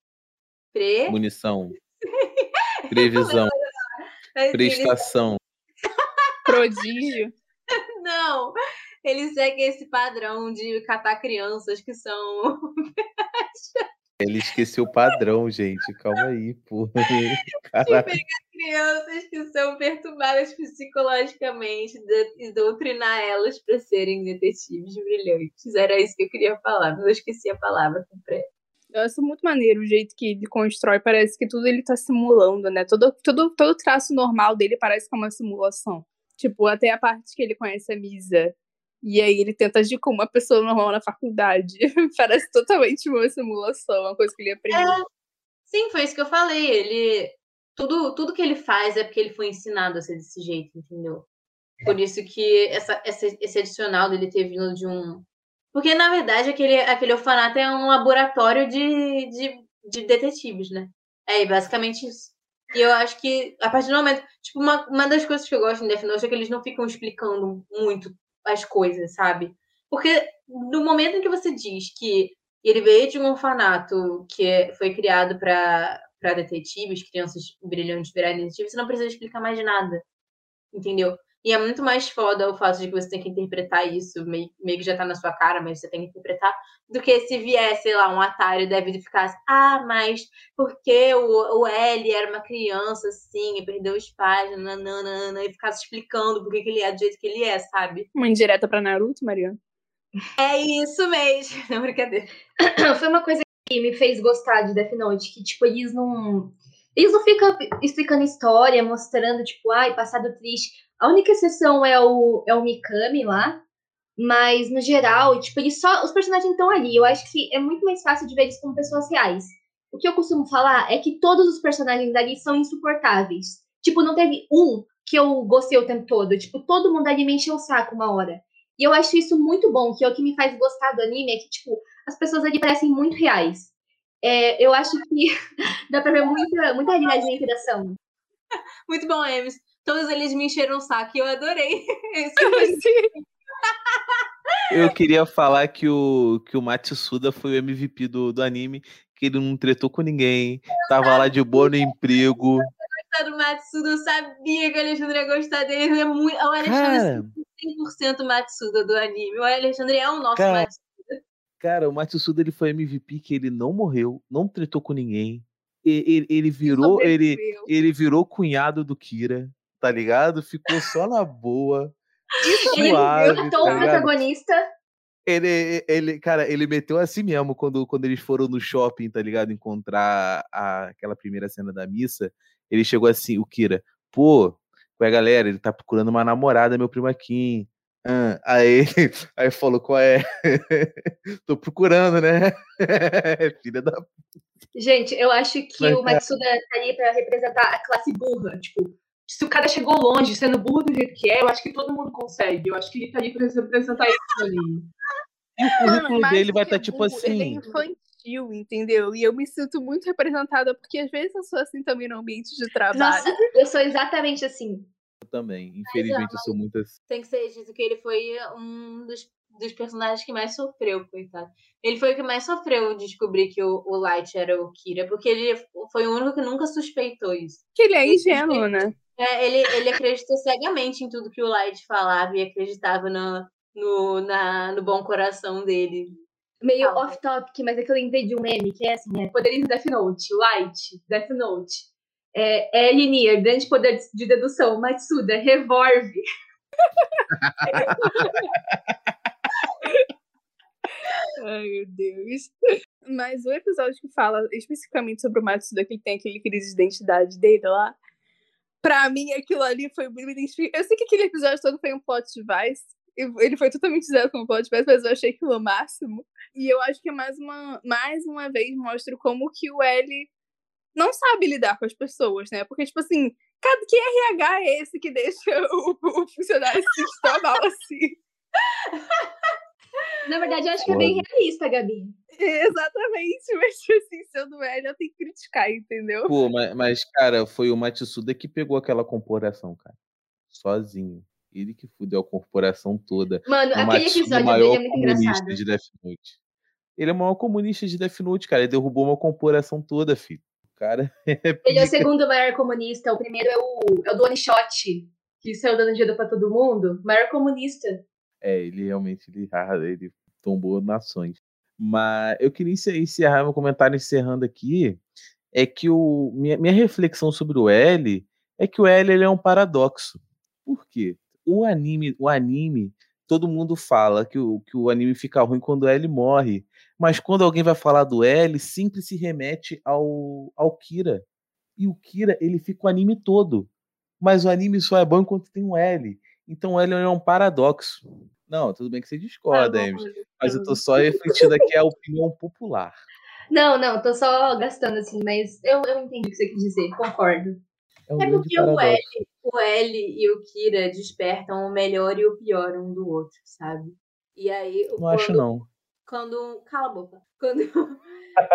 C: Pre.
A: munição, previsão,
C: Assim,
A: prestação.
E: Prodígio.
C: Não, eles seguem esse padrão de catar crianças que são.
A: Ele esqueceu o padrão, gente. Calma aí, porra. Caralho.
C: crianças que são perturbadas psicologicamente de- e doutrinar elas para serem detetives brilhantes. Era isso que eu queria falar, mas eu esqueci a palavra.
E: Eu acho muito maneiro o jeito que ele constrói. Parece que tudo ele tá simulando, né? Todo, todo, todo traço normal dele parece que é uma simulação. Tipo, até a parte que ele conhece a Misa. E aí ele tenta agir como uma pessoa normal na faculdade. parece totalmente uma simulação, uma coisa que ele aprendeu.
C: Sim, foi isso que eu falei. Ele. Tudo, tudo que ele faz é porque ele foi ensinado a ser desse jeito, entendeu? Por isso que essa, essa- esse adicional dele ter vindo de um, Porque, na verdade, aquele, aquele orfanato é um laboratório de, de, de detetives, né? É basicamente isso. E eu acho que, a partir do momento. Tipo, uma, uma das coisas que eu gosto em Death Note é que eles não ficam explicando muito as coisas, sabe? Porque no momento em que você diz que ele veio de um orfanato que é, foi criado para detetives, crianças brilhantes virarem detetives, você não precisa explicar mais nada. Entendeu? E é muito mais foda o fato de que você tem que interpretar isso, meio, meio que já tá na sua cara, mas você tem que interpretar, do que se viesse, sei lá, um Atari deve ficar ah, mas porque o, o L era uma criança assim, e perdeu os pais, nananana, e ficasse explicando por que ele é do jeito que ele é, sabe?
E: Uma indireta pra Naruto, Mariana?
C: É isso mesmo, não brincadeira.
B: Foi uma coisa que me fez gostar de Death Note, que, tipo, eles não. Eles não ficam explicando história, mostrando, tipo, ai, passado triste. A única exceção é o, é o Mikami lá, mas no geral, tipo, eles só. Os personagens estão ali. Eu acho que é muito mais fácil de ver eles como pessoas reais. O que eu costumo falar é que todos os personagens ali são insuportáveis. Tipo, não teve um que eu gostei o tempo todo. Tipo, todo mundo ali me encheu o saco uma hora. E eu acho isso muito bom, que é o que me faz gostar do anime, é que, tipo, as pessoas ali parecem muito reais. É, eu acho que dá pra ver muita, muita realidade na interação.
C: Muito bom, Emes. Todos eles me encheram o saco e eu adorei.
A: eu queria falar que o, que o Matsuda foi o MVP do, do anime, que ele não tretou com ninguém, tava lá de boa no emprego.
C: Eu do Matsuda, eu sabia que o Alexandre ia gostar dele. É muito... O Alexandre Cara... é 100% Matsuda do anime. O Alexandre é o nosso Cara... Matsuda.
A: Cara, o Matsuda ele foi MVP que ele não morreu, não tretou com ninguém. Ele, ele virou, ele, ele virou cunhado do Kira, tá ligado? Ficou só na boa.
B: Ele matou tá o protagonista.
A: Ele, ele, cara, ele meteu assim mesmo quando, quando eles foram no shopping, tá ligado? Encontrar a, aquela primeira cena da missa. Ele chegou assim, o Kira, pô, a galera, ele tá procurando uma namorada, meu primo aqui. Ah, aí, aí falou, qual é? Tô procurando, né? Filha da.
B: Gente, eu acho que Mas, o Matsuda tá ali pra representar a classe burra. Tipo, se o cara chegou longe sendo burro do jeito que é, eu acho que todo mundo consegue. Eu acho que ele tá ali pra representar isso ali.
A: E o currículo Mano, dele vai estar tá, tipo assim.
E: Ele é infantil, entendeu? E eu me sinto muito representada, porque às vezes eu sou assim também no ambiente de trabalho. Nossa,
B: eu sou exatamente assim
A: também. Infelizmente, eu sou muito assim.
C: Tem que ser dito que ele foi um dos, dos personagens que mais sofreu, coitado. Ele foi o que mais sofreu descobrir que o, o Light era o Kira, porque ele foi o único que nunca suspeitou isso.
E: Que ele é ingênuo, né?
C: É, ele, ele acreditou cegamente em tudo que o Light falava e acreditava no, no, na, no bom coração dele.
B: Meio off-topic, mas é que eu lembrei de um meme que é assim, né? Poderes Death Note, Light, Death Note. É, Elinir, grande poder de dedução. Matsuda, revolve.
E: Ai, meu Deus. Mas o episódio que fala especificamente sobre o Matsuda, que ele tem aquele crise de identidade dele lá, pra mim aquilo ali foi identificar. Eu sei que aquele episódio todo foi um plot device. Ele foi totalmente usado como plot device, mas eu achei aquilo o máximo. E eu acho que mais uma, mais uma vez mostra como que o L não sabe lidar com as pessoas, né? Porque, tipo assim, cada, que RH é esse que deixa o, o funcionário se sentir mal assim?
B: Na verdade, eu acho que é bem realista, Gabi.
E: Exatamente, mas tipo assim, sendo velho, eu tenho que criticar, entendeu?
A: Pô, mas, mas, cara, foi o Matsuda que pegou aquela corporação, cara. Sozinho. Ele que fudeu a corporação toda.
B: Mano, o aquele Matsuda, episódio dele é muito engraçado.
A: De Death Note. Ele é o maior comunista de Death Note, cara. Ele derrubou uma corporação toda, filho cara.
B: É ele é o segundo maior comunista. O primeiro é o, é o que saiu dando dinheiro para todo mundo. Maior comunista.
A: É, ele realmente ele, ele tombou nações. Mas eu queria encerrar meu comentário encerrando aqui. É que o, minha, minha reflexão sobre o L é que o L ele é um paradoxo. Por quê? O anime, o anime, todo mundo fala que o, que o anime fica ruim quando o L morre mas quando alguém vai falar do L, sempre se remete ao, ao Kira. E o Kira, ele fica o anime todo. Mas o anime só é bom enquanto tem um L. Então o L é um paradoxo. Não, tudo bem que você discorda, ah, mas eu tô só refletindo aqui a opinião popular.
B: Não, não, tô só gastando assim, mas eu, eu entendi o que você quis dizer, concordo.
C: É, um é porque o L, o L e o Kira despertam o melhor e o pior um do outro, sabe? E aí,
A: Não
C: quando,
A: acho, não.
C: quando. Cala a boca. Quando,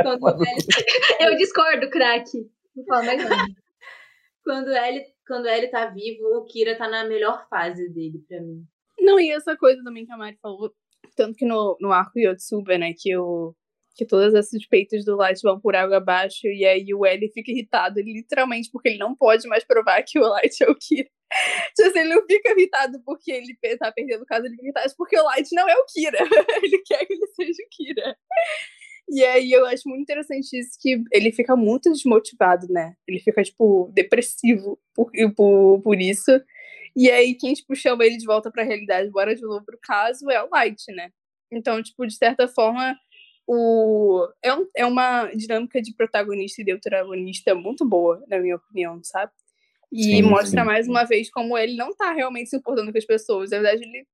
C: quando, o L,
B: Eu discordo, craque. Não fala mais nada.
C: quando, o L, quando o L tá vivo, o Kira tá na melhor fase dele pra mim.
E: Não, e essa coisa também que a Mari falou, tanto que no, no arco Yotsuba, né, que o que todas as suspeitas do Light vão por água abaixo, e aí o L fica irritado, literalmente, porque ele não pode mais provar que o Light é o Kira. Tipo assim, ele não fica irritado porque ele tá perdendo o caso, ele fica irritado porque o Light não é o Kira. ele quer que ele seja o Kira. E aí eu acho muito interessante isso, que ele fica muito desmotivado, né? Ele fica, tipo, depressivo por, por, por isso. E aí, quem, tipo, chama ele de volta pra realidade, bora de novo pro caso, é o Light, né? Então, tipo, de certa forma, o... é, um- é uma dinâmica de protagonista e deuteragonista muito boa, na minha opinião, sabe? E
A: Sim,
E: mostra
A: sim.
E: mais uma vez como ele não tá realmente se importando com as pessoas. Na verdade, ele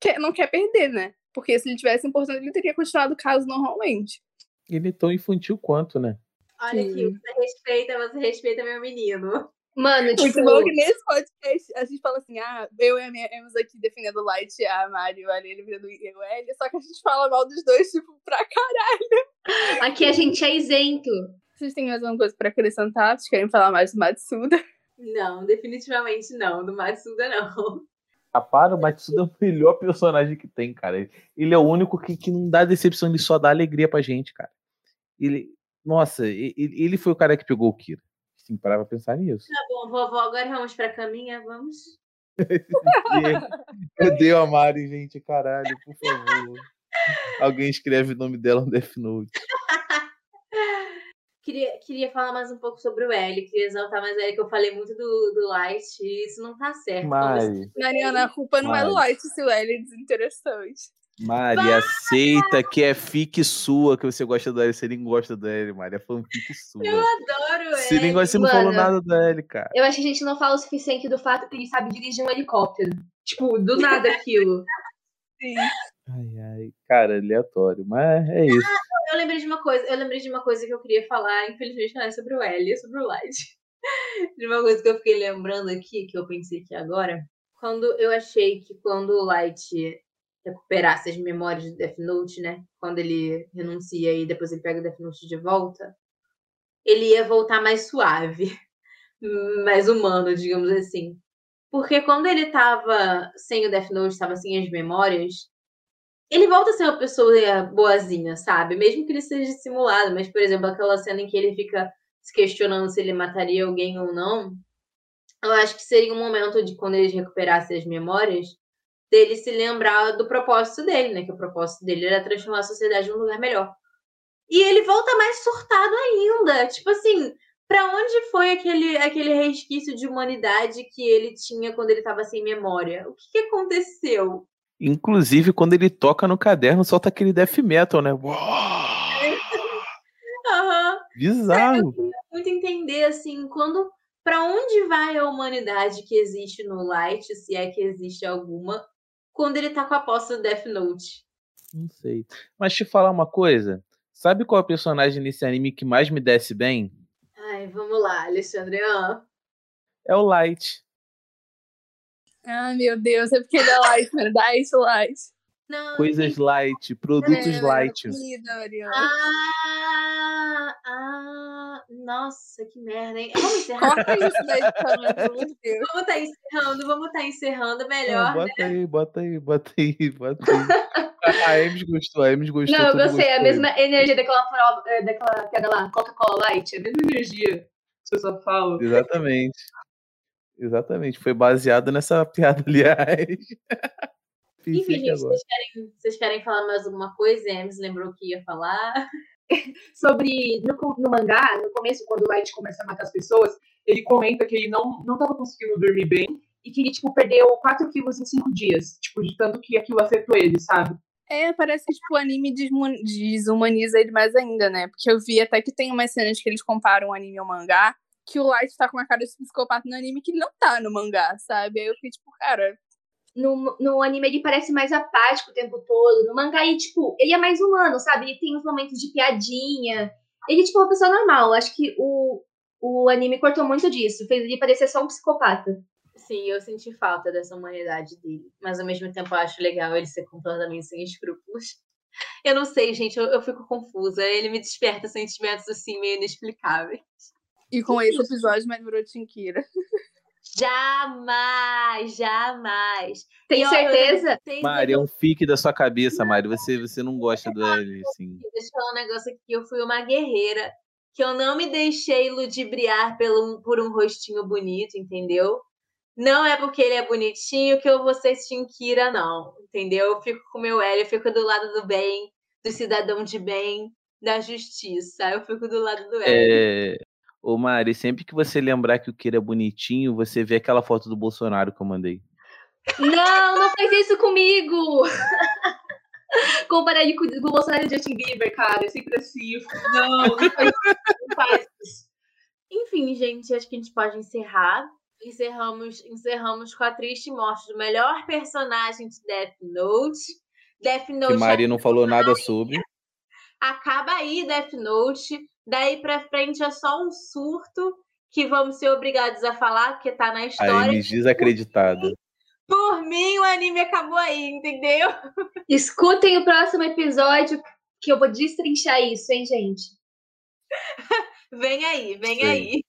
E: quer- não quer perder, né? Porque se ele tivesse importando, ele teria continuado o caso normalmente.
A: Ele é tão infantil quanto, né?
C: Olha aqui, você respeita, você respeita meu menino.
B: Mano, tipo,
E: Muito bom que nesse podcast a gente fala assim, ah, eu e a minha Ems aqui defendendo o Light, a Mari, a Aline defendendo o L, só que a gente fala mal dos dois, tipo, pra caralho.
B: aqui a gente é isento.
E: Vocês têm mais alguma coisa pra acrescentar? Vocês querem falar mais do Matsuda?
C: Não, definitivamente não. Do Matsuda, não.
A: Para, o Matsuda é o melhor personagem que tem, cara. Ele é o único que, que não dá decepção, ele só dá alegria pra gente, cara. Ele. Nossa, e- e- ele foi o cara que pegou o Kira. Sim, parar pra pensar nisso.
C: Tá bom, vovó, agora vamos pra caminha, vamos.
A: Eu odeio a Mari, gente, caralho, por favor. Alguém escreve o nome dela no Death Note.
C: Queria, queria falar mais um pouco sobre o L, queria exaltar mais o L, que eu falei muito do, do Light, e isso não tá certo.
A: Mari,
E: Mariana, a culpa não é do Light se o L é desinteressante.
A: Mari, aceita que é fic sua que você gosta do L. Você nem gosta do L, Mari. É fanfic sua.
C: Eu adoro o
A: Você nem gosta, você não falou nada do L, cara.
B: Eu acho que a gente não fala o suficiente do fato que ele sabe dirigir um helicóptero. Tipo, do nada aquilo.
E: Sim.
A: Ai, ai, cara, aleatório. Mas é isso.
C: Eu lembrei de uma coisa, eu lembrei de uma coisa que eu queria falar, infelizmente não é sobre o L, é sobre o Light. De uma coisa que eu fiquei lembrando aqui, que eu pensei aqui agora. Quando eu achei que quando o Light recuperasse as memórias do Death Note, né? Quando ele renuncia e depois ele pega o Death Note de volta, ele ia voltar mais suave, mais humano, digamos assim. Porque quando ele tava sem o Death Note, tava sem as memórias, ele volta a ser uma pessoa boazinha, sabe? Mesmo que ele seja simulado, mas, por exemplo, aquela cena em que ele fica se questionando se ele mataria alguém ou não, eu acho que seria um momento de quando ele recuperasse as memórias, dele se lembrar do propósito dele, né? Que o propósito dele era transformar a sociedade num lugar melhor. E ele volta mais surtado ainda. Tipo assim, pra onde foi aquele, aquele resquício de humanidade que ele tinha quando ele tava sem memória? O que, que aconteceu?
A: Inclusive, quando ele toca no caderno, solta aquele death metal, né? Uau!
C: Aham.
A: Bizarro.
C: muito entender assim quando para onde vai a humanidade que existe no Light, se é que existe alguma, quando ele tá com a posse do Death Note.
A: Não sei. Mas te falar uma coisa. Sabe qual é o personagem nesse anime que mais me desce bem?
C: Ai, vamos lá, Alexandre. Ah,
A: É o Light.
E: Ai, meu Deus, é porque ele é Light, mano. Dá isso, Light.
C: Não,
A: Coisas light, produtos
E: É,
A: light.
C: Ah, ah, nossa, que merda, hein? Vamos encerrar.
E: Corta isso daí.
C: Vamos tá encerrando, vamos tá encerrando
A: Não,
C: melhor.
A: bota aí, bota aí, bota aí, bota aí. A Emes gostou, a Emes gostou.
B: Não, eu gostei. É a mesma energia daquela, prova, é, daquela piada lá, Coca-Cola Light.
F: É a mesma energia. Você só fala.
A: Exatamente. Exatamente. Foi baseado nessa piada, aliás.
C: Enfim, gente,
A: agora.
C: vocês querem, vocês querem falar mais alguma coisa? Emes lembrou que ia falar.
F: Sobre. No, no mangá, no começo, quando o Light começa a matar as pessoas, ele comenta que ele não, não tava conseguindo dormir bem e que ele, tipo, perdeu 4 quilos em 5 dias. Tipo, de tanto que aquilo afetou ele, sabe?
E: É, parece que tipo, o anime desumaniza ele mais ainda, né? Porque eu vi até que tem umas cenas que eles comparam o anime ao mangá, que o Light tá com uma cara de psicopata no anime que ele não tá no mangá, sabe? Aí eu fiquei tipo, cara,
B: No, no anime ele parece mais apático o tempo todo. No mangá, ele, tipo, ele é mais humano, sabe? Ele tem uns momentos de piadinha. Ele, tipo, é uma pessoa normal. Acho que o, o anime cortou muito disso. Fez ele parecer só um psicopata.
C: Sim, eu senti falta dessa humanidade dele. Mas ao mesmo tempo eu acho legal ele ser completamente sem escrúpulos. Eu não sei, gente, eu, eu fico confusa. Ele me desperta sentimentos assim meio inexplicáveis.
E: E com esse episódio me lembrou Tinkira.
C: Jamais, jamais.
B: Tem
C: E, ó,
B: certeza?
C: eu
G: Mari, é um fique da sua cabeça, Mari. Você, você não gosta do L, assim.
C: Deixa eu falar um negócio aqui. Eu fui uma guerreira. Que eu não me deixei ludibriar pelo, por um rostinho bonito, entendeu? Não é porque ele é bonitinho que eu vou ser Tinkira, não. Entendeu? Eu fico com o meu L, eu fico do lado do bem, do cidadão de bem, da justiça. Eu fico do lado do L.
G: É... Ô, Mari, sempre que você lembrar que o Kira é bonitinho, você vê aquela foto do Bolsonaro que eu mandei.
B: Não, não faz isso comigo! Comparar ele com o Bolsonaro e o Justin Bieber, cara. Eu sempre assim. Não, não faz
C: Não faz isso. Enfim, gente, acho que a gente pode encerrar. Encerramos, encerramos com a triste morte do melhor personagem de Death Note. Death
G: Que
C: Note
G: Mari não falou nada sobre.
C: acaba aí Death Note. Daí pra frente é só um surto que vamos ser obrigados a falar, porque tá na história.
G: Enes desacreditada.
C: Por mim, o anime acabou aí, entendeu?
B: Escutem o próximo episódio que eu vou destrinchar isso, hein, gente?
C: Vem aí, vem
G: Sim.
C: aí.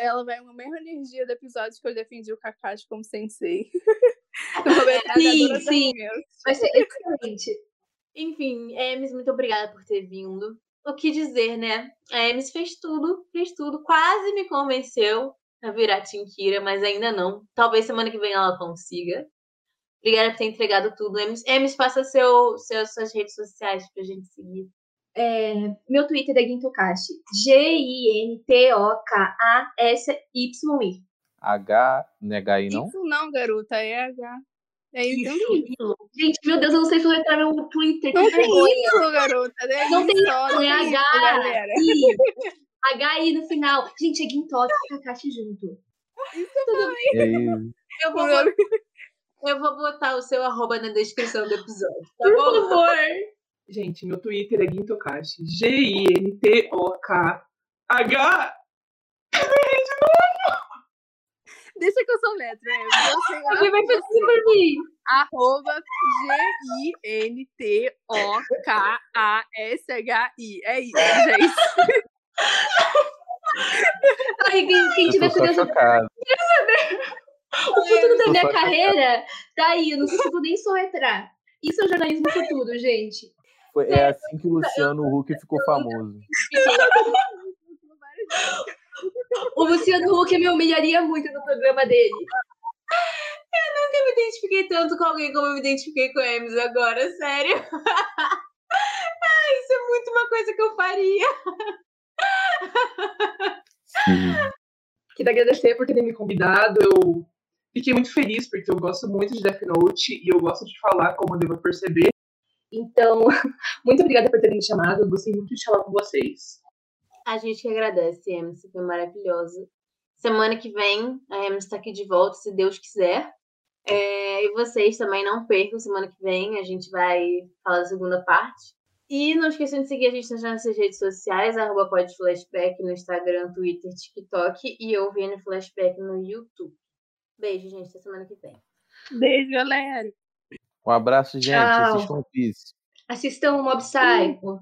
E: Ela vai com a mesma energia do episódio que eu defendi o Kakashi como sensei.
B: Sim, sim. Vai ser excelente.
C: Enfim, Emes, muito obrigada por ter vindo. O que dizer, né? A Emes fez tudo, fez tudo. Quase me convenceu a virar Tinkira, mas ainda não. Talvez semana que vem ela consiga. Obrigada por ter entregado tudo. Emes, Emes passa seu, seu, suas redes sociais pra gente seguir.
B: É, meu Twitter é Gintokashi. G-I-N-T-O-K-A-S-Y-I.
G: H, não é H aí, não?
E: Isso não, garota, é H. É
B: Isso.
E: isso.
B: Gente, meu Deus, eu não sei soletrar meu Twitter.
E: Não tem isso, garota. né?
B: Não tem isso, é
E: tem
B: H.
E: galera.
B: I. H-I no final. Gente, é Gintoki e Kakashi junto.
G: É isso.
C: Eu vou, eu vou botar o seu arroba na descrição do episódio, tá
B: Por
C: bom?
B: favor.
F: Gente, meu Twitter é Gintokashi. G-I-N-T-O-K-H.
E: Deixa que eu sou letra. É. Eu sei,
B: Alguém vai fazer isso por mim.
E: arroba G-I-N-T-O-K-A-S-H-I. É isso, gente.
B: Ai, quem, quem
G: Eu
B: tiver curioso o futuro da minha carreira, tá aí. Eu não consigo nem soletrar. Isso é jornalismo futuro, gente.
G: Foi- É assim que o Luciano Huck ficou famoso.
B: O Luciano Huck me humilharia muito no programa dele.
C: Eu me identifiquei tanto com alguém como eu me identifiquei com a Emes agora, sério. Ai, isso é muito uma coisa que eu faria.
F: Queria agradecer por terem me convidado. Eu fiquei muito feliz porque eu gosto muito de Death Note e eu gosto de falar como devo perceber.
B: Então, muito obrigada por terem me chamado. Eu gostei muito de falar com vocês.
C: A gente que agradece, Emes, você foi maravilhosa. Semana que vem, a Emes está aqui de volta, se Deus quiser. É, e vocês também não percam, semana que vem a gente vai falar da segunda parte. E não esqueçam de seguir a gente nas nossas redes sociais, arroba podflashback no Instagram, Twitter, TikTok e eu VN Flashback no YouTube. Beijo, gente, até semana que vem.
E: Beijo, galera.
G: Um abraço, gente.
B: Tchau.
G: Assistam Piece.
B: Assistam o Mob Psycho.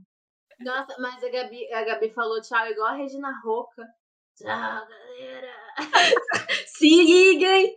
C: Nossa, mas a Gabi, a Gabi falou tchau igual a Regina Roca. Tchau, galera.
B: Se liguem!